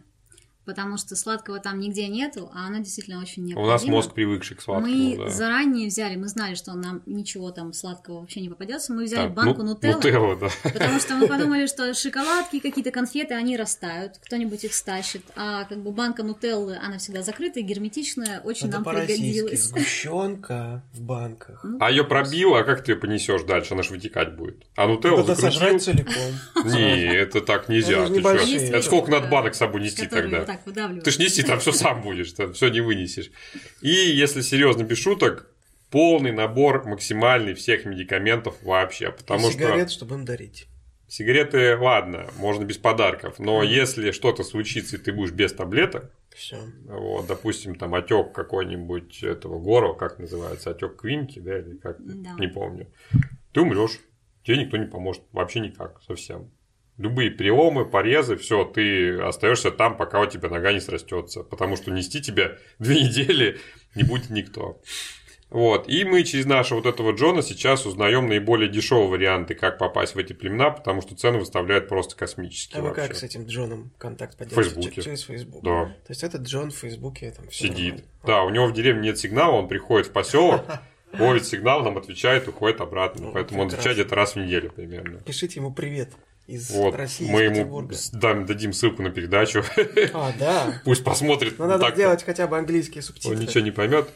Потому что сладкого там нигде нету, а оно действительно очень У необходимо. нас мозг привыкший к сладкому, Мы да. заранее взяли, мы знали, что нам ничего там сладкого вообще не попадется. Мы взяли Так, банку ну, нутеллы, Нутелла, да. потому что мы подумали, что шоколадки, какие-то конфеты, они растают, кто-нибудь их стащит. А как бы банка нутеллы, она всегда закрытая, герметичная, очень Это нам по-российски. пригодилась. Сгущенка в банках. А ее пробило, а как ты ее понесешь дальше? Она же вытекать будет. А нутеллу Надо закрутил? сожрать целиком. Не, это так нельзя. Это сколько надо банок с собой нести тогда? Так выдавливают. Ты ж нести там все сам будешь, там все не вынесешь. И если серьезно, без шуток, полный набор максимальный всех медикаментов вообще. Потому И что сигарет, чтобы им дарить. сигареты, ладно, можно без подарков. Но если что-то случится, и ты будешь без таблеток, Все. вот, допустим, там отек какой-нибудь этого гора, как называется, отек квинки, да, или как, Да. не помню, ты умрешь, тебе никто не поможет, вообще никак, совсем. Любые переломы, порезы, все, ты остаешься там, пока у тебя нога не срастется, потому что нести тебя две недели не будет никто. Вот. И мы через нашего вот этого Джона сейчас узнаем наиболее дешевые варианты, как попасть в эти племена, потому что цены выставляют просто космические А вы вообще. как с этим Джоном контакт поддерживаете? Фейсбуке. Через Facebook. Да. То есть этот Джон в Фейсбуке там всё Сидит. нормально. Да, у него в деревне нет сигнала, он приходит в поселок, ловит сигнал, нам отвечает, уходит обратно. Ну, Поэтому он отвечает где-то раз в неделю примерно. Пишите ему привет из Вот, России, мы ему дам- дадим ссылку на передачу, А, да. пусть посмотрит. Но надо Так-то сделать хотя бы английские Он субтитры. ничего не поймет.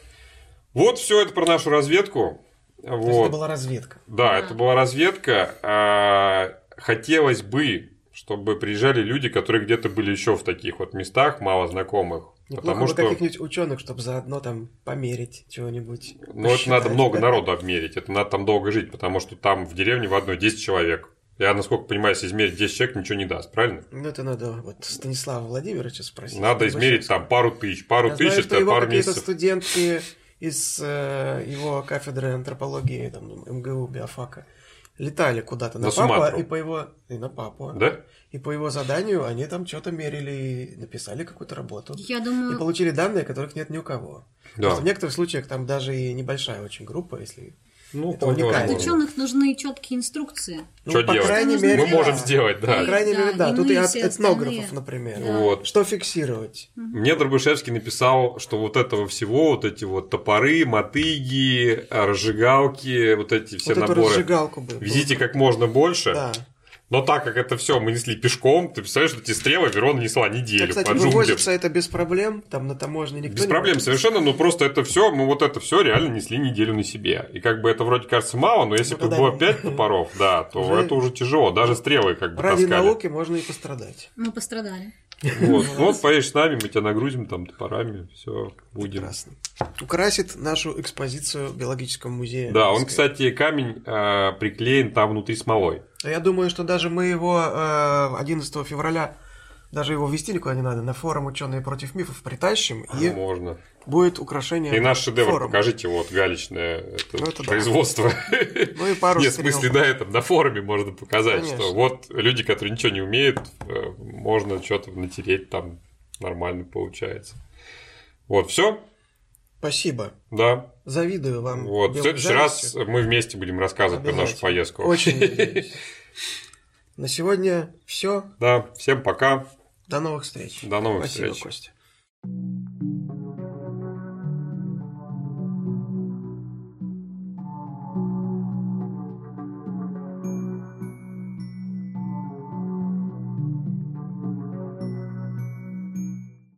Вот все это про нашу разведку. То есть Вот. это была разведка. Да, это была разведка. А, Хотелось бы, чтобы приезжали люди, которые где-то были еще в таких вот местах, мало знакомых. Неплохо Потому бы что каких-нибудь ученых, чтобы заодно там померить чего-нибудь. ну, это надо много да? народу обмерить, это надо там долго жить, потому что там в деревне в одной 10 человек. Я, насколько понимаю, если измерить 10 человек, ничего не даст, правильно? Ну, это надо вот Станислава Владимировича спросить. Надо измерить там пару тысяч. Пару Я тысяч знаю, что это его пару какие-то месяцев. студентки из э, его кафедры антропологии, там, МГУ, биофака, летали куда-то на, На Папуа, Суматру. и по его... И на Папуа. Да? И по его заданию они там что-то мерили и написали какую-то работу. Я И думаю, получили данные, которых нет ни у кого. Да. Просто в некоторых случаях там даже и небольшая очень группа, если... Ну, Это уникально. от ученых нужны четкие инструкции. Ну, Что по делать? крайней мере, Мы можем да. сделать, По да. крайней Да, мере, да. и Тут и от этнографов, остальные. например. Да. Вот. Что фиксировать? Мне Дробышевский написал, что вот этого всего, вот эти вот топоры, мотыги, разжигалки, вот эти все вот эту наборы, разжигалку бы. везите как можно больше. Да. Но так как это все мы несли пешком, ты представляешь, что эти стрелы Верона несла неделю кстати, по джунглям. вывозится это без проблем, там на таможне никто Без не проблем будет. совершенно, но просто это все, мы вот это все реально несли неделю на себе. И как бы это вроде кажется мало, но если Ну, бы было не- 5 топоров, да, то Уже- это уже тяжело. Даже стрелы как бы Ради таскали. науки можно и пострадать. Мы пострадали. Вот. Ну вот поедешь с нами, мы тебя нагрузим там топорами, все будем. Прекрасно. Украсит нашу экспозицию в биологическом музее. Да, он, кстати, камень э, приклеен там внутри смолой. А Я думаю, что даже мы его э, 11 февраля, даже его вести никуда не надо, на форум «Ученые против мифов» притащим, и Можно. будет украшение И наш шедевр форума. покажите, вот галечное это Ну, это да. производство. Ну и пару Нет, в смысле, на этом, на форуме можно показать, Конечно. что вот люди, которые ничего не умеют, э, можно что-то натереть там нормально получается. Вот, все, Спасибо. да. Завидую вам. Вот. В следующий раз мы вместе будем рассказывать про нашу поездку. Очень. На сегодня все. Да, всем пока. До новых встреч. До новых Спасибо, встреч. Костя.